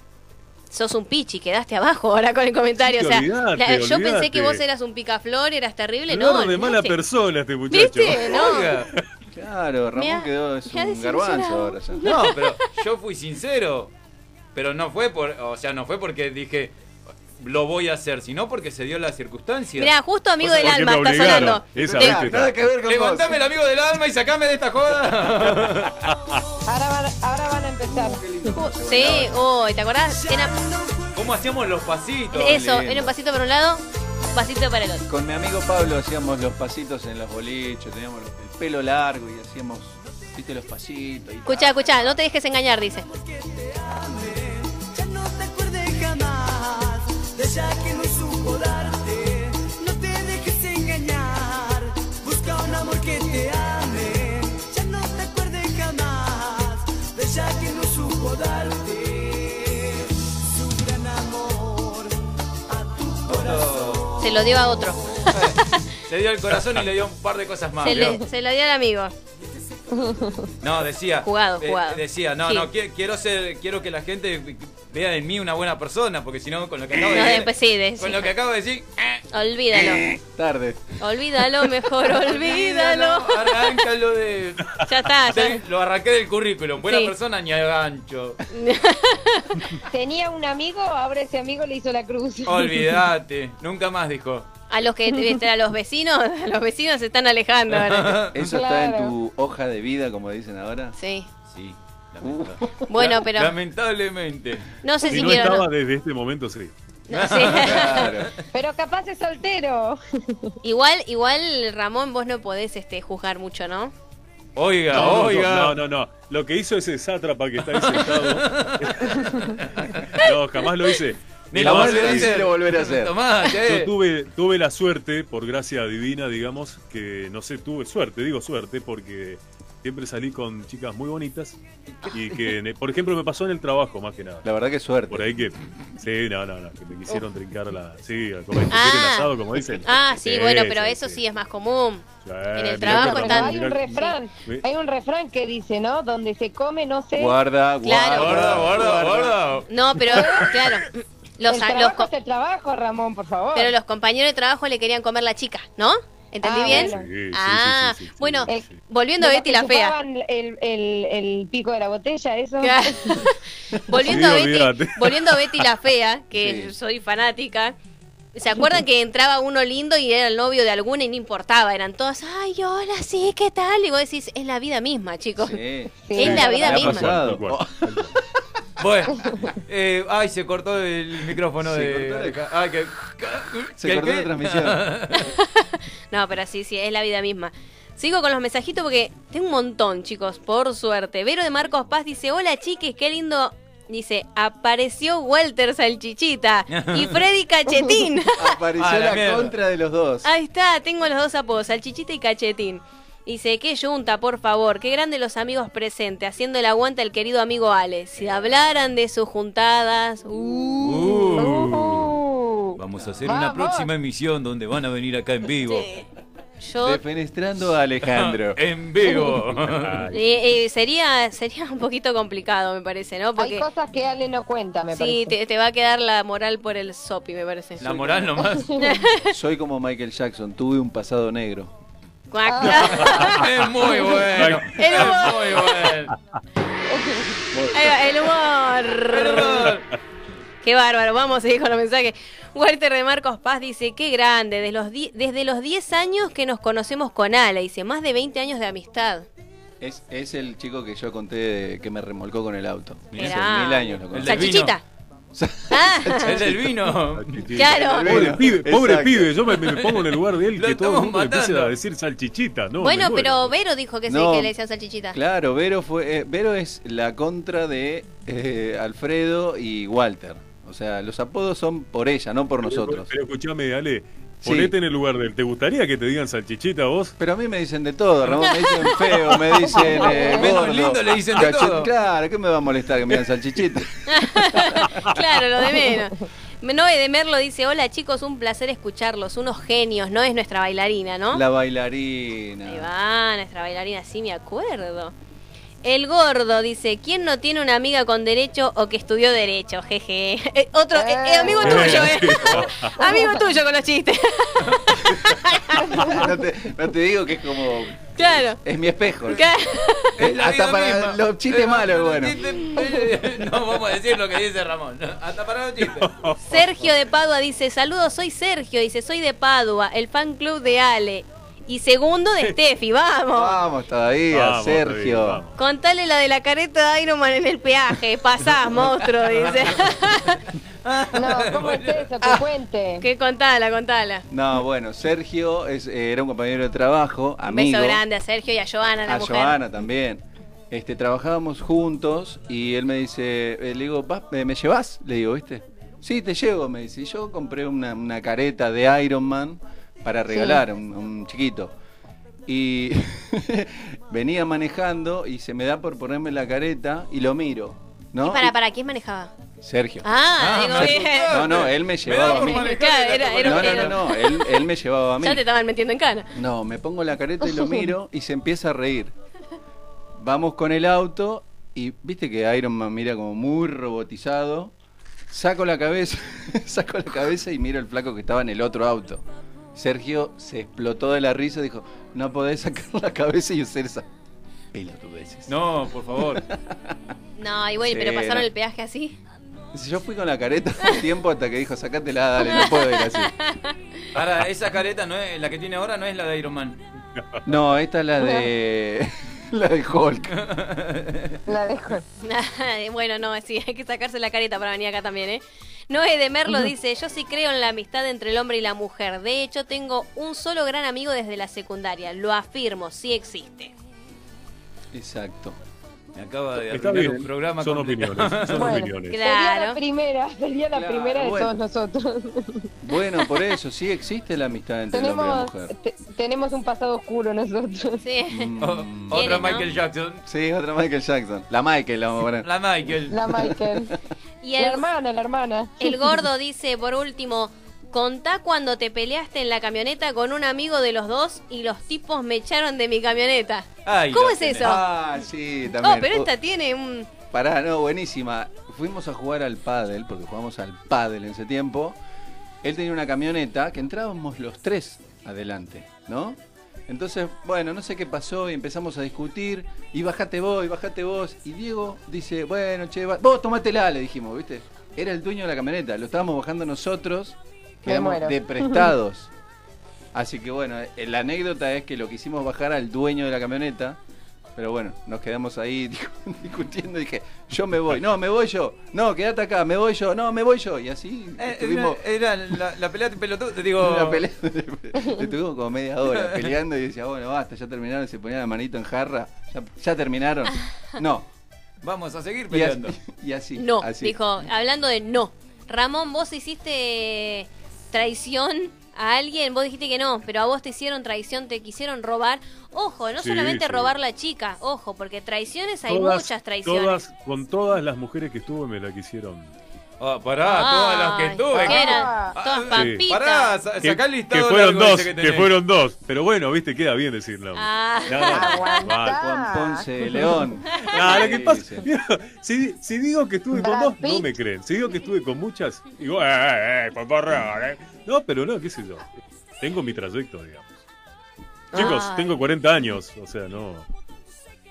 Speaker 6: sos un pichi, quedaste abajo ahora con el comentario.
Speaker 9: Sí,
Speaker 6: o sea,
Speaker 9: olvidate,
Speaker 6: la- yo pensé que vos eras un picaflor, eras terrible.
Speaker 9: Flor
Speaker 6: No,
Speaker 9: de mala persona este muchacho.
Speaker 6: ¿Viste? No.
Speaker 5: Oiga,
Speaker 7: Claro, Ramón
Speaker 6: ha-
Speaker 7: quedó es un garbanzo ahora ya.
Speaker 5: No, pero yo fui sincero. Pero no fue por, o sea, no fue porque dije lo voy a hacer, sino porque se dio la circunstancia.
Speaker 6: Mirá, justo amigo del alma está sonando.
Speaker 9: Esa que
Speaker 7: ver con
Speaker 5: Levantame el amigo del alma y sacame de esta joda.
Speaker 8: Ahora van, ahora van a empezar.
Speaker 6: Uh, sí, uy, ¿te acordás? Era
Speaker 5: ¿Cómo hacíamos los pasitos?
Speaker 6: eso,
Speaker 7: lindo.
Speaker 6: era un pasito para un lado, un pasito para el otro.
Speaker 7: Con mi amigo Pablo hacíamos los pasitos en los boliches, teníamos el pelo largo y hacíamos, viste, los pasitos. Y
Speaker 6: Escucha, escucha, no te dejes engañar, dice.
Speaker 4: Ella que no supo darte. No te dejes engañar. Busca un amor que te ame. Ya no te acuerdes jamás de ella que no supo darte. Su gran amor a tu corazón.
Speaker 6: Se lo dio a otro.
Speaker 5: Se dio el corazón y le dio un par de cosas más.
Speaker 6: Se, le- se lo dio al amigo.
Speaker 5: No, decía.
Speaker 6: Jugado,
Speaker 5: eh,
Speaker 6: jugado.
Speaker 5: decía, no,
Speaker 6: Sí.
Speaker 5: no, qui- quiero ser, quiero que la gente vea en mí una buena persona, porque si no, con lo que acabo de
Speaker 6: No,
Speaker 5: decir.
Speaker 6: después sí, de-
Speaker 5: Con
Speaker 6: sí.
Speaker 5: lo que acabo de decir,
Speaker 6: Olvídalo.
Speaker 7: tarde.
Speaker 6: Olvídalo, mejor olvídalo.
Speaker 5: arráncalo de.
Speaker 6: Ya está, ya.
Speaker 5: Lo arranqué del currículum. Buena
Speaker 6: Sí.
Speaker 5: persona ni a gancho.
Speaker 8: Tenía un amigo, ahora ese amigo le hizo la cruz.
Speaker 5: Olvídate. Nunca más dijo.
Speaker 6: A los que viste, a los vecinos, a los vecinos se están alejando ahora.
Speaker 7: ¿Eso está en tu hoja de vida, como dicen ahora?
Speaker 6: Sí.
Speaker 5: Sí.
Speaker 7: Uh.
Speaker 6: Bueno, pero
Speaker 5: Lamentablemente.
Speaker 6: no sé
Speaker 9: Si
Speaker 6: si
Speaker 9: no
Speaker 6: quiero.
Speaker 9: estaba
Speaker 6: no.
Speaker 9: desde este momento, sí.
Speaker 6: No, sí.
Speaker 7: Claro.
Speaker 8: Pero capaz es soltero.
Speaker 6: igual, igual, Ramón, vos no podés este, juzgar mucho, ¿no?
Speaker 5: Oiga,
Speaker 9: no,
Speaker 5: oiga.
Speaker 9: No, no, no. Lo que hizo ese sátrapa que está ahí sentado. no, jamás lo hice.
Speaker 5: Ni lo
Speaker 9: sí,
Speaker 5: volveré a hacer.
Speaker 7: lo volveré a hacer.
Speaker 9: Yo tuve, tuve la suerte, por gracia divina, digamos, que no sé, tuve suerte, digo suerte, porque siempre salí con chicas muy bonitas y que, por ejemplo, me pasó en el trabajo más que nada.
Speaker 7: La verdad que suerte.
Speaker 9: Por ahí que, sí, no, no, no, que me quisieron trincar la, sí, como el
Speaker 6: Ah.
Speaker 9: asado, como dicen.
Speaker 6: Ah, sí, bueno, pero eso sí es más común.
Speaker 9: Sí,
Speaker 6: En el trabajo están-
Speaker 9: Ramón,
Speaker 8: Hay un refrán,
Speaker 9: Sí.
Speaker 8: hay un refrán que dice, ¿no? Donde se come no se...
Speaker 7: Guarda,
Speaker 6: Claro.
Speaker 5: Guarda,
Speaker 7: guarda,
Speaker 5: guarda, guarda.
Speaker 6: No, pero claro, los,
Speaker 8: el trabajo es el trabajo, Ramón, por favor.
Speaker 6: pero los compañeros de trabajo le querían comer la chica, ¿no? ¿Entendí
Speaker 8: Ah,
Speaker 6: bien?
Speaker 8: bueno.
Speaker 9: Sí, sí,
Speaker 6: ah,
Speaker 9: sí, sí, sí,
Speaker 6: bueno, volviendo a Betty la fea.
Speaker 8: El, el, el pico de la botella, eso.
Speaker 6: volviendo,
Speaker 9: Sí,
Speaker 6: a Betty, volviendo a Betty la fea, que
Speaker 7: Sí.
Speaker 6: soy fanática. ¿Se acuerdan que entraba uno lindo y era el novio de alguna y no importaba? Eran todos, ay, hola, sí, ¿qué tal? Y vos decís, es la vida misma, chicos.
Speaker 7: Sí.
Speaker 8: Sí,
Speaker 6: Es la vida misma.
Speaker 5: Bueno, eh, ay, se cortó el micrófono
Speaker 7: Se
Speaker 5: de.
Speaker 7: cortó la-
Speaker 5: Ay, que.
Speaker 7: Se
Speaker 5: ¿que
Speaker 7: cortó
Speaker 5: qué?
Speaker 7: la transmisión.
Speaker 6: No, pero sí, sí, es la vida misma. Sigo con los mensajitos porque tengo un montón, chicos, por suerte. Vero de Marcos Paz dice, hola chiques, qué lindo. Dice, apareció Walter Salchichita y Freddy Cachetín.
Speaker 7: Apareció
Speaker 5: Ah, la
Speaker 7: la, contra de los dos.
Speaker 6: Ahí está, tengo los dos apodos, Salchichita y Cachetín. Dice, qué yunta, por favor, qué grande los amigos presentes, haciendo el aguante al querido amigo Ale. Si hablaran de sus juntadas... uh,
Speaker 5: Uh. Vamos a hacer una próxima emisión donde van a venir acá en vivo.
Speaker 6: yo...
Speaker 7: Defenestrando a Alejandro.
Speaker 5: en vivo.
Speaker 6: Eh, eh, sería, sería un poquito complicado, me parece, ¿no?
Speaker 8: Hay cosas que Ale no cuenta, me
Speaker 6: sí,
Speaker 8: parece.
Speaker 6: te, te va a quedar la moral por el sopi, me parece.
Speaker 5: La moral nomás.
Speaker 7: Soy como Michael Jackson, tuve un pasado negro.
Speaker 6: Cuac.
Speaker 5: es muy bueno.
Speaker 6: El
Speaker 5: Es
Speaker 6: humor.
Speaker 5: muy bueno.
Speaker 6: Ahí va, el humor. Qué bárbaro, vamos a seguir con los mensajes. Walter de Marcos Paz dice, qué grande, desde los, desde los 10 años que nos conocemos con Ala, dice, más de 20 años de amistad.
Speaker 7: Es, es el chico que yo conté de- que me remolcó con el auto.
Speaker 5: Mirá.
Speaker 7: Hace mil años lo
Speaker 5: El
Speaker 6: Salchichita. Ah,
Speaker 5: El del vino.
Speaker 6: claro.
Speaker 9: Pobre pibe, pobre pibe, yo me, me pongo en el lugar de él
Speaker 5: Lo
Speaker 9: que todo el mundo le empiece
Speaker 5: matando.
Speaker 9: a decir salchichita, ¿no?
Speaker 6: bueno, pero Vero dijo que sí,
Speaker 7: No.
Speaker 6: que le decían salchichita.
Speaker 7: Claro, Vero fue eh, Vero es la contra de eh, Alfredo y Walter. O sea, los apodos son por ella, no por nosotros.
Speaker 9: Pero escuchame, Ale. Ponete en el lugar de él. ¿Te gustaría que te digan salchichita a vos?
Speaker 7: Pero a mí me dicen de todo, Ramón, me dicen feo, me dicen eh,
Speaker 5: Menos
Speaker 7: gordo,
Speaker 5: lindo le dicen de todo.
Speaker 7: Claro, ¿qué me va a molestar que me digan salchichita?
Speaker 6: claro, lo de menos. Noé de Merlo dice, hola chicos, un placer escucharlos, unos genios, no es nuestra bailarina, ¿no?
Speaker 7: La bailarina.
Speaker 6: Ahí va, nuestra bailarina, sí me acuerdo. El gordo dice, ¿quién no tiene una amiga con derecho o que estudió derecho? Jeje. Eh, otro, eh, eh, amigo
Speaker 8: Eh.
Speaker 6: tuyo, eh. amigo tuyo con los chistes.
Speaker 7: no, te, no te digo que es como
Speaker 6: Claro.
Speaker 7: Es mi espejo.
Speaker 6: Claro.
Speaker 5: Es
Speaker 7: Hasta para
Speaker 5: misma.
Speaker 7: los chistes malos, bueno.
Speaker 5: No vamos a decir lo que dice Ramón. Hasta para los chistes.
Speaker 6: Sergio de Padua dice, saludos, soy Sergio, dice, soy de Padua, el fan club de Ale. Y segundo de Steffi, vamos.
Speaker 7: Vamos todavía,
Speaker 9: Vamos,
Speaker 7: Sergio.
Speaker 9: todavía, vamos.
Speaker 6: Contale la de la careta de Iron Man en el peaje. Pasás, monstruo, dice.
Speaker 8: No, ¿cómo es eso? Que cuente.
Speaker 6: Que contala, contala.
Speaker 7: No, bueno, Sergio es, eh, era un compañero de trabajo,
Speaker 6: Un
Speaker 7: amigo.
Speaker 6: beso grande a Sergio y a Joana, la
Speaker 7: a
Speaker 6: mujer.
Speaker 7: Joana también. Este, trabajábamos juntos y él me dice, eh, le digo, "¿Vas- eh, ¿me llevas? Le digo, ¿viste? Sí, te llevo, me dice. Y yo compré una, una careta de Iron Man para regalar a un, chiquito. Y venía manejando y se me da por ponerme la careta y lo miro, ¿no?
Speaker 6: Para, para, ¿quién manejaba?
Speaker 7: Sergio.
Speaker 6: Ah, digo bien.
Speaker 7: No, no, él me llevaba a mí.
Speaker 6: Claro, era, era
Speaker 7: No, no, no, no, él, él me llevaba a mí.
Speaker 6: Ya te estaban metiendo en cana.
Speaker 7: No, me pongo la careta y lo miro y se empieza a reír. Vamos con el auto y viste que Iron Man mira como muy robotizado. Saco la cabeza, saco la cabeza y miro el flaco que estaba en el otro auto. Sergio se explotó de la risa y dijo, no podés sacar la cabeza y hacer esa pelotudeces.
Speaker 5: No, por favor.
Speaker 6: No, y bueno,
Speaker 7: Sí,
Speaker 6: pero pasaron
Speaker 7: no.
Speaker 6: el peaje así.
Speaker 7: Yo fui con la careta un tiempo hasta que dijo, sacátela, dale, no puedo ir así.
Speaker 5: Ahora, esa careta no es la que tiene ahora, no es la de Iron Man.
Speaker 7: No, esta es la de... la de Hulk.
Speaker 8: La dejo.
Speaker 6: bueno, no, sí, hay que sacarse la careta para venir acá también, ¿eh? Noé de Merlo dice, yo sí creo en la amistad entre el hombre y la mujer. De hecho, tengo un solo gran amigo desde la secundaria. Lo afirmo, sí existe.
Speaker 7: Exacto.
Speaker 5: Me acaba de
Speaker 9: Está bien,
Speaker 5: un programa
Speaker 9: son
Speaker 5: completo.
Speaker 9: opiniones, son
Speaker 8: Bueno,
Speaker 9: opiniones.
Speaker 8: Sería la
Speaker 6: Claro.
Speaker 8: primera, sería la
Speaker 7: Claro,
Speaker 8: primera de
Speaker 7: bueno.
Speaker 8: todos nosotros.
Speaker 7: Bueno, por eso, sí existe la amistad entre el hombre y la
Speaker 8: tenemos,
Speaker 7: mujer.
Speaker 8: te- tenemos un pasado oscuro nosotros.
Speaker 6: Sí.
Speaker 5: O-
Speaker 7: Mm.
Speaker 5: otra. Michael Jackson.
Speaker 7: Sí, otra Michael Jackson. La Michael, la vamos a poner.
Speaker 5: La Michael.
Speaker 8: La Michael.
Speaker 6: Y
Speaker 8: La
Speaker 6: el,
Speaker 8: hermana, la hermana.
Speaker 6: el gordo dice, por último, contá cuando te peleaste en la camioneta con un amigo de los dos y los tipos me echaron de mi camioneta.
Speaker 5: Ay,
Speaker 6: ¿Cómo es
Speaker 5: tenés.
Speaker 6: eso?
Speaker 7: Ah, sí, también.
Speaker 6: Oh, pero
Speaker 7: Oh,
Speaker 6: esta tiene un...
Speaker 7: Pará, no, buenísima. Fuimos a jugar al pádel, porque jugamos al pádel en ese tiempo. Él tenía una camioneta que entrábamos los tres adelante, ¿no? Entonces, bueno, no sé qué pasó y empezamos a discutir. Y bajate vos, y bajate vos. Y Diego dice, bueno, che, va- vos tomátela, le dijimos, ¿viste? Era el dueño de la camioneta, lo estábamos bajando nosotros, quedamos
Speaker 8: muero.
Speaker 7: de prestados. Así que bueno, eh, la anécdota es que lo quisimos bajar al dueño de la camioneta. Pero bueno, nos quedamos ahí discutiendo. Dije, yo me voy. No, me voy yo. No, quédate acá. Me voy yo. No, me voy yo. Y así
Speaker 5: Eh,
Speaker 7: estuvimos
Speaker 5: era, era la, la pelea de pelotudo. Te digo.
Speaker 7: una pelea. Estuvimos como media hora peleando y decía, bueno, basta, ya terminaron. Se ponía la manito en jarra. Ya, ya terminaron. No.
Speaker 5: Vamos a seguir
Speaker 7: Y
Speaker 5: peleando.
Speaker 7: así. Y así
Speaker 6: No,
Speaker 7: así.
Speaker 6: dijo, hablando de no. Ramón, vos hiciste traición a alguien, vos dijiste que no, pero a vos te hicieron traición, te quisieron robar. Ojo, no
Speaker 9: Sí,
Speaker 6: solamente
Speaker 9: sí.
Speaker 6: robar la chica, ojo, porque traiciones hay
Speaker 9: Todas-
Speaker 6: muchas traiciones.
Speaker 9: Todas, con todas las mujeres que estuve me la quisieron.
Speaker 5: Ah, pará, todas las que tuve.
Speaker 6: ¿qué eran?
Speaker 5: Ah,
Speaker 6: Todas
Speaker 5: sí.
Speaker 6: pampitas.
Speaker 5: Pará, sa-
Speaker 9: Que,
Speaker 5: sacá el
Speaker 9: que
Speaker 5: listado
Speaker 9: fueron
Speaker 5: largo
Speaker 9: dos,
Speaker 5: ese
Speaker 9: que,
Speaker 5: tenés.
Speaker 9: fueron dos. Pero bueno, viste, queda bien decirlo.
Speaker 6: Ah.
Speaker 9: No, no,
Speaker 8: Aguantá.
Speaker 7: Juan Ponce de León.
Speaker 9: Ah, lo que
Speaker 7: Sí,
Speaker 9: pasa,
Speaker 7: sí.
Speaker 9: mira, si, si digo que estuve con
Speaker 8: Brad
Speaker 9: dos, no
Speaker 8: Pitt.
Speaker 9: me creen. Si digo que estuve con muchas, digo, eh, eh, eh, por favor, eh. No, pero no, qué sé yo. Tengo mi trayecto, digamos. Chicos,
Speaker 6: Ay.
Speaker 9: tengo 40 años, o sea, no.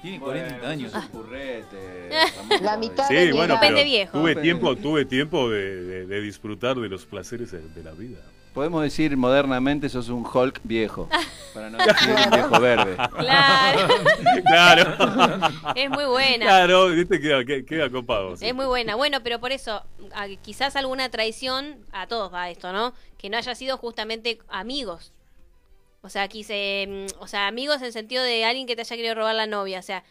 Speaker 5: Tiene 40 años.
Speaker 7: un currete,
Speaker 8: La mitad
Speaker 9: Sí,
Speaker 8: de
Speaker 9: bueno, pero
Speaker 6: Depende viejo.
Speaker 9: tuve tiempo, tuve tiempo de, de- de disfrutar de los placeres de, de la vida.
Speaker 7: Podemos decir modernamente sos un Hulk viejo. Para no decir un viejo verde.
Speaker 6: Claro,
Speaker 9: Claro.
Speaker 6: es muy buena.
Speaker 9: Claro, viste, queda, queda, copado. sí.
Speaker 6: Es muy buena. Bueno, pero por eso, a- quizás alguna traición, a todos va esto, ¿no? Que no haya sido justamente amigos. O sea, quise, mm, o sea, amigos en sentido de alguien que te haya querido robar la novia. O sea,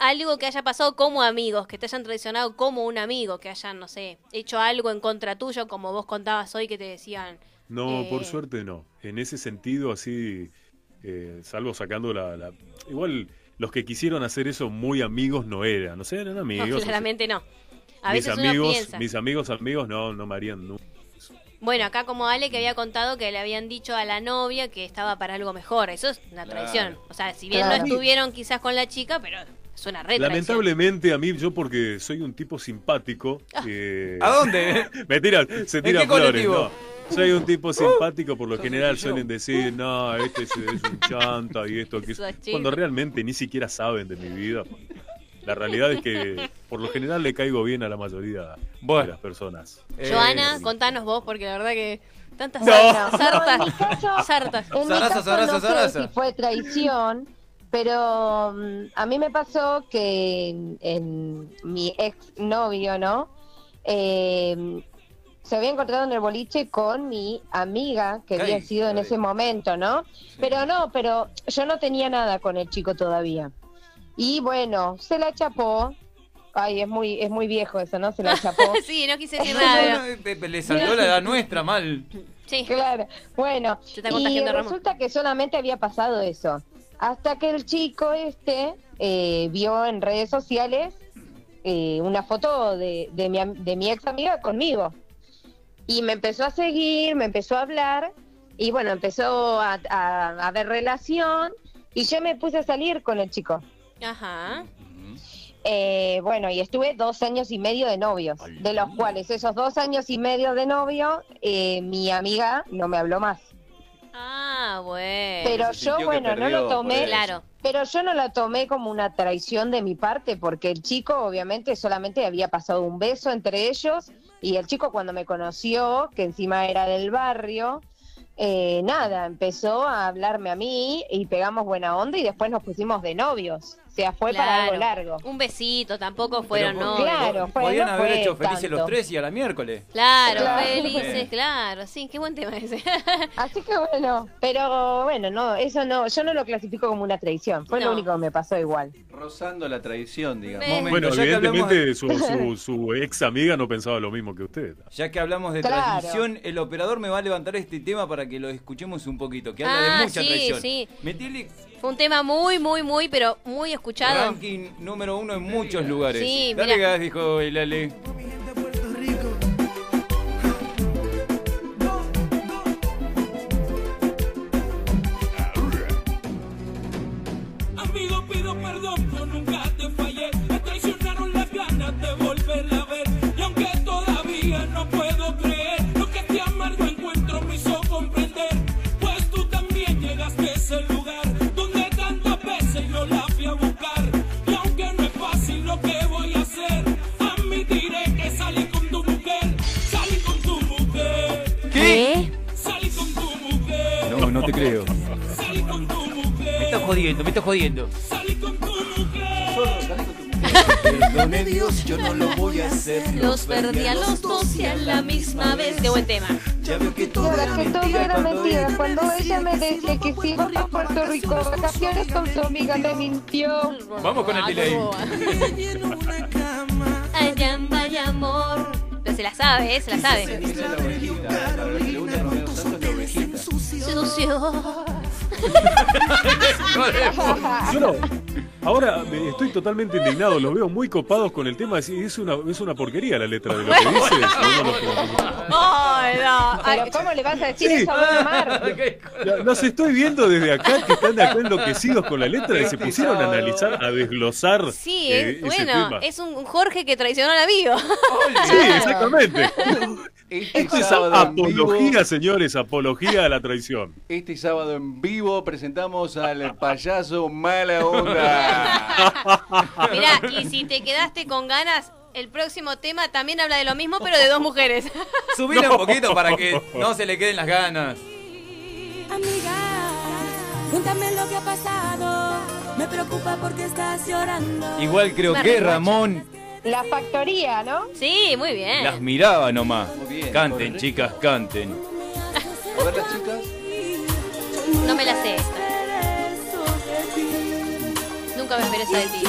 Speaker 6: algo que haya pasado como amigos, que te hayan traicionado como un amigo, que hayan, no sé, hecho algo en contra tuyo, como vos contabas hoy que te decían.
Speaker 9: No,
Speaker 6: Eh,
Speaker 9: por suerte no. En ese sentido, así, eh, salvo sacando la, la- Igual, los que quisieron hacer eso muy amigos no eran, no sé, eran
Speaker 6: No,
Speaker 9: amigos. o sea,
Speaker 6: claramente no. A
Speaker 9: mis
Speaker 6: veces
Speaker 9: amigos, mis amigos, amigos, no, no me harían nunca.
Speaker 6: Bueno, acá como Ale que había contado que le habían dicho a la novia que estaba para algo mejor. Eso es una
Speaker 7: Claro.
Speaker 6: traición. O sea, si bien
Speaker 8: Claro.
Speaker 6: no estuvieron quizás con la chica, pero es una red
Speaker 9: Lamentablemente a mí, yo porque soy un tipo simpático, eh,
Speaker 5: ¿A dónde?
Speaker 9: me tiran, se
Speaker 5: ¿En
Speaker 9: tiran
Speaker 5: qué
Speaker 9: flores? ¿no? Soy un tipo simpático, por lo general suelen decir, no, este es, es un chanta y esto, que cuando realmente ni siquiera saben de mi vida. La realidad es que por lo general le caigo bien a la mayoría de las personas.
Speaker 6: Joana, contanos vos, porque la verdad que tantas
Speaker 9: No.
Speaker 6: sartas,
Speaker 8: No, en mi
Speaker 6: sartas,
Speaker 8: caso-
Speaker 6: sartas.
Speaker 8: En mi caso no sé si fue traición, pero mm, a mí me pasó que en, en mi ex novio, ¿no? Eh, se había encontrado en el boliche con mi amiga que había
Speaker 15: Ay,
Speaker 8: sido en ese momento, ¿no? Pero no, pero yo no tenía nada con el chico todavía. Y bueno, se la chapó. Ay, es muy, es muy viejo eso, ¿no? Se la chapó.
Speaker 6: sí, no quise decir nada.
Speaker 5: le saltó la edad nuestra mal.
Speaker 6: Sí.
Speaker 8: Claro. Bueno, y resulta que solamente había pasado eso. Hasta que el chico este eh, vio en redes sociales eh, una foto de, de, mi, am- de mi ex amiga conmigo. Y me empezó a seguir, me empezó a hablar y bueno, empezó a, a, a haber relación y yo me puse a salir con el chico.
Speaker 6: Ajá.
Speaker 8: Eh, bueno, y estuve dos años y medio de novios, de los cuales esos dos años y medio de novio, eh, mi amiga no me habló más.
Speaker 6: Ah, bueno.
Speaker 8: Pero yo, bueno, no lo tomé,
Speaker 6: Claro.
Speaker 8: pero yo no lo tomé como una traición de mi parte, porque el chico, obviamente, solamente había pasado un beso entre ellos, y el chico cuando me conoció, que encima era del barrio, eh, nada, empezó a hablarme a mí y pegamos buena onda y después nos pusimos de novios. O sea, fue para algo largo.
Speaker 6: Un besito, tampoco fueron
Speaker 5: Pero,
Speaker 6: novios.
Speaker 8: Claro, fue-
Speaker 5: Podían
Speaker 8: no
Speaker 5: haber
Speaker 8: fue
Speaker 5: hecho felices los tres y a la miércoles.
Speaker 6: Claro,
Speaker 8: Claro.
Speaker 6: felices, claro. Sí, qué buen tema ese.
Speaker 8: Así que bueno, pero bueno, no, eso no, yo no lo clasifico como una traición, fue
Speaker 6: No.
Speaker 8: lo único que me pasó igual.
Speaker 7: Rozando la tradición, digamos.
Speaker 5: Momento,
Speaker 9: Bueno, evidentemente
Speaker 5: de-
Speaker 9: su, su, su ex amiga no pensaba lo mismo que usted.
Speaker 5: Ya que hablamos de
Speaker 8: Claro.
Speaker 5: tradición, el operador me va a levantar este tema para que lo escuchemos un poquito, que habla
Speaker 6: Ah,
Speaker 5: de mucha
Speaker 6: sí,
Speaker 5: traición.
Speaker 6: sí.
Speaker 5: Metele
Speaker 6: Fue un tema muy, muy, muy, pero muy escuchado.
Speaker 5: ranking número uno en muchos lugares.
Speaker 6: Sí,
Speaker 5: Dale
Speaker 6: mira.
Speaker 5: gas, dijo el Ale.
Speaker 4: Amigo, pido perdón,
Speaker 5: ¿Qué? No, no te creo.
Speaker 4: Salí con tu mujer.
Speaker 5: Me estás jodiendo, me estás jodiendo.
Speaker 4: Salí con tu mujer.
Speaker 7: Perdone Dios, yo no lo voy a hacer.
Speaker 6: Los perdí a los dos y a la misma vez. Qué buen tema.
Speaker 7: Ya veo que todo era
Speaker 8: que todo
Speaker 7: mentira
Speaker 8: era
Speaker 7: cuando
Speaker 8: mentira,
Speaker 7: ella
Speaker 8: cuando ella me decía que iba a Puerto Rico de vacaciones con su amiga me mintió.
Speaker 5: Vamos con el delay.
Speaker 6: Ay, amor. Pero se la sabe, ¿eh? Se la sabe. Sucio.
Speaker 9: No. Ahora me- estoy totalmente indignado, los veo muy copados con el tema. Es, es una, es una porquería la letra de lo que dice. No.
Speaker 8: Pero ¿cómo le vas a decir
Speaker 9: Sí.
Speaker 8: eso a
Speaker 9: no. Los estoy viendo desde acá que están de acá enloquecidos con la letra y se pusieron a analizar, a desglosar
Speaker 6: Sí,
Speaker 9: eh,
Speaker 6: es,
Speaker 9: ese
Speaker 6: bueno,
Speaker 9: tema.
Speaker 6: es un Jorge que traicionó al amigo.
Speaker 9: Sí, exactamente.
Speaker 7: Este
Speaker 9: Esto es
Speaker 7: sábado en vivo-
Speaker 9: apología, señores, apología a la traición.
Speaker 7: Este sábado en vivo presentamos al payaso Mala Onda.
Speaker 6: Mirá, y si te quedaste con ganas, el próximo tema también habla de lo mismo, pero de dos mujeres.
Speaker 5: Subila un poquito para que no se le queden las ganas.
Speaker 10: Amiga, cuéntame lo que ha pasado. Me preocupa porque estás llorando.
Speaker 5: Igual creo
Speaker 6: Una
Speaker 5: que. Ramón
Speaker 8: La factoría, ¿no?
Speaker 6: Sí, muy bien.
Speaker 5: las miraba nomás.
Speaker 7: Muy bien,
Speaker 5: Canten, chicas, canten.
Speaker 7: A ver las chicas.
Speaker 6: No me la sé esta. Nunca me esperé esa de ti.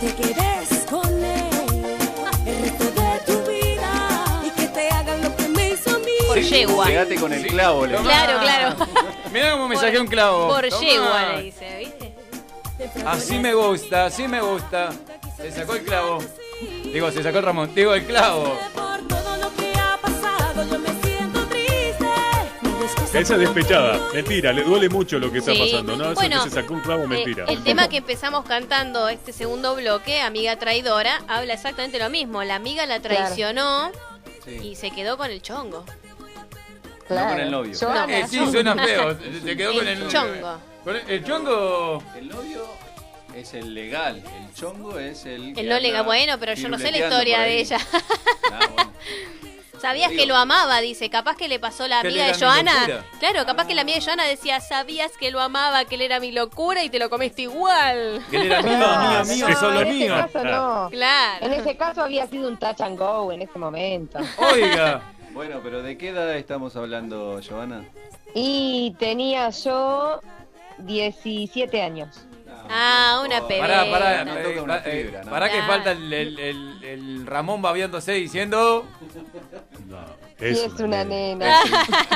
Speaker 10: Te quedes con él el resto de tu vida y que te hagan lo que me hizo a mí.
Speaker 6: Por yegua.
Speaker 7: Quédate con el clavo, le
Speaker 6: Claro, claro.
Speaker 5: Mirá cómo me saqué un clavo.
Speaker 6: Por yegua le dice, ¿viste?
Speaker 5: Así me gusta, así me gusta. Se sacó el clavo. Digo, se sacó el Ramón. Digo, el clavo.
Speaker 9: Esa despechada, mentira, le duele mucho lo que está
Speaker 6: Sí.
Speaker 9: pasando, ¿no? Eso
Speaker 6: Bueno,
Speaker 9: que se sacó un clavo,
Speaker 6: Eh,
Speaker 9: mentira.
Speaker 6: el tema que empezamos cantando este segundo bloque, Amiga Traidora, habla exactamente lo mismo. La amiga la traicionó y se quedó con el chongo.
Speaker 7: No con el novio.
Speaker 6: No.
Speaker 5: Eh, sí, suena feo. Se quedó con el
Speaker 6: chongo.
Speaker 5: El, chongo.
Speaker 7: El novio es el legal, el chongo es el. que
Speaker 6: El no lega,
Speaker 7: anda
Speaker 6: bueno, pero yo no sé la historia de ella.
Speaker 7: Ah, bueno.
Speaker 6: ¿Sabías que lo amaba? Dice, capaz que le pasó la
Speaker 5: Que
Speaker 6: amiga de Joana. Claro, capaz que la amiga de Joana decía, sabías que lo amaba, que él era mi locura y te lo comiste igual.
Speaker 5: Que él era mío, mío, mío,
Speaker 8: No,
Speaker 5: solo
Speaker 8: en ese caso no.
Speaker 6: Claro.
Speaker 8: En ese caso había sido un touch and go en ese momento.
Speaker 5: Oiga.
Speaker 7: Bueno, pero ¿de qué edad estamos hablando, Giovanna?
Speaker 8: Y tenía yo 17 años.
Speaker 6: Ah, una pebeta.
Speaker 5: Pará, pará,
Speaker 7: No
Speaker 5: eh,
Speaker 7: una
Speaker 5: eh,
Speaker 7: fibra, ¿no?
Speaker 5: pará que falta el, el, el- el Ramón babeándose diciendo.
Speaker 9: No,
Speaker 8: Y es una nena.
Speaker 6: Es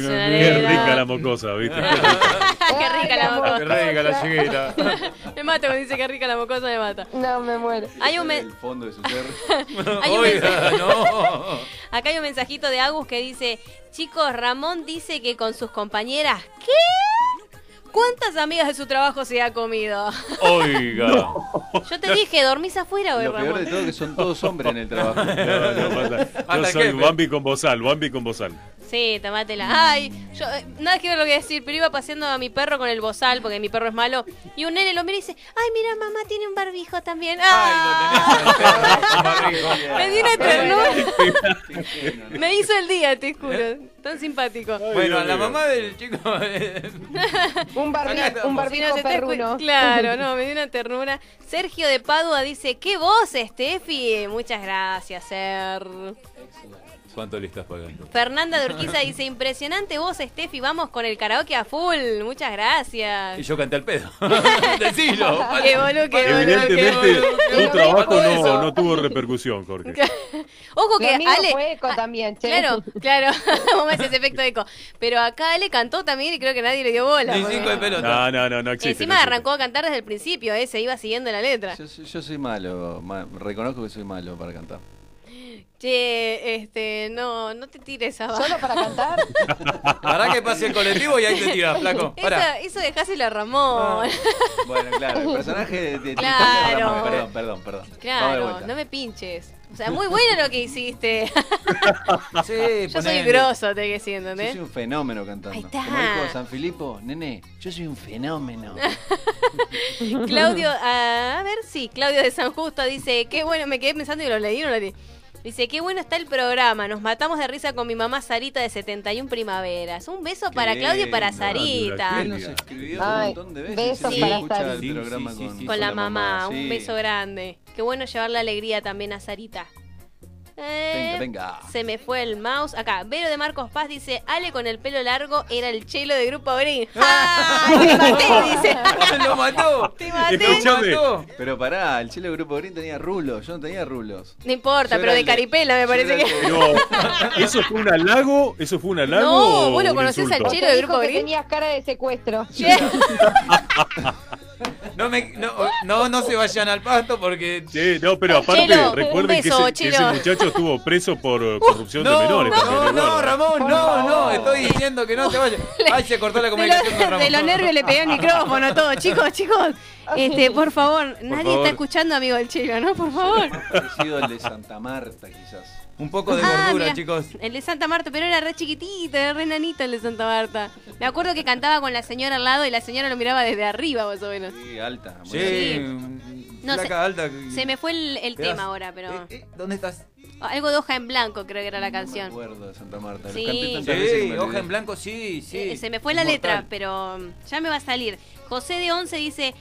Speaker 6: una
Speaker 9: Qué
Speaker 6: nena.
Speaker 9: rica la mocosa, ¿viste?
Speaker 6: Qué rica la
Speaker 5: Qué
Speaker 6: mocosa.
Speaker 5: rica la chiquita.
Speaker 6: Me mata cuando dice que rica la mocosa, me mata.
Speaker 8: No, me muero.
Speaker 6: Hay un
Speaker 7: El fondo de su ser.
Speaker 6: Hay un
Speaker 5: Oiga,
Speaker 6: mensaje-
Speaker 5: no.
Speaker 6: Acá hay un mensajito de Agus que dice, chicos, Ramón dice que con sus compañeras, ¿qué? ¿Cuántas amigas de su trabajo se ha comido?
Speaker 5: Oiga.
Speaker 6: Yo te dije, ¿dormís afuera hoy,
Speaker 7: Lo peor de todo es que son todos hombres en el trabajo.
Speaker 9: No, no, pasa. Yo soy Bambi con bozal, Bambi con bozal.
Speaker 6: Sí, tomátela. Ay, yo, eh, nada que ver lo que decir, pero iba paseando a mi perro con el bozal, porque mi perro es malo, y un nene lo mira y dice, ay, mira, mamá tiene un barbijo también. ¡Ah! Me dio una ternura. Me hizo el día, te juro. Tan simpático.
Speaker 5: Bueno, a la mamá del chico. eh,
Speaker 8: Un, barbi- un
Speaker 6: Si
Speaker 8: barbijo perruno.
Speaker 6: Claro, no, me dio una ternura. Sergio de Padua dice, qué voz, Steffi. Muchas gracias, Ser.
Speaker 5: ¿Cuánto le estás pagando?
Speaker 6: Fernanda de Urquiza dice, impresionante voz, Steffi. Vamos con el karaoke a full. Muchas
Speaker 5: Y
Speaker 6: gracias.
Speaker 5: yo canté al pedo. Decilo.
Speaker 6: Qué boludo, qué boludo, qué boludo.
Speaker 9: tu trabajo no, no tuvo repercusión, Jorge.
Speaker 6: Ojo que Ale...
Speaker 8: fue eco también, che.
Speaker 6: Claro, claro, vamos a hacer ese efecto de eco. Pero acá Ale cantó también y creo que nadie le dio bola.
Speaker 5: Ni cinco de pelota.
Speaker 9: No, no, no, no existe.
Speaker 6: Encima
Speaker 9: no existe.
Speaker 6: arrancó a cantar desde el principio, ¿eh? se iba siguiendo la letra.
Speaker 7: Yo, soy- yo soy malo, ma- reconozco que soy malo para cantar.
Speaker 6: Che, este, no, no te tires abajo.
Speaker 8: ¿Solo para cantar?
Speaker 5: Pará que pase el colectivo y ahí te tiras, flaco. Pará.
Speaker 6: Eso, eso dejáselo a Ramón.
Speaker 7: Bueno, claro, el personaje de, de
Speaker 6: Claro.
Speaker 7: Ramón, Perdón, perdón, perdón.
Speaker 6: Claro, no me pinches. O sea, muy bueno lo que hiciste.
Speaker 5: Sí,
Speaker 6: Yo soy grosso, te que decir,
Speaker 7: Yo
Speaker 6: ¿entendés?
Speaker 7: soy un fenómeno cantando.
Speaker 6: Ahí está.
Speaker 7: Como dijo San Filipo, nene, yo soy un fenómeno.
Speaker 6: Claudio, a ver, sí, Claudio de San Justo dice, qué bueno, me quedé pensando y lo leí, no lo leí. Dice, qué bueno está el programa, nos matamos de risa con mi mamá Sarita de 71 primaveras. Un beso para
Speaker 7: Qué
Speaker 6: Claudio y para. Sarita.
Speaker 7: Él nos escribió
Speaker 8: Ay,
Speaker 7: un montón de veces.
Speaker 8: besos
Speaker 7: y
Speaker 6: para
Speaker 7: escucha
Speaker 8: Sari.
Speaker 7: el
Speaker 5: Sí, sí, sí,
Speaker 7: con,
Speaker 5: sí.
Speaker 6: Con la mamá, un
Speaker 7: sí.
Speaker 6: beso grande. Qué bueno llevarle alegría también a Sarita. Eh,
Speaker 7: Venga, venga.
Speaker 6: Se me fue el mouse. Acá, Vero de Marcos Paz dice, Ale con el pelo largo era el chelo de Grupo Green. ¡Ay, te maté! Dice.
Speaker 5: ¡Lo mató!
Speaker 6: Te maté.
Speaker 7: Pero pará, el chile Grupo Green tenía rulos, yo no tenía rulos.
Speaker 6: No importa,
Speaker 7: Yo
Speaker 6: pero de
Speaker 7: el de-
Speaker 6: caripela me
Speaker 7: yo
Speaker 6: parece que...
Speaker 7: de-
Speaker 9: Pero, ¿eso fue un halago? ¿Eso fue un halago?
Speaker 6: No, vos lo conocés al? Chelo de Grupo Green.
Speaker 8: tenías cara de secuestro.
Speaker 5: No, me, no, no, no se vayan al pasto porque.
Speaker 9: Sí, no, pero aparte, recuerden que, ese, que ese
Speaker 6: Chelo.
Speaker 9: muchacho estuvo preso por eh, corrupción de
Speaker 5: No,
Speaker 9: menores.
Speaker 5: no, no. Ramón, no, no, estoy diciendo que no te vayas. Ay, se cortó la
Speaker 6: De,
Speaker 5: comunicación con
Speaker 6: los,
Speaker 5: Ramón.
Speaker 6: de los nervios le pegué el micrófono a todo. Chicos, chicos, este, por favor, nadie
Speaker 5: favor.
Speaker 6: está escuchando, amigo del Chelo, ¿no? Por favor.
Speaker 7: Al de Santa Marta, quizás.
Speaker 5: Un poco de
Speaker 6: Ah,
Speaker 5: gordura,
Speaker 6: mira,
Speaker 5: chicos.
Speaker 6: El de Santa Marta, pero era re chiquitito, era re nanito el de Santa Marta. Me acuerdo que cantaba con la señora al lado y la señora lo miraba desde arriba, más o menos.
Speaker 7: Sí, alta. muy
Speaker 5: Sí.
Speaker 6: No, se-
Speaker 5: alta.
Speaker 6: Se me fue el, tema ahora, pero.
Speaker 5: Eh, eh, ¿Dónde estás?
Speaker 6: Algo de hoja en blanco, creo que era la
Speaker 7: No me
Speaker 6: canción.
Speaker 7: acuerdo de Santa Marta. Los
Speaker 6: Sí.
Speaker 5: Sí, hoja
Speaker 7: olvidé.
Speaker 5: en blanco, sí, sí.
Speaker 6: Eh, se me fue la
Speaker 5: Inmortal.
Speaker 6: letra, pero ya me va a salir. José de Once dice.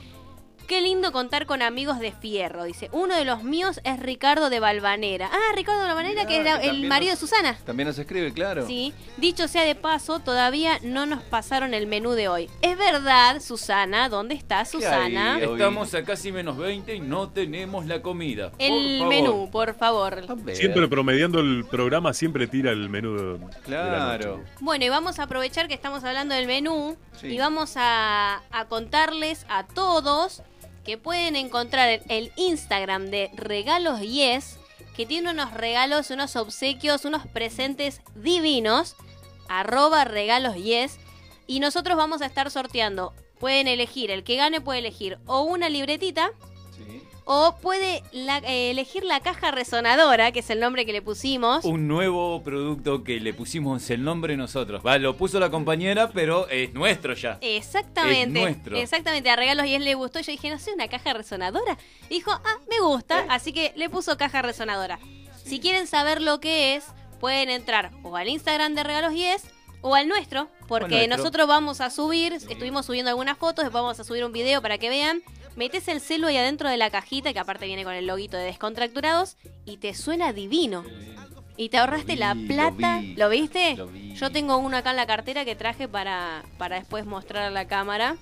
Speaker 6: Qué lindo contar con amigos de fierro, dice. Uno de los míos es Ricardo de Valvanera. Ah, Ricardo de Valvanera,
Speaker 7: Mirá,
Speaker 6: que es
Speaker 7: que
Speaker 6: el marido
Speaker 7: nos-
Speaker 6: de Susana.
Speaker 7: También nos escribe, claro.
Speaker 6: Sí, dicho sea de paso, todavía no nos pasaron el menú de hoy. Es verdad, Susana, ¿dónde está Susana?
Speaker 7: hay?
Speaker 5: Estamos a casi menos 20 y no tenemos la comida.
Speaker 6: El menú, por favor.
Speaker 9: Siempre promediando el programa, siempre tira el menú de, de la
Speaker 7: Claro.
Speaker 6: Bueno, y vamos a aprovechar que estamos hablando del menú
Speaker 7: Sí.
Speaker 6: y vamos a, a contarles a todos que pueden encontrar en el Instagram de Regalos Yes, que tiene unos regalos, unos obsequios, unos presentes divinos, arroba regalos yes, y nosotros vamos a estar sorteando. Pueden elegir, el que gane puede elegir o una libretita. O puede la- eh, elegir la caja resonadora, que es el nombre que le pusimos.
Speaker 5: Un nuevo producto que le pusimos el nombre nosotros. Va, lo puso la compañera, pero es nuestro ya.
Speaker 6: Exactamente.
Speaker 5: Es nuestro.
Speaker 6: Exactamente, a regalos y él le gustó. Yo dije, no sé, una caja resonadora. Y dijo, ah, me gusta, así que le puso caja resonadora. Si quieren saber lo que es, pueden entrar o al Instagram de Regalos y es o al nuestro, porque
Speaker 5: nuestro.
Speaker 6: nosotros vamos a subir, estuvimos subiendo algunas fotos, después vamos a subir un video para que vean. Metes el celu ahí adentro de la cajita, que aparte viene con el loguito de descontracturados, y te suena divino. Y te ahorraste la
Speaker 7: lo
Speaker 6: plata.
Speaker 7: vi,
Speaker 6: ¿Lo viste?
Speaker 7: lo vi.
Speaker 6: Yo tengo uno acá en la cartera que traje para, para después mostrar a la cámara.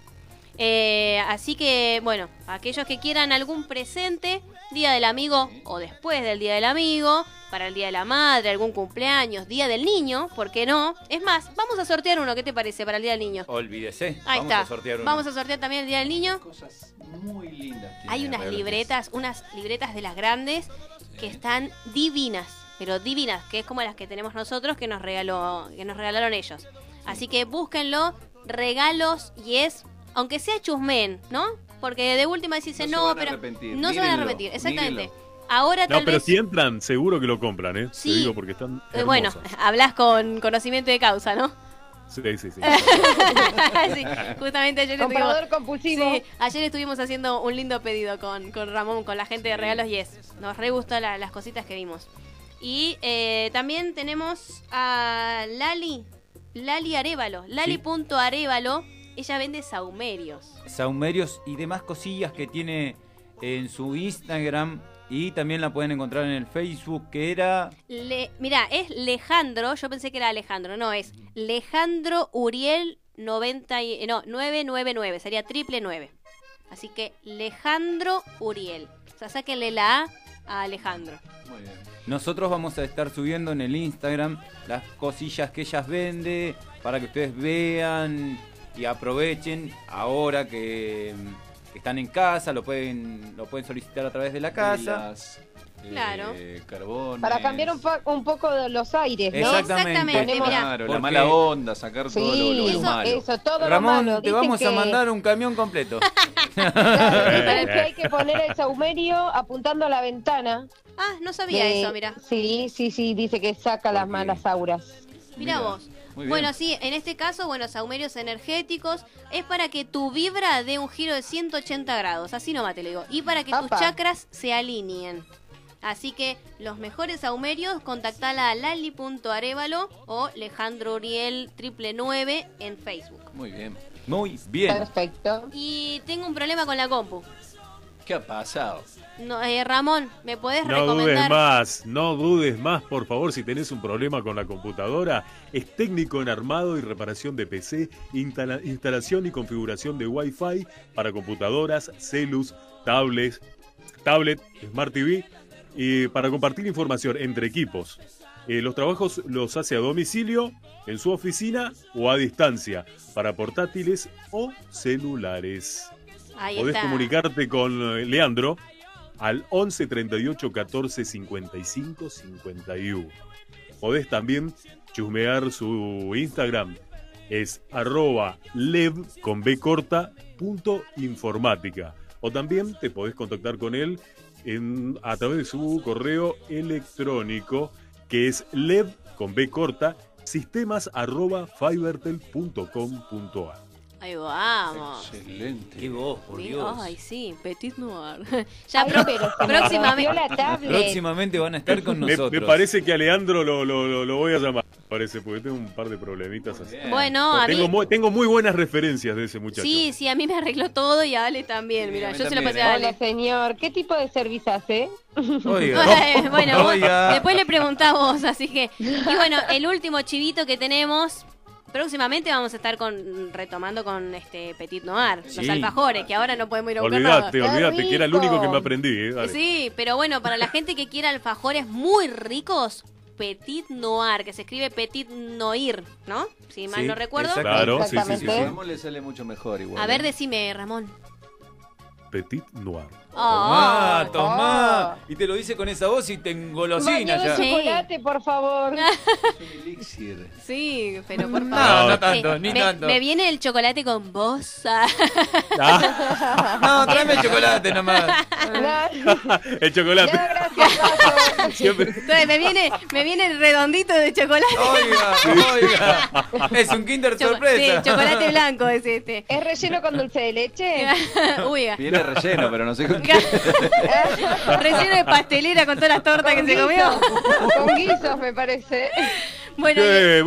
Speaker 6: Eh, así que, bueno, aquellos que quieran algún presente, Día del Amigo o después del Día del Amigo, para el Día de la Madre, algún cumpleaños, Día del Niño, ¿por qué no? Es más, vamos a sortear uno, ¿qué te parece para el Día del Niño?
Speaker 5: Olvídese.
Speaker 6: Ahí
Speaker 5: Vamos
Speaker 6: está.
Speaker 5: a sortear uno.
Speaker 6: Vamos a sortear también el Día del Niño.
Speaker 7: Muy lindas.
Speaker 6: Hay unas libretas, unas libretas de las grandes que están divinas, pero divinas, que es como las que tenemos nosotros que nos regaló, que nos regalaron ellos. Así que búsquenlo, regalos y es, aunque sea chusmen, ¿no? Porque de última decís,
Speaker 7: No
Speaker 6: no,
Speaker 7: van a
Speaker 6: pero
Speaker 7: arrepentir,
Speaker 6: no se van a arrepentir, exactamente.
Speaker 7: mírenlo.
Speaker 6: Ahora
Speaker 9: No,
Speaker 6: tal
Speaker 9: pero
Speaker 6: vez
Speaker 9: si entran, seguro que lo compran, ¿eh?
Speaker 6: Sí.
Speaker 9: Te digo porque están
Speaker 6: eh, bueno, hablas con conocimiento de causa, ¿no?
Speaker 9: Sí, sí, sí.
Speaker 6: Sí, justamente ayer
Speaker 8: Comprador
Speaker 6: estuvimos,
Speaker 8: compulsivo.
Speaker 6: Sí, ayer estuvimos haciendo un lindo pedido con, con Ramón, con la gente de Regalos Yes. Nos re gustó la- las cositas que vimos. Y eh, también tenemos a Lali, Lali Arevalo, Lali.arevalo. Ella vende saumerios.
Speaker 5: Saumerios y demás cosillas que tiene en su Instagram. Y también la pueden encontrar en el Facebook, que era...
Speaker 6: Le, mira, es Lejandro, yo pensé que era Alejandro, no, es Lejandro Uriel 90 y- eh, no, 999, sería triple 9. Así que Lejandro Uriel. O sea, sáquenle la A a Alejandro.
Speaker 7: Muy bien.
Speaker 5: Nosotros vamos a estar subiendo en el Instagram las cosillas que ellas vende para que ustedes vean y aprovechen ahora que, que están en casa, lo pueden, lo pueden solicitar a través de la casa.
Speaker 7: Eh,
Speaker 6: Claro.
Speaker 7: carbones.
Speaker 8: Para cambiar un, po- un poco de los aires, ¿no?
Speaker 5: Exactamente.
Speaker 7: Claro, la mala onda, sacar todo lo, lo
Speaker 8: eso,
Speaker 7: malo.
Speaker 8: eso, todo lo
Speaker 5: Ramón,
Speaker 8: malo.
Speaker 5: te vamos a mandar un camión completo.
Speaker 8: Claro, dicen que hay que poner el saumerio apuntando a la ventana.
Speaker 6: Ah, no sabía
Speaker 8: de-
Speaker 6: eso, mira.
Speaker 8: Sí, sí, sí, dice que saca las malas auras.
Speaker 6: Mira, vos.
Speaker 7: Muy bien.
Speaker 6: Bueno, sí, en este caso, bueno, saumerios energéticos es para que tu vibra dé un giro de 180 grados, así nomás te lo digo, y para que tus chakras se alineen. Así que los mejores saumerios, contactala a lali.arevalo o Alejandro Uriel triple 9 en Facebook.
Speaker 7: Muy bien.
Speaker 5: Muy bien.
Speaker 8: Perfecto.
Speaker 6: Y tengo un problema con la compu.
Speaker 7: ¿Qué ha pasado?
Speaker 6: No, eh, Ramón, ¿me podés
Speaker 9: No dudes
Speaker 6: recomendar?
Speaker 9: más, no dudes más, por favor, si tenés un problema con la computadora, es técnico en armado y reparación de PC, instala- instalación y configuración de Wi-Fi para computadoras, celus, tablets, tablet, Smart TV y para compartir información entre equipos. Eh, los trabajos los hace a domicilio, en su oficina o a distancia, para portátiles o celulares.
Speaker 6: Ahí
Speaker 9: Podés
Speaker 6: está.
Speaker 9: comunicarte con eh, Leandro al 11 38 14 55 51. Podés también chusmear su Instagram. Es arroba lev con B corta punto informática. O también te podés contactar con él en, a través de su correo electrónico que es lev con B corta sistemas arroba fibertel.com.ar.
Speaker 6: Ahí vamos.
Speaker 7: Excelente.
Speaker 5: Qué voz, por Dios.
Speaker 6: Ay, sí, Petit Noir. ya
Speaker 8: Ay,
Speaker 6: pro-
Speaker 8: pero
Speaker 6: próximamente.
Speaker 5: Próximamente van a estar con
Speaker 9: Me,
Speaker 5: nosotros.
Speaker 9: me parece que a Leandro lo, lo- lo- lo voy a llamar. Parece, porque tengo un par de problemitas así.
Speaker 6: Bueno, a
Speaker 9: tengo,
Speaker 6: mí.
Speaker 9: muy, tengo muy buenas referencias de ese muchacho.
Speaker 6: Sí, sí, a mí me arregló todo y a Ale también.
Speaker 7: Sí,
Speaker 6: Mira, yo se lo pasé a
Speaker 8: Hola,
Speaker 6: Ale.
Speaker 8: señor. ¿Qué tipo de servicio hace?
Speaker 5: Oiga.
Speaker 6: bueno, vos-
Speaker 5: Oiga.
Speaker 6: después le preguntamos, así que. Y bueno, el último chivito que tenemos. Próximamente vamos a estar con retomando con este Petit Noir, los alfajores, que ahora no podemos ir a nada.
Speaker 9: Olvídate, olvídate, que era el único que me aprendí. eh.
Speaker 6: Sí, pero bueno, para la gente que quiera alfajores muy ricos, Petit Noir, que se escribe Petit Noir, ¿no? Si mal
Speaker 5: Sí,
Speaker 6: no recuerdo.
Speaker 9: Claro, sí, sí, sí,
Speaker 8: Exactamente.
Speaker 9: sí.
Speaker 7: A Ramón le sale mucho mejor igual.
Speaker 6: A ver,
Speaker 7: ¿eh?
Speaker 6: decime, Ramón.
Speaker 9: Petit Noir.
Speaker 5: Tomá,
Speaker 6: Oh.
Speaker 5: tomá. Y te lo dice con esa voz y te engolosina ya.
Speaker 8: Chocolate, por favor.
Speaker 7: Es un elixir.
Speaker 6: Sí, pero por
Speaker 5: No,
Speaker 6: favor.
Speaker 5: no tanto,
Speaker 6: Eh,
Speaker 5: ni
Speaker 6: me,
Speaker 5: tanto.
Speaker 6: me viene el chocolate con vos.
Speaker 9: Ah,
Speaker 5: No, tráeme chocolate nomás.
Speaker 9: El chocolate. Siempre.
Speaker 6: Entonces me viene, me viene el redondito de chocolate.
Speaker 5: Oiga, oiga. Es un Kinder
Speaker 6: Choco-
Speaker 5: sorpresa.
Speaker 6: Sí, chocolate blanco es este.
Speaker 8: ¿Es relleno con dulce de leche?
Speaker 6: Uy,
Speaker 7: Viene relleno, pero no sé con
Speaker 6: relleno de pastelera con todas las tortas que se comió.
Speaker 8: Con guisos, me parece.
Speaker 6: Bueno,
Speaker 5: Eh,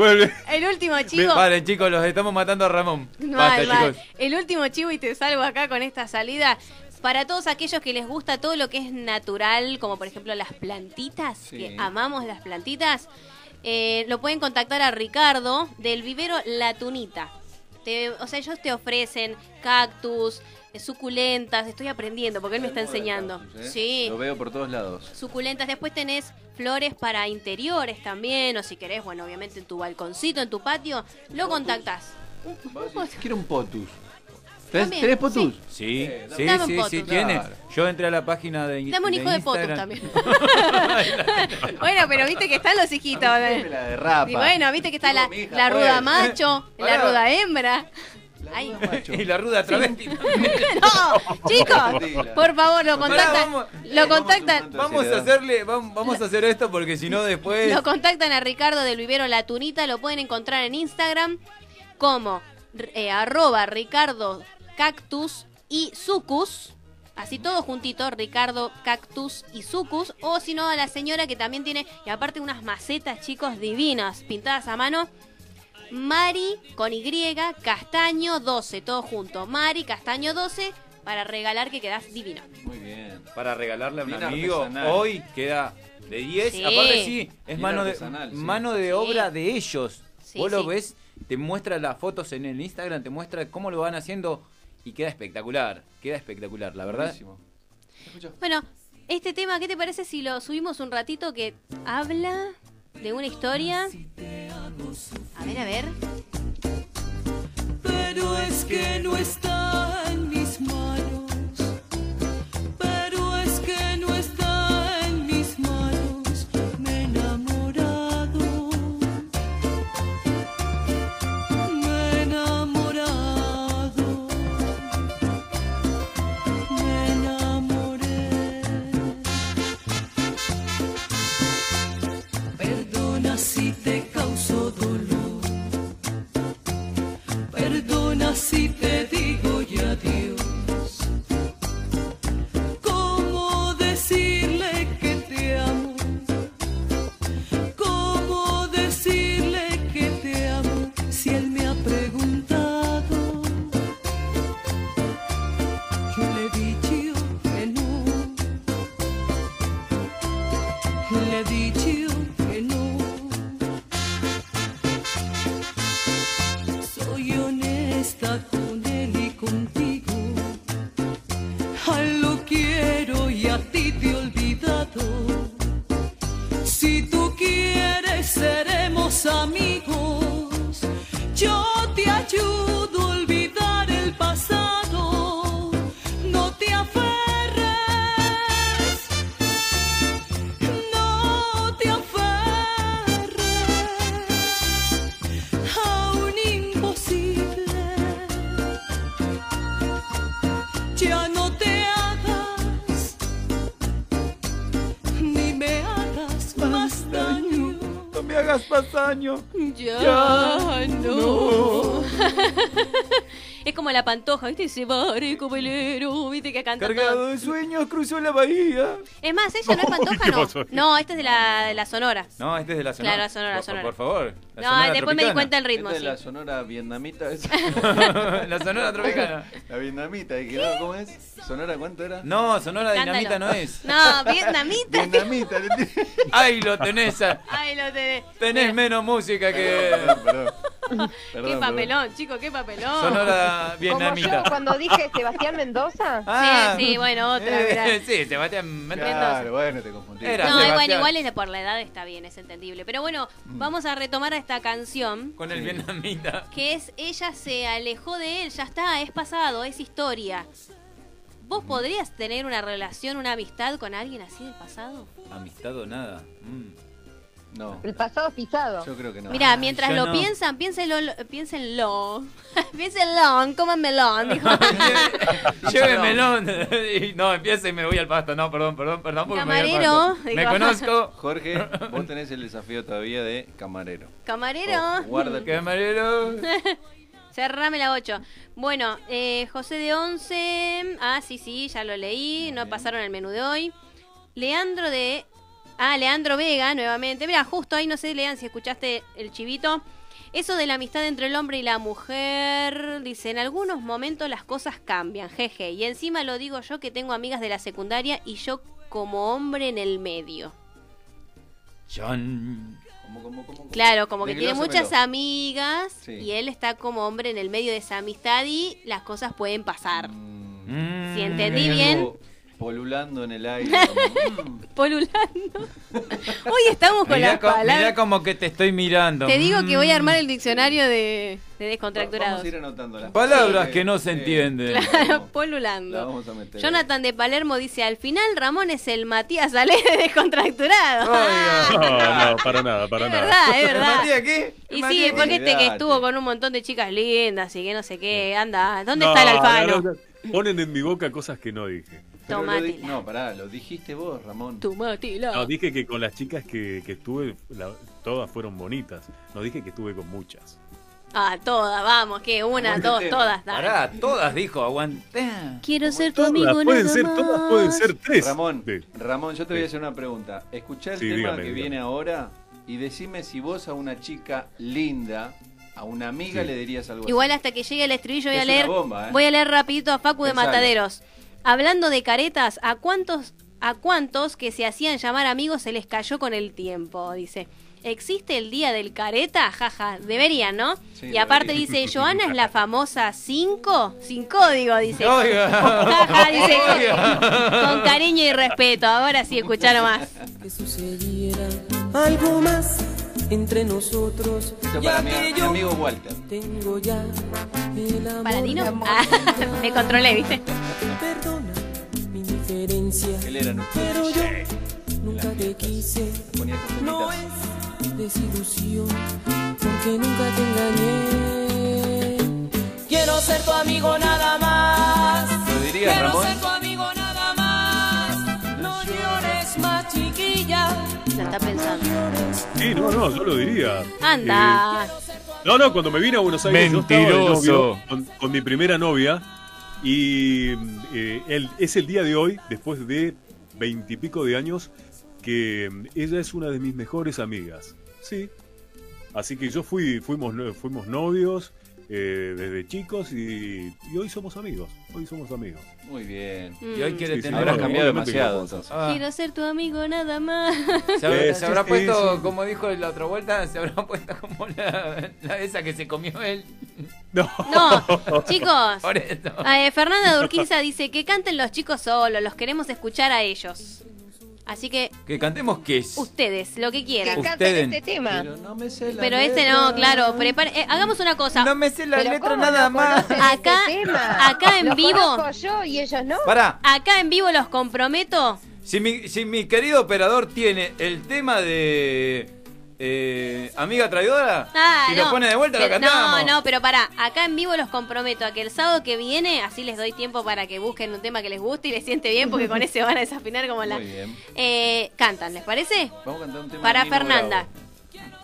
Speaker 6: el último chivo.
Speaker 5: Vale, chicos, los estamos matando a Ramón. Basta, chicos.
Speaker 6: El último chivo y te salgo acá con esta salida. Para todos aquellos que les gusta todo lo que es natural, como por ejemplo las plantitas,
Speaker 7: Sí.
Speaker 6: que amamos las plantitas, eh, lo pueden contactar a Ricardo del vivero La Tunita. Te- o sea, ellos te ofrecen cactus, eh, suculentas, estoy aprendiendo porque él me está enseñando.
Speaker 7: ¿eh?
Speaker 6: Sí.
Speaker 7: Lo veo por todos lados.
Speaker 6: Suculentas, después tenés flores para interiores también, o si querés, bueno, obviamente en tu balconcito, en tu patio, lo contactás.
Speaker 7: Quiero un potus. ¿Tenés,
Speaker 6: También,
Speaker 7: tenés potus?
Speaker 5: Sí,
Speaker 7: Eh,
Speaker 5: sí,
Speaker 6: dame un
Speaker 5: sí,
Speaker 6: potus.
Speaker 5: sí.
Speaker 7: Claro.
Speaker 5: Yo entré a la página de
Speaker 6: Dame un
Speaker 5: de
Speaker 6: hijo de potus
Speaker 5: Instagram.
Speaker 6: también. bueno, pero viste que están los hijitos. ¿eh?
Speaker 7: La de rapa.
Speaker 6: Y bueno, viste que está la,
Speaker 7: hija,
Speaker 6: la ruda
Speaker 7: pues.
Speaker 6: macho, la ruda hembra. Ay.
Speaker 5: y la ruda travesti.
Speaker 6: no, chicos, por favor, lo
Speaker 5: Pará,
Speaker 6: contactan.
Speaker 5: vamos-
Speaker 6: Lo contactan.
Speaker 5: Vamos a hacerle, vamos, vamos a hacer esto porque si no después.
Speaker 6: Lo contactan a Ricardo del Vivero La Tunita, lo pueden encontrar en Instagram como eh, arroba Ricardo Cactus y Sucus. Así todo juntito, Ricardo Cactus y Sucus. O si no, a la señora que también tiene, y aparte unas macetas, chicos, divinas, pintadas a mano. Mari con Y, Castaño 12, todo junto. Mari Castaño 12 para regalar que quedas divino.
Speaker 7: Muy bien.
Speaker 5: Para regalarle a un
Speaker 7: Bien
Speaker 5: amigo,
Speaker 7: artesanal.
Speaker 5: hoy queda de 10.
Speaker 6: Sí.
Speaker 5: Aparte, sí, es
Speaker 7: Bien
Speaker 5: mano de,
Speaker 7: sí.
Speaker 5: mano de
Speaker 6: Sí.
Speaker 5: obra de ellos.
Speaker 6: Sí,
Speaker 5: Vos lo ves, te muestra las fotos en el Instagram, te muestra cómo lo van haciendo y queda espectacular. Queda espectacular, la verdad.
Speaker 7: Buenísimo.
Speaker 6: Bueno, este tema, ¿qué te parece si lo subimos un ratito que habla de una historia? A ver, a ver.
Speaker 10: Pero es que no está en mis manos. Perdona si Lo quiero y a ti te he olvidado. Si tú quieres, seremos amigos. Yo te ayudo Más daño.
Speaker 6: Ya,
Speaker 10: Ya
Speaker 6: no. como la pantoja, ¿viste? Ese barco velero, ¿viste? Que canta
Speaker 5: Cargado
Speaker 6: todo.
Speaker 5: de sueños, cruzó la bahía.
Speaker 6: Es más, ella no es pantoja,
Speaker 5: ¿qué
Speaker 6: no.
Speaker 5: pasó?
Speaker 6: No, esta es de la, de la Sonora.
Speaker 5: No, este es de la Sonora.
Speaker 6: Claro, la Sonora,
Speaker 5: Por,
Speaker 6: Sonora.
Speaker 5: por favor. la
Speaker 6: No,
Speaker 5: Sonora
Speaker 6: después me di cuenta el ritmo,
Speaker 7: Esta
Speaker 6: sí.
Speaker 7: es la sonora vietnamita. esa.
Speaker 5: la Sonora tropicana.
Speaker 7: La vietnamita, ¿y qué? ¿cómo es? ¿Sonora cuánto era?
Speaker 5: No, Sonora
Speaker 6: Cántalo.
Speaker 5: Dinamita no es.
Speaker 6: No, vietnamita.
Speaker 7: Vietnamita.
Speaker 5: Ahí lo tenés. a-
Speaker 6: Ay, lo tenés.
Speaker 5: Tenés menos música que.
Speaker 7: Perdón.
Speaker 6: qué papelón, chico, qué papelón.
Speaker 5: Sonora
Speaker 8: Como
Speaker 5: vietnamita.
Speaker 8: yo cuando dije Sebastián Mendoza.
Speaker 5: Ah.
Speaker 6: Sí, sí, bueno, otra,
Speaker 5: Eh, sí, Sebastián Mendoza.
Speaker 7: Claro, bueno, te confundí.
Speaker 5: Era
Speaker 6: No, igual,
Speaker 5: Sebastián.
Speaker 6: igual es por la edad está bien, es entendible. Pero bueno, vamos a retomar esta canción.
Speaker 5: Con el vietnamita.
Speaker 6: Que es Ella se alejó de él, ya está, es pasado, es historia. ¿Vos podrías tener una relación, una amistad con alguien así del pasado?
Speaker 5: Amistad o nada. Mm.
Speaker 7: No.
Speaker 8: El pasado pisado.
Speaker 7: Yo creo que no.
Speaker 6: Mira, mientras lo
Speaker 5: no.
Speaker 6: piensan, piénsenlo, piénsenlo. piénsenlo, coman melón, dijo.
Speaker 5: Lleve melón. No, empieza y me voy al pasto. No, perdón, perdón, perdón. porque me voy al
Speaker 6: Camarero.
Speaker 5: Me conozco.
Speaker 7: Jorge, vos tenés el desafío todavía de camarero.
Speaker 6: Camarero.
Speaker 7: Oh, guarda el-
Speaker 5: Camarero.
Speaker 6: Cerrame la 8. Bueno, eh, José de 11. Ah, sí, sí, ya lo leí. No pasaron el menú de hoy. Leandro de. Ah, Leandro Vega, nuevamente. Mira, justo ahí, no sé, Lean, si escuchaste el chivito. Eso de la amistad entre el hombre y la mujer, dice, en algunos momentos las cosas cambian, jeje. Y encima lo digo yo que tengo amigas de la secundaria y yo como hombre en el medio.
Speaker 5: John.
Speaker 7: ¿Cómo, cómo, cómo?
Speaker 6: Claro, como que tiene muchas amigas
Speaker 7: Sí.
Speaker 6: y él está como hombre en el medio de esa amistad y las cosas pueden pasar.
Speaker 5: Mm.
Speaker 6: Si entendí bien,
Speaker 7: algo Polulando en el aire. como, mm.
Speaker 6: polulando. Hoy estamos con
Speaker 5: Mirá,
Speaker 6: las
Speaker 5: co- mirá
Speaker 6: palabras.
Speaker 5: como que te estoy mirando.
Speaker 6: Te digo que voy a armar
Speaker 5: Mm.
Speaker 6: el diccionario de, de
Speaker 7: Vamos
Speaker 6: descontracturados.
Speaker 7: a ir anotando las
Speaker 5: Palabras
Speaker 7: Sí.
Speaker 5: que no se entienden.
Speaker 6: Claro,
Speaker 7: La
Speaker 6: polulando.
Speaker 7: vamos a meter.
Speaker 6: Jonathan de Palermo dice, al final Ramón es el Matías Ale de descontracturado.
Speaker 9: No, no, para nada, para
Speaker 6: Es
Speaker 9: nada.
Speaker 6: verdad, es verdad.
Speaker 5: ¿Matías qué?
Speaker 6: Y sí,
Speaker 5: Matías,
Speaker 6: porque este que estuvo con un montón de chicas lindas y que no sé qué, anda, ¿dónde
Speaker 9: No,
Speaker 6: está el alfano?
Speaker 9: no, no, Ponen en mi boca cosas que no dije.
Speaker 7: No, pará, lo dijiste vos, Ramón.
Speaker 6: Tomatila.
Speaker 9: No, dije que con las chicas que, que estuve, la- todas fueron bonitas. No dije que estuve con muchas.
Speaker 6: Ah, todas, vamos, que una,
Speaker 7: Aguante
Speaker 6: dos,
Speaker 7: tema.
Speaker 6: todas. dale.
Speaker 5: Pará, todas dijo, aguanté.
Speaker 6: Quiero ser tu
Speaker 9: Todas,
Speaker 6: amigo
Speaker 9: pueden
Speaker 6: nada
Speaker 9: ser,
Speaker 6: más.
Speaker 9: todas pueden ser tres.
Speaker 7: Ramón,
Speaker 9: Sí.
Speaker 7: Ramón, yo te voy a hacer una pregunta. Escuchá el
Speaker 9: Sí,
Speaker 7: tema
Speaker 9: dígame,
Speaker 7: que
Speaker 9: dígame.
Speaker 7: viene ahora y decime si vos a una chica linda, a una amiga
Speaker 9: Sí.
Speaker 7: le dirías algo
Speaker 6: Igual
Speaker 7: así.
Speaker 6: hasta que llegue el estribillo voy a
Speaker 7: Es
Speaker 6: leer,
Speaker 7: bomba, ¿eh?
Speaker 6: voy a leer rapidito a Facu de. Mataderos. Hablando de caretas, ¿a cuántos, a cuántos que se hacían llamar amigos se les cayó con el tiempo? Dice. ¿Existe el día del careta? Jaja, deberían, ¿no?
Speaker 7: Sí,
Speaker 6: y aparte dice, Joana es la famosa 5, sin código, dice.
Speaker 5: Oiga.
Speaker 6: Jaja, dice,
Speaker 5: Oiga.
Speaker 6: con cariño y respeto. Ahora sí, escucharon más.
Speaker 10: que sucediera algo más entre nosotros.
Speaker 7: Esto
Speaker 10: ya
Speaker 7: para mi,
Speaker 10: que
Speaker 7: mi
Speaker 10: yo
Speaker 7: amigo Walter.
Speaker 10: tengo ya el amor.
Speaker 6: ¿Paladino?
Speaker 10: de amor.
Speaker 6: Ah, me controlé, ¿viste?
Speaker 10: Perdona mi indiferencia,
Speaker 7: Él era nuestro
Speaker 10: pero yo nunca te quise. No es desilusión, porque nunca te engañé. Quiero ser tu amigo nada más.
Speaker 7: ¿Lo dirías,
Speaker 10: Quiero
Speaker 7: Ramón?
Speaker 10: ser tu amigo chiquilla.
Speaker 6: La está pensando.
Speaker 9: Sí, no, no, yo lo diría.
Speaker 6: Anda.
Speaker 9: Eh, no, no, cuando me vine a Buenos Aires yo novio con, con mi primera novia y eh, el- es el día de hoy, después de veintipico de años, que mm, ella es una de mis mejores amigas. Sí. Así que yo fui, fuimos, no- fuimos novios eh, desde chicos y, y hoy somos amigos. Hoy somos amigos.
Speaker 7: Muy bien.
Speaker 5: Y hoy quiere
Speaker 9: Sí,
Speaker 5: tener.
Speaker 7: Habrás cambiado demasiado entonces.
Speaker 5: Ah.
Speaker 6: Quiero ser tu amigo nada más.
Speaker 5: Se habrá, se habrá
Speaker 9: sí,
Speaker 5: puesto, como dijo la otra vuelta, se habrá puesto como la, la esa que se comió él.
Speaker 9: No,
Speaker 6: No, chicos.
Speaker 5: Por eso.
Speaker 6: eh, Fernanda Durquiza dice que canten los chicos solos, los queremos escuchar a ellos. Así que
Speaker 5: Que cantemos qué es.
Speaker 6: ustedes, lo que
Speaker 8: Que
Speaker 6: quieran.
Speaker 5: Ustedes.
Speaker 8: canten este tema.
Speaker 7: Pero no me sé la
Speaker 6: Pero este
Speaker 7: letra.
Speaker 6: no, claro, prepare- eh, hagamos una cosa.
Speaker 5: No me sé la
Speaker 8: Pero
Speaker 5: letra
Speaker 8: ¿cómo
Speaker 5: nada
Speaker 8: no
Speaker 5: más.
Speaker 6: Acá-
Speaker 8: este tema?
Speaker 6: acá en
Speaker 8: Lo
Speaker 6: vivo.
Speaker 8: yo y ellos no.
Speaker 5: Pará,
Speaker 6: Acá en vivo los comprometo.
Speaker 5: si mi, si mi querido operador tiene el tema de eh, Amiga Traidora,
Speaker 6: Ah,
Speaker 5: si
Speaker 6: no.
Speaker 5: lo pone de vuelta lo cantamos.
Speaker 6: No, no, pero pará, acá en vivo los comprometo a que el sábado que viene, así les doy tiempo para que busquen un tema que les guste y les siente bien, porque con ese van a desafinar como la...
Speaker 7: Muy bien.
Speaker 6: Eh, cantan, ¿les parece?
Speaker 7: Vamos a cantar un tema
Speaker 6: Para Fernanda.
Speaker 7: Bravo.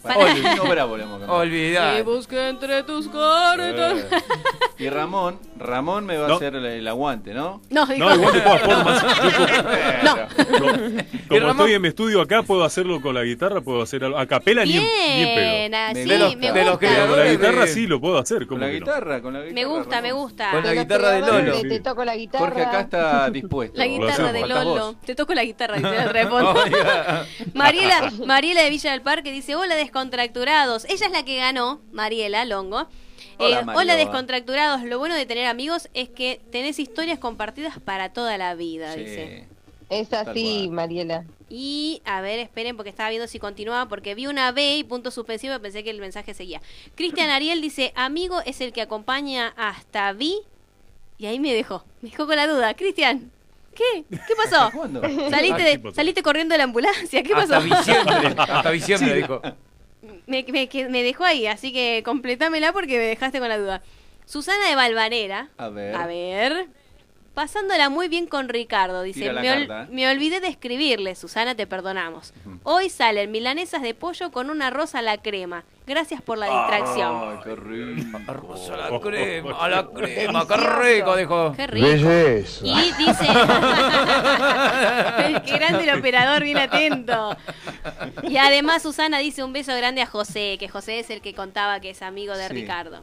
Speaker 7: Para Bravo le.
Speaker 6: Y busque entre tus cartas.
Speaker 7: Eh. Y Ramón, Ramón me va a hacer el, el aguante, ¿no?
Speaker 6: No, digo,
Speaker 9: no, igual de todas formas. yo puedo-
Speaker 6: no.
Speaker 9: como
Speaker 5: Ramón-
Speaker 9: estoy en mi estudio acá, puedo hacerlo con la guitarra, puedo hacer algo. A capela ni en, ni en pedo.
Speaker 7: De los-
Speaker 6: me
Speaker 5: de los
Speaker 6: gusta.
Speaker 9: Pero con la guitarra sí lo puedo hacer,
Speaker 7: Con
Speaker 9: ¿cómo
Speaker 7: la guitarra, con la guitarra.
Speaker 6: Me gusta, me gusta.
Speaker 5: Con la
Speaker 8: De
Speaker 5: guitarra de Lolo.
Speaker 8: Te toco la guitarra.
Speaker 7: Jorge acá está dispuesto.
Speaker 6: La guitarra de Lolo. Te toco la guitarra, dice el. Mariela, Mariela de Villa del Parque dice, hola descontracturados. Ella es la que ganó, Mariela Longo.
Speaker 7: Hola,
Speaker 6: Eh, hola descontracturados. Lo bueno de tener amigos es que tenés historias compartidas para toda la vida,
Speaker 7: Sí.
Speaker 6: dice.
Speaker 8: Es así. Mariela.
Speaker 6: Y a ver, esperen porque estaba viendo si continuaba porque vi una B y punto suspensivo y pensé que el mensaje seguía. Cristian Ariel dice, amigo es el que acompaña hasta Vi. Y ahí me dejó, me dejó con la duda. Cristian, ¿Qué? ¿Qué pasó?
Speaker 7: ¿Cuándo?
Speaker 6: Saliste,
Speaker 5: Ah,
Speaker 6: saliste corriendo de la ambulancia. ¿Qué pasó?
Speaker 5: Hasta diciembre, hasta diciembre
Speaker 9: Sí.
Speaker 5: dijo.
Speaker 6: Me, me, que- me dejó ahí, así que completámela porque me dejaste con la duda. Susana de Valvanera.
Speaker 7: A ver.
Speaker 6: A ver. Pasándola muy bien con Ricardo, dice. Me, ol-
Speaker 7: carta, ¿eh?"
Speaker 6: me olvidé de escribirle, Susana, te perdonamos. Hoy salen milanesas de pollo con un arroz a la crema. Gracias por la distracción.
Speaker 7: Ay, qué rico.
Speaker 5: Arroz a la crema, a la crema, qué rico, dijo.
Speaker 6: Qué rico. Y dice. Qué grande el operador, bien atento. Y además Susana dice un beso grande a José, que José es el que contaba que es amigo de
Speaker 7: Sí.
Speaker 6: Ricardo.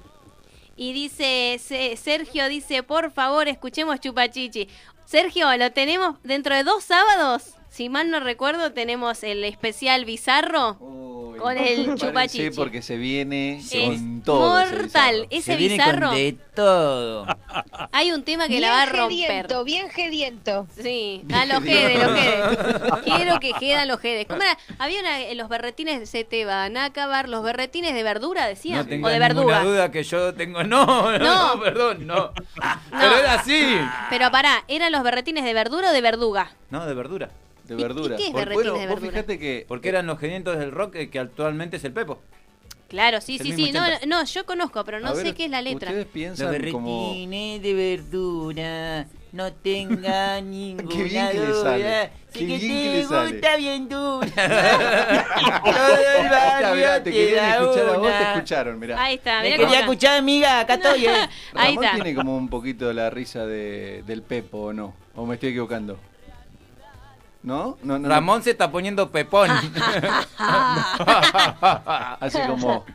Speaker 6: Y dice, Se- Sergio dice, por favor, escuchemos Chupachichi. Sergio, lo tenemos dentro de dos sábados. Si mal no recuerdo, tenemos el especial bizarro con el Chupachichi.
Speaker 7: porque se viene
Speaker 6: Es
Speaker 7: con todo. ese bizarro.
Speaker 6: Ese bizarro.
Speaker 5: todo.
Speaker 6: Hay un tema que
Speaker 8: bien
Speaker 6: la va a romper.
Speaker 8: gediento, bien gediento.
Speaker 6: Sí, a los jedes, los jedes. Quiero que jedan los jedes. ¿Cómo era? Había una, en los berretines se te van a acabar los berretines de verdura, decía.
Speaker 5: No
Speaker 6: o de verduga.
Speaker 5: duda que yo tengo. No, no,
Speaker 6: No.
Speaker 5: no, perdón, no. Pero era así.
Speaker 6: Pero pará, ¿eran los berretines de verdura o de verduga?
Speaker 5: No, de verdura.
Speaker 7: De
Speaker 6: ¿Y- y
Speaker 7: verdura.
Speaker 6: qué es
Speaker 7: Por- bueno,
Speaker 6: de
Speaker 7: vos
Speaker 6: verdura?
Speaker 7: fíjate que
Speaker 5: Porque eran los genientos del rock eh, que actualmente es el Pepo.
Speaker 6: Claro, sí, sí, sí. No,
Speaker 5: 80.
Speaker 6: no, yo conozco, pero no
Speaker 7: A
Speaker 6: sé
Speaker 7: ver,
Speaker 6: qué es la letra.
Speaker 7: Ustedes piensan como...
Speaker 15: de verdura, no tenga ninguna
Speaker 7: Qué bien que le sale. Qué bien que le sale.
Speaker 15: bien dura.
Speaker 7: Todo
Speaker 15: el barrio
Speaker 7: Mirá, te
Speaker 15: te
Speaker 7: querían
Speaker 15: da
Speaker 7: escuchar a vos, te
Speaker 15: una.
Speaker 7: escucharon, mirá.
Speaker 6: Ahí está,
Speaker 15: Me
Speaker 6: mirá
Speaker 15: quería
Speaker 6: cómo está.
Speaker 15: escuchar, amiga, acá estoy. eh.
Speaker 6: Ahí
Speaker 7: Ramón
Speaker 6: está.
Speaker 7: tiene como un poquito la risa de, del Pepo, ¿o no? ¿O me estoy equivocando? ¿No? no, no no.
Speaker 5: Ramón se está poniendo pepón.
Speaker 7: Así como...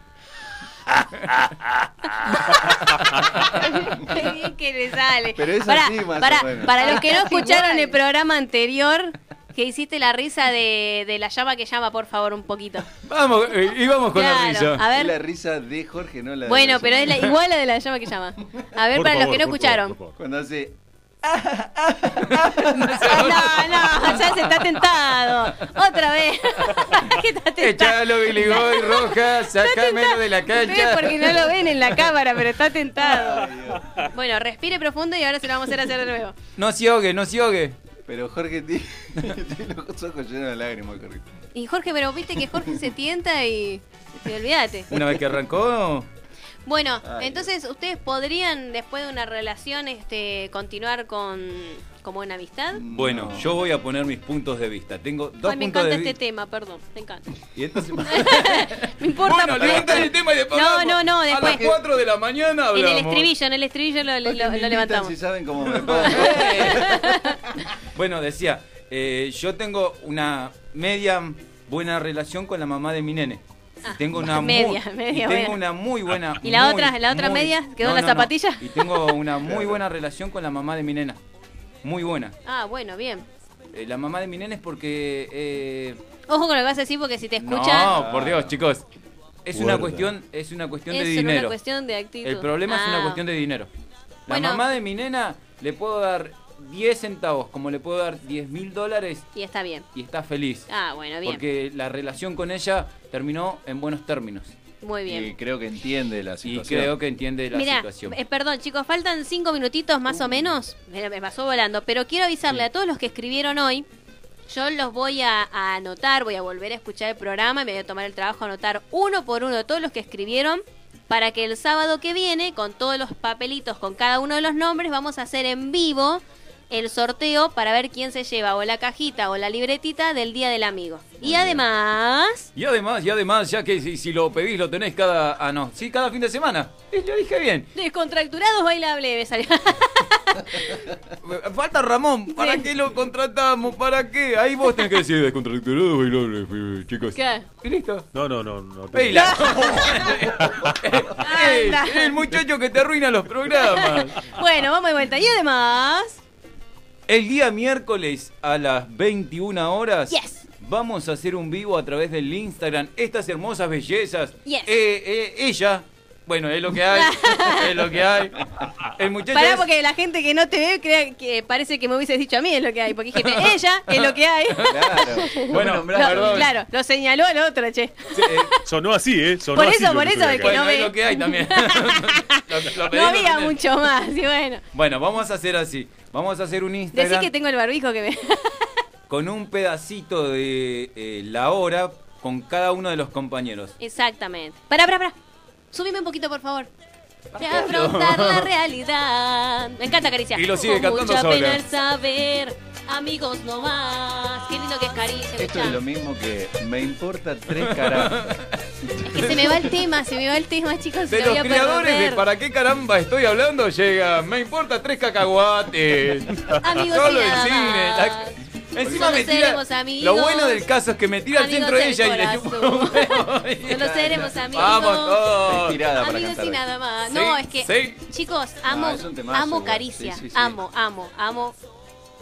Speaker 6: Qué bien que le sale.
Speaker 7: Pero es
Speaker 6: Pará,
Speaker 7: así, más o
Speaker 6: pará,
Speaker 7: menos.
Speaker 6: Para los que no
Speaker 8: Es
Speaker 6: escucharon el programa anterior, que hiciste la risa de, de la llama que llama, por favor, un poquito.
Speaker 5: Vamos, eh, íbamos con la risa.
Speaker 6: a ver.
Speaker 7: Es la risa de Jorge, no la de
Speaker 6: Bueno,
Speaker 7: la
Speaker 6: pero es la, igual la de la llama que llama. A ver,
Speaker 9: Por
Speaker 6: para los que no escucharon.
Speaker 9: favor.
Speaker 7: Cuando hace...
Speaker 6: No, no, ya se está tentado. Otra vez.
Speaker 5: Echalo, Billy Boy, Roja, sacámelo de la cancha.
Speaker 6: porque no lo ven en la cámara, pero está tentado. Bueno, respire profundo y ahora se lo vamos a hacer hacer de nuevo.
Speaker 5: No se ahogue, no se ahogue.
Speaker 7: Pero Jorge tiene, tiene los ojos llenos de lágrimas, Jorge.
Speaker 6: Y Jorge, pero viste que Jorge se tienta y. y olvídate.
Speaker 5: Una vez que arrancó,
Speaker 6: Bueno,
Speaker 7: Ay,
Speaker 6: entonces ustedes podrían, después de una relación, este, continuar con como una amistad.
Speaker 5: bueno, yo voy a poner mis puntos de vista. Tengo dos
Speaker 6: Ay, me
Speaker 5: puntos
Speaker 6: encanta
Speaker 5: de
Speaker 6: este tema, perdón, me encanta.
Speaker 5: Y entonces,
Speaker 6: Me importa.
Speaker 5: bueno, levantar el tema y después
Speaker 6: No, no, no,
Speaker 5: A
Speaker 6: después.
Speaker 5: las 4 de la mañana
Speaker 6: En
Speaker 5: hablamos.
Speaker 6: el estribillo, en el estribillo lo, lo-
Speaker 7: ¿Por qué
Speaker 6: lo
Speaker 7: me invitan
Speaker 6: levantamos.
Speaker 7: Si saben cómo me pongo.
Speaker 5: Bueno, decía, eh, yo tengo una media buena relación con la mamá de mi nene.
Speaker 6: Ah,
Speaker 5: tengo una
Speaker 6: media,
Speaker 5: muy,
Speaker 6: media
Speaker 5: y tengo
Speaker 6: buena.
Speaker 5: una muy buena.
Speaker 6: ¿Y la
Speaker 5: muy,
Speaker 6: otra- la otra
Speaker 5: muy-
Speaker 6: media? ¿Quedó
Speaker 5: No,
Speaker 6: en la
Speaker 5: no, no.
Speaker 6: zapatilla?
Speaker 5: Y tengo una muy buena relación con la mamá de mi nena. Muy buena.
Speaker 6: Ah, bueno, bien.
Speaker 5: Eh, la mamá de mi nene es porque eh,
Speaker 6: Ojo con lo que vas a decir porque si te escuchan.
Speaker 5: No, por Dios, chicos. Es una cuestión, es una cuestión
Speaker 6: es
Speaker 5: de dinero.
Speaker 6: una cuestión de actitud.
Speaker 5: El problema es una
Speaker 6: Ah.
Speaker 5: cuestión de dinero. La
Speaker 6: Bueno.
Speaker 5: mamá de mi nena le puedo dar 10 centavos, como le puedo dar 10 mil dólares
Speaker 6: Y está bien.
Speaker 5: y está feliz.
Speaker 6: Ah, bueno, bien.
Speaker 5: Porque la relación con ella terminó en buenos términos.
Speaker 6: Muy bien.
Speaker 7: Y creo que entiende la
Speaker 5: Y
Speaker 7: situación.
Speaker 5: creo que entiende la situación.
Speaker 6: eh, perdón, chicos, faltan cinco minutitos más o menos. Mira, me pasó volando. Pero quiero avisarle a todos los que escribieron hoy. Yo los voy a, a anotar, voy a volver a escuchar el programa y me voy a tomar el trabajo de anotar uno por uno de todos los que escribieron para que el sábado que viene, con todos los papelitos, con cada uno de los nombres, vamos a hacer en vivo el sorteo para ver quién se lleva o la cajita o la libretita del Día del Amigo. Y además...
Speaker 5: Y además, y además, ya que si, si lo pedís lo tenés cada... Ah, no, sí, cada fin de semana. Lo dije bien.
Speaker 6: Descontracturados bailable, salió.
Speaker 5: Falta Ramón, ¿para
Speaker 6: Sí.
Speaker 5: qué lo contratamos? ¿Para qué? Ahí vos tenés que decir descontracturado bailable, chicos.
Speaker 6: ¿Qué?
Speaker 5: Y listo.
Speaker 9: No, no, no. no
Speaker 6: Anda.
Speaker 5: el muchacho que te arruina los programas.
Speaker 6: Bueno, vamos de vuelta. Y además...
Speaker 5: El día miércoles a las 21 horas
Speaker 6: Yes.
Speaker 5: vamos a hacer un vivo a través del Instagram. Estas hermosas bellezas.
Speaker 6: Yes.
Speaker 5: Eh, eh, ella Bueno, es lo que hay. es lo que hay. El muchacho.
Speaker 6: Pará
Speaker 5: es-
Speaker 6: porque la gente que no te ve crea que parece que me hubieses dicho a mí es lo que hay. Porque dije, ella es lo que hay.
Speaker 5: Bueno,
Speaker 6: Lo- claro, lo señaló al otro, che.
Speaker 9: Sonó así, ¿eh? Sonó
Speaker 6: Por eso, por eso es que no
Speaker 5: Bueno, es
Speaker 6: ve.
Speaker 5: lo que hay también. Lo- lo
Speaker 6: No había
Speaker 5: también.
Speaker 6: mucho más, y bueno.
Speaker 5: Bueno, vamos a hacer así. Vamos a hacer un Instagram
Speaker 6: Decí que tengo el barbijo que me.
Speaker 5: con un pedacito de eh, la hora con cada uno de los compañeros.
Speaker 6: Exactamente. Pará, pará, pará. Subime un poquito, por favor. De afrontar la realidad. Me encanta Caricia.
Speaker 5: Y lo sigue
Speaker 6: Con
Speaker 5: cantando
Speaker 6: mucha
Speaker 5: sola.
Speaker 6: pena el saber. Amigos no más. Qué lindo que es Caricia.
Speaker 7: Esto es lo mismo que me importa tres carajos.
Speaker 6: Y se me va el tema, se me va el tema, chicos.
Speaker 5: De
Speaker 6: lo voy
Speaker 5: los
Speaker 6: a
Speaker 5: creadores de. ¿Para qué caramba estoy hablando? Llega, me importa tres cacahuates.
Speaker 6: Amigos
Speaker 5: Solo
Speaker 6: y
Speaker 5: el
Speaker 6: nada
Speaker 5: cine. la- Encima me tira.
Speaker 6: seremos amigos.
Speaker 5: Lo bueno del caso es que me tira al centro de ella y le chupo un huevo.
Speaker 6: Seremos amigos.
Speaker 5: Vamos todos.
Speaker 7: Inspirada para
Speaker 6: Amigos y nada más.
Speaker 5: Sí,
Speaker 6: No, es que,
Speaker 5: sí.
Speaker 6: chicos, amo,
Speaker 7: es temazo
Speaker 6: amo. Caricia.
Speaker 7: Sí, sí, sí.
Speaker 6: Amo, amo, amo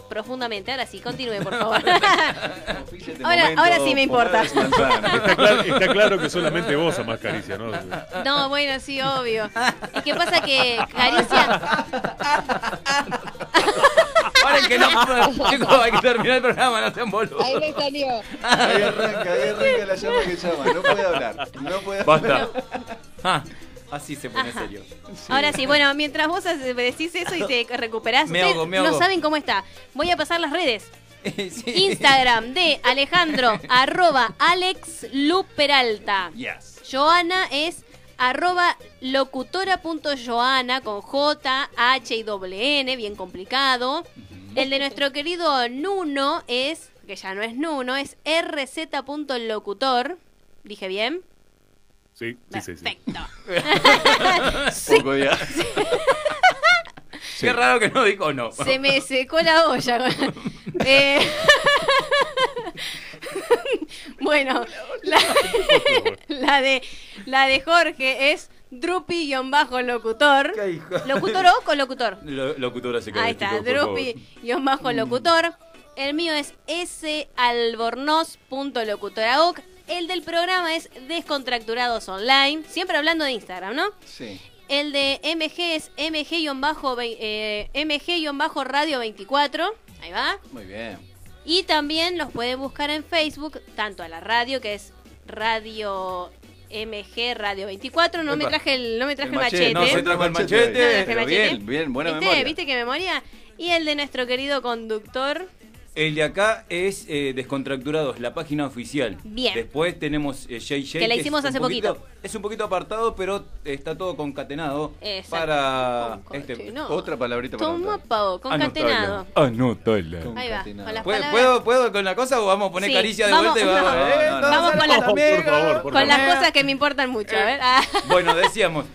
Speaker 6: profundamente. Ahora sí, continúe, por favor.
Speaker 7: Este
Speaker 6: ahora, ahora sí me importa.
Speaker 9: Está claro, está claro que solamente vos amás Caricia, ¿no?
Speaker 6: No, bueno, sí, obvio. ¿Y qué pasa que Caricia...
Speaker 5: Paren que no. Chicos, hay que terminar el programa, no sean boludos.
Speaker 8: Ahí me salió.
Speaker 7: Ahí arranca, ahí arranca la llama que llama. No puede hablar. No puede
Speaker 5: Basta.
Speaker 7: hablar.
Speaker 5: Ah, así se pone
Speaker 6: Ajá.
Speaker 5: serio.
Speaker 6: Ahora sí, bueno, mientras vos decís eso y te recuperás,
Speaker 5: Me
Speaker 6: ustedes
Speaker 5: ahogo, me
Speaker 6: no saben cómo está. Voy a pasar las redes.
Speaker 5: Sí.
Speaker 6: Instagram de Alejandro, arroba Alex Luperalta.
Speaker 5: Yes.
Speaker 6: Joana es arroba locutora.joana con J, H y doble N, bien complicado. El de nuestro querido Nuno es, que ya no es Nuno, es rz.locutor. ¿Dije bien?
Speaker 9: Sí, sí, sí. sí.
Speaker 6: Perfecto.
Speaker 7: Poco ya.
Speaker 5: Qué raro que no dijo no.
Speaker 6: Se me secó la olla. Eh, bueno, la, la de la de Jorge es Drupi-locutor.
Speaker 5: ¿Qué hijo?
Speaker 6: ¿Locutor o con locutor?
Speaker 5: Lo- Locutora se cae.
Speaker 6: Ahí está. Drupi-locutor. El mío es salbornoz.locutoraoc. El del programa es Descontracturados Online. Siempre hablando de Instagram, ¿no?
Speaker 7: Sí.
Speaker 6: El de MG es MG-radio eh, MG-radio 24. Ahí va.
Speaker 7: Muy bien.
Speaker 6: Y también los pueden buscar en Facebook, tanto a la radio, que es Radio MG Radio 24. No me
Speaker 5: Epa.
Speaker 6: traje el, no me traje el
Speaker 7: El
Speaker 6: machete.
Speaker 5: No se trajo el machete.
Speaker 6: No traje el
Speaker 7: Pero
Speaker 6: machete.
Speaker 7: bien, bien, buena
Speaker 6: ¿Viste?
Speaker 7: memoria.
Speaker 6: ¿Viste qué memoria? Y el de nuestro querido conductor.
Speaker 5: El de acá es eh, Descontracturados, la página oficial.
Speaker 6: Bien.
Speaker 5: Después tenemos eh, JJ.
Speaker 6: Que la hicimos hace
Speaker 5: poquito- Es un poquito apartado, pero está todo concatenado
Speaker 6: Exacto.
Speaker 5: para este.
Speaker 6: Concatenado.
Speaker 7: Otra palabrita para
Speaker 6: Toma pao, concatenado.
Speaker 5: Anótala.
Speaker 6: Ahí va, con las
Speaker 5: ¿Puedo. ¿puedo, ¿Puedo con la cosa o vamos a poner
Speaker 6: Sí,
Speaker 5: caricia de
Speaker 6: vamos-
Speaker 5: vuelta
Speaker 6: no,
Speaker 5: eh,
Speaker 7: no, no.
Speaker 6: Vamos con la-
Speaker 9: Por favor, por
Speaker 6: Con las cosas que me importan mucho, a ver. Ah.
Speaker 5: Bueno, decíamos,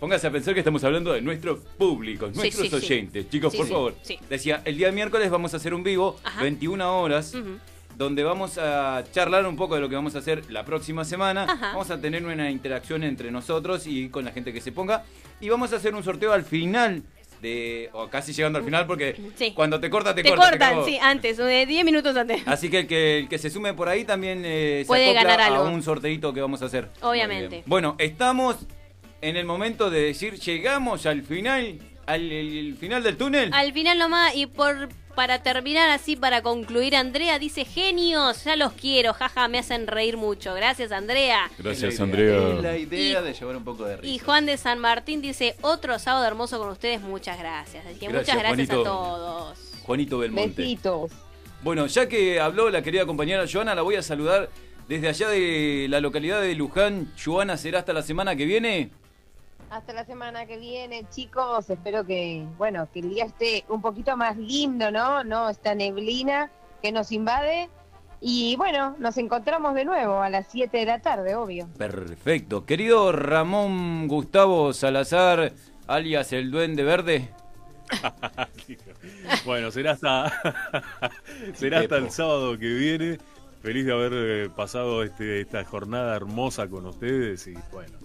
Speaker 5: póngase a pensar que estamos hablando de nuestro público, nuestros
Speaker 6: sí, sí.
Speaker 5: oyentes. Chicos, por favor. Decía, el día miércoles vamos a hacer un vivo,
Speaker 6: Ajá.
Speaker 5: 21 horas, donde vamos a charlar un poco de lo que vamos a hacer la próxima semana.
Speaker 6: Ajá.
Speaker 5: Vamos a tener una interacción entre nosotros y con la gente que se ponga. Y vamos a hacer un sorteo al final. De, o casi llegando al final porque
Speaker 6: Sí.
Speaker 5: cuando te corta te,
Speaker 6: Te
Speaker 5: corta, te
Speaker 6: cortan, sí, antes, de 10 minutos antes.
Speaker 5: Así que el, que el que se sume por ahí también eh, se
Speaker 6: Puede
Speaker 5: acopla
Speaker 6: ganar algo.
Speaker 5: a un sorteito que vamos a hacer.
Speaker 6: Obviamente.
Speaker 5: Bueno, estamos en el momento de decir, llegamos al final, al el final del túnel.
Speaker 6: Al final nomás, y por para terminar así, para concluir, Andrea dice, genios, ya los quiero, jaja, me hacen reír mucho. Gracias, Andrea.
Speaker 5: Gracias,
Speaker 7: Es la idea, Es la idea de llevar un poco de risa.
Speaker 6: Y Juan de San Martín dice, otro sábado hermoso con ustedes, muchas gracias. Así que
Speaker 5: Gracias,
Speaker 6: muchas gracias
Speaker 5: Juanito.
Speaker 6: a todos.
Speaker 5: Juanito Belmonte.
Speaker 8: Besitos.
Speaker 5: Bueno, ya que habló la querida compañera Joana, la voy a saludar desde allá de la localidad de Luján. Joana, ¿será hasta la semana que viene?
Speaker 8: Hasta la semana que viene, chicos. Espero que, bueno, que el día esté un poquito más lindo, ¿no? No esta neblina que nos invade. Y bueno, nos encontramos de nuevo a las 7 de la tarde, obvio.
Speaker 5: Perfecto. Querido Ramón Gustavo Salazar, alias el Duende Verde.
Speaker 9: bueno, será hasta será hasta el sábado que viene. Feliz de haber eh, pasado este, esta jornada hermosa con ustedes y bueno,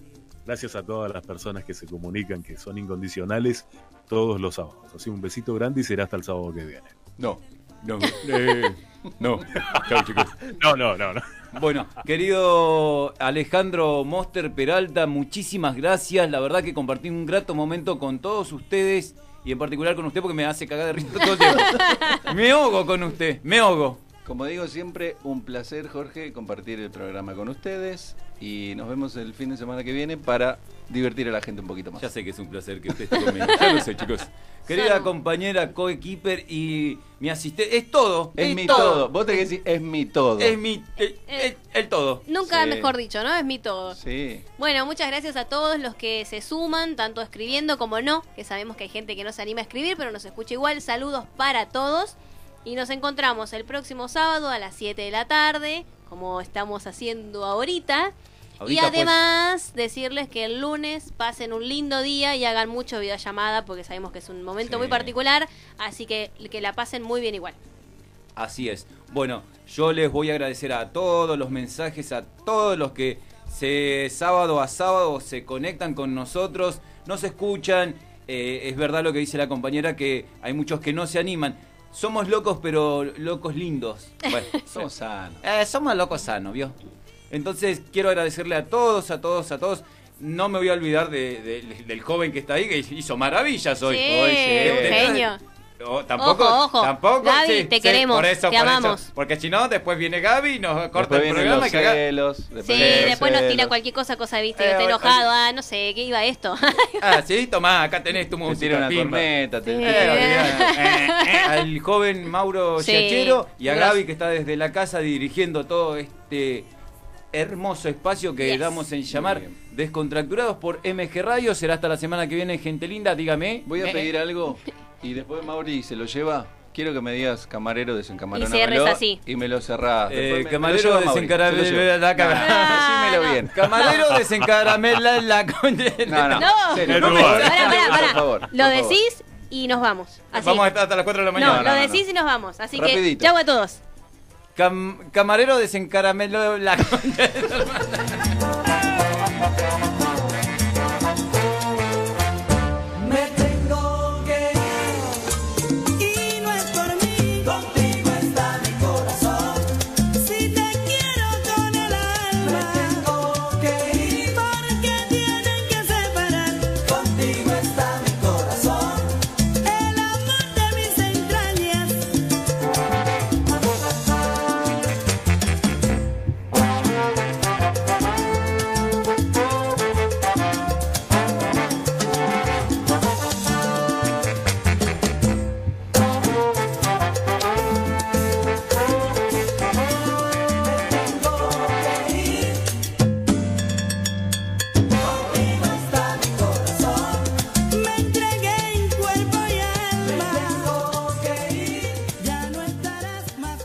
Speaker 9: gracias a todas las personas que se comunican, que son incondicionales todos los sábados. Así un besito grande y será hasta el sábado que viene.
Speaker 7: No,
Speaker 5: No, eh, no. Chao, chicos.
Speaker 9: No, no, no, no.
Speaker 5: Bueno, querido Alejandro Moster Peralta, muchísimas gracias. La verdad que compartí un grato momento con todos ustedes y en particular con usted porque me hace cagar de risa todo el tiempo. Me ahogo con usted, me ahogo.
Speaker 7: Como digo siempre, un placer, Jorge, compartir el programa con ustedes y nos vemos el fin de semana que viene para divertir a la gente un poquito más.
Speaker 5: Ya sé que es un placer que usted esté conmigo. Ya lo sé, chicos. Querida compañera, coequiper y mi asistente. Es todo.
Speaker 7: Es mi todo. Vos tenés que decir, es mi todo.
Speaker 5: Es mi. El, el- el todo.
Speaker 6: Nunca
Speaker 7: Sí.
Speaker 6: mejor dicho, ¿no? Es mi todo.
Speaker 7: Sí.
Speaker 6: Bueno, muchas gracias a todos los que se suman, tanto escribiendo como no, que sabemos que hay gente que no se anima a escribir, pero nos escucha igual. Saludos para todos. Y nos encontramos el próximo sábado a las 7 de la tarde, como estamos haciendo ahorita. y
Speaker 5: pues.
Speaker 6: además, decirles que el lunes pasen un lindo día y hagan mucho videollamada, porque sabemos que es un momento
Speaker 5: Sí.
Speaker 6: muy particular. Así que que la pasen muy bien igual.
Speaker 5: Así es. Bueno, yo les voy a agradecer a todos los mensajes, a todos los que se sábado a sábado se conectan con nosotros, nos escuchan. Eh, es verdad lo que dice la compañera que hay muchos que no se animan. Somos locos, pero locos lindos. Bueno,
Speaker 7: Somos sanos.
Speaker 5: Eh, somos locos sanos, ¿vio? Entonces quiero agradecerle a todos, a todos, a todos. No me voy a olvidar de- de- del joven que está ahí, que hizo maravillas hoy.
Speaker 6: Sí,
Speaker 5: Hoy,
Speaker 6: un
Speaker 5: sí.
Speaker 6: genio.
Speaker 5: Oh, tampoco,
Speaker 6: Ojo, ojo.
Speaker 5: tampoco.
Speaker 6: Gaby,
Speaker 5: sí,
Speaker 6: te
Speaker 5: sí,
Speaker 6: queremos,
Speaker 5: por eso,
Speaker 6: te
Speaker 5: por eso.
Speaker 6: amamos.
Speaker 5: porque si no, después viene Gaby y nos corta
Speaker 7: Después
Speaker 5: el programa
Speaker 7: los
Speaker 5: y caga-
Speaker 7: celos.
Speaker 6: Sí,
Speaker 7: después los
Speaker 6: después nos tira cualquier cosa, cosa, viste,
Speaker 5: Eh,
Speaker 6: está
Speaker 5: oye,
Speaker 6: enojado, ah, no sé, ¿qué iba esto?
Speaker 5: Ah, sí, tomá, acá tenés tu
Speaker 7: Te
Speaker 5: música.
Speaker 7: tira una corneta. te-
Speaker 6: Sí.
Speaker 5: Eh. Eh, eh, al joven Mauro
Speaker 6: Sí.
Speaker 5: Giachero y a
Speaker 6: Gracias.
Speaker 5: Gaby que está desde la casa dirigiendo todo este hermoso espacio que
Speaker 6: Yes.
Speaker 5: damos en llamar Descontracturados por MG Radio. Será hasta la semana que viene, gente linda, dígame.
Speaker 7: Voy a pedir algo y después Mauri se lo lleva. Quiero que me digas camarero desencamaronamelo
Speaker 6: Y cierres así.
Speaker 7: Y me lo cerrás.
Speaker 5: Eh,
Speaker 7: me-
Speaker 5: camarero desencaramela la cara.
Speaker 7: No, no, Decímelo bien.
Speaker 5: Camarero desencaramela la concha.
Speaker 7: No, no.
Speaker 6: No.
Speaker 7: serio,
Speaker 9: No,
Speaker 6: Pará, pará,
Speaker 7: Por
Speaker 6: pará.
Speaker 7: favor,
Speaker 6: Lo decís y nos vamos. Así.
Speaker 5: Vamos a estar hasta las 4 de la mañana.
Speaker 6: no,
Speaker 7: no,
Speaker 6: lo
Speaker 7: no,
Speaker 6: decís y nos vamos. Así que,
Speaker 7: Rapidito.
Speaker 6: chau a todos.
Speaker 5: Cam- camarero desencaramelo la concha.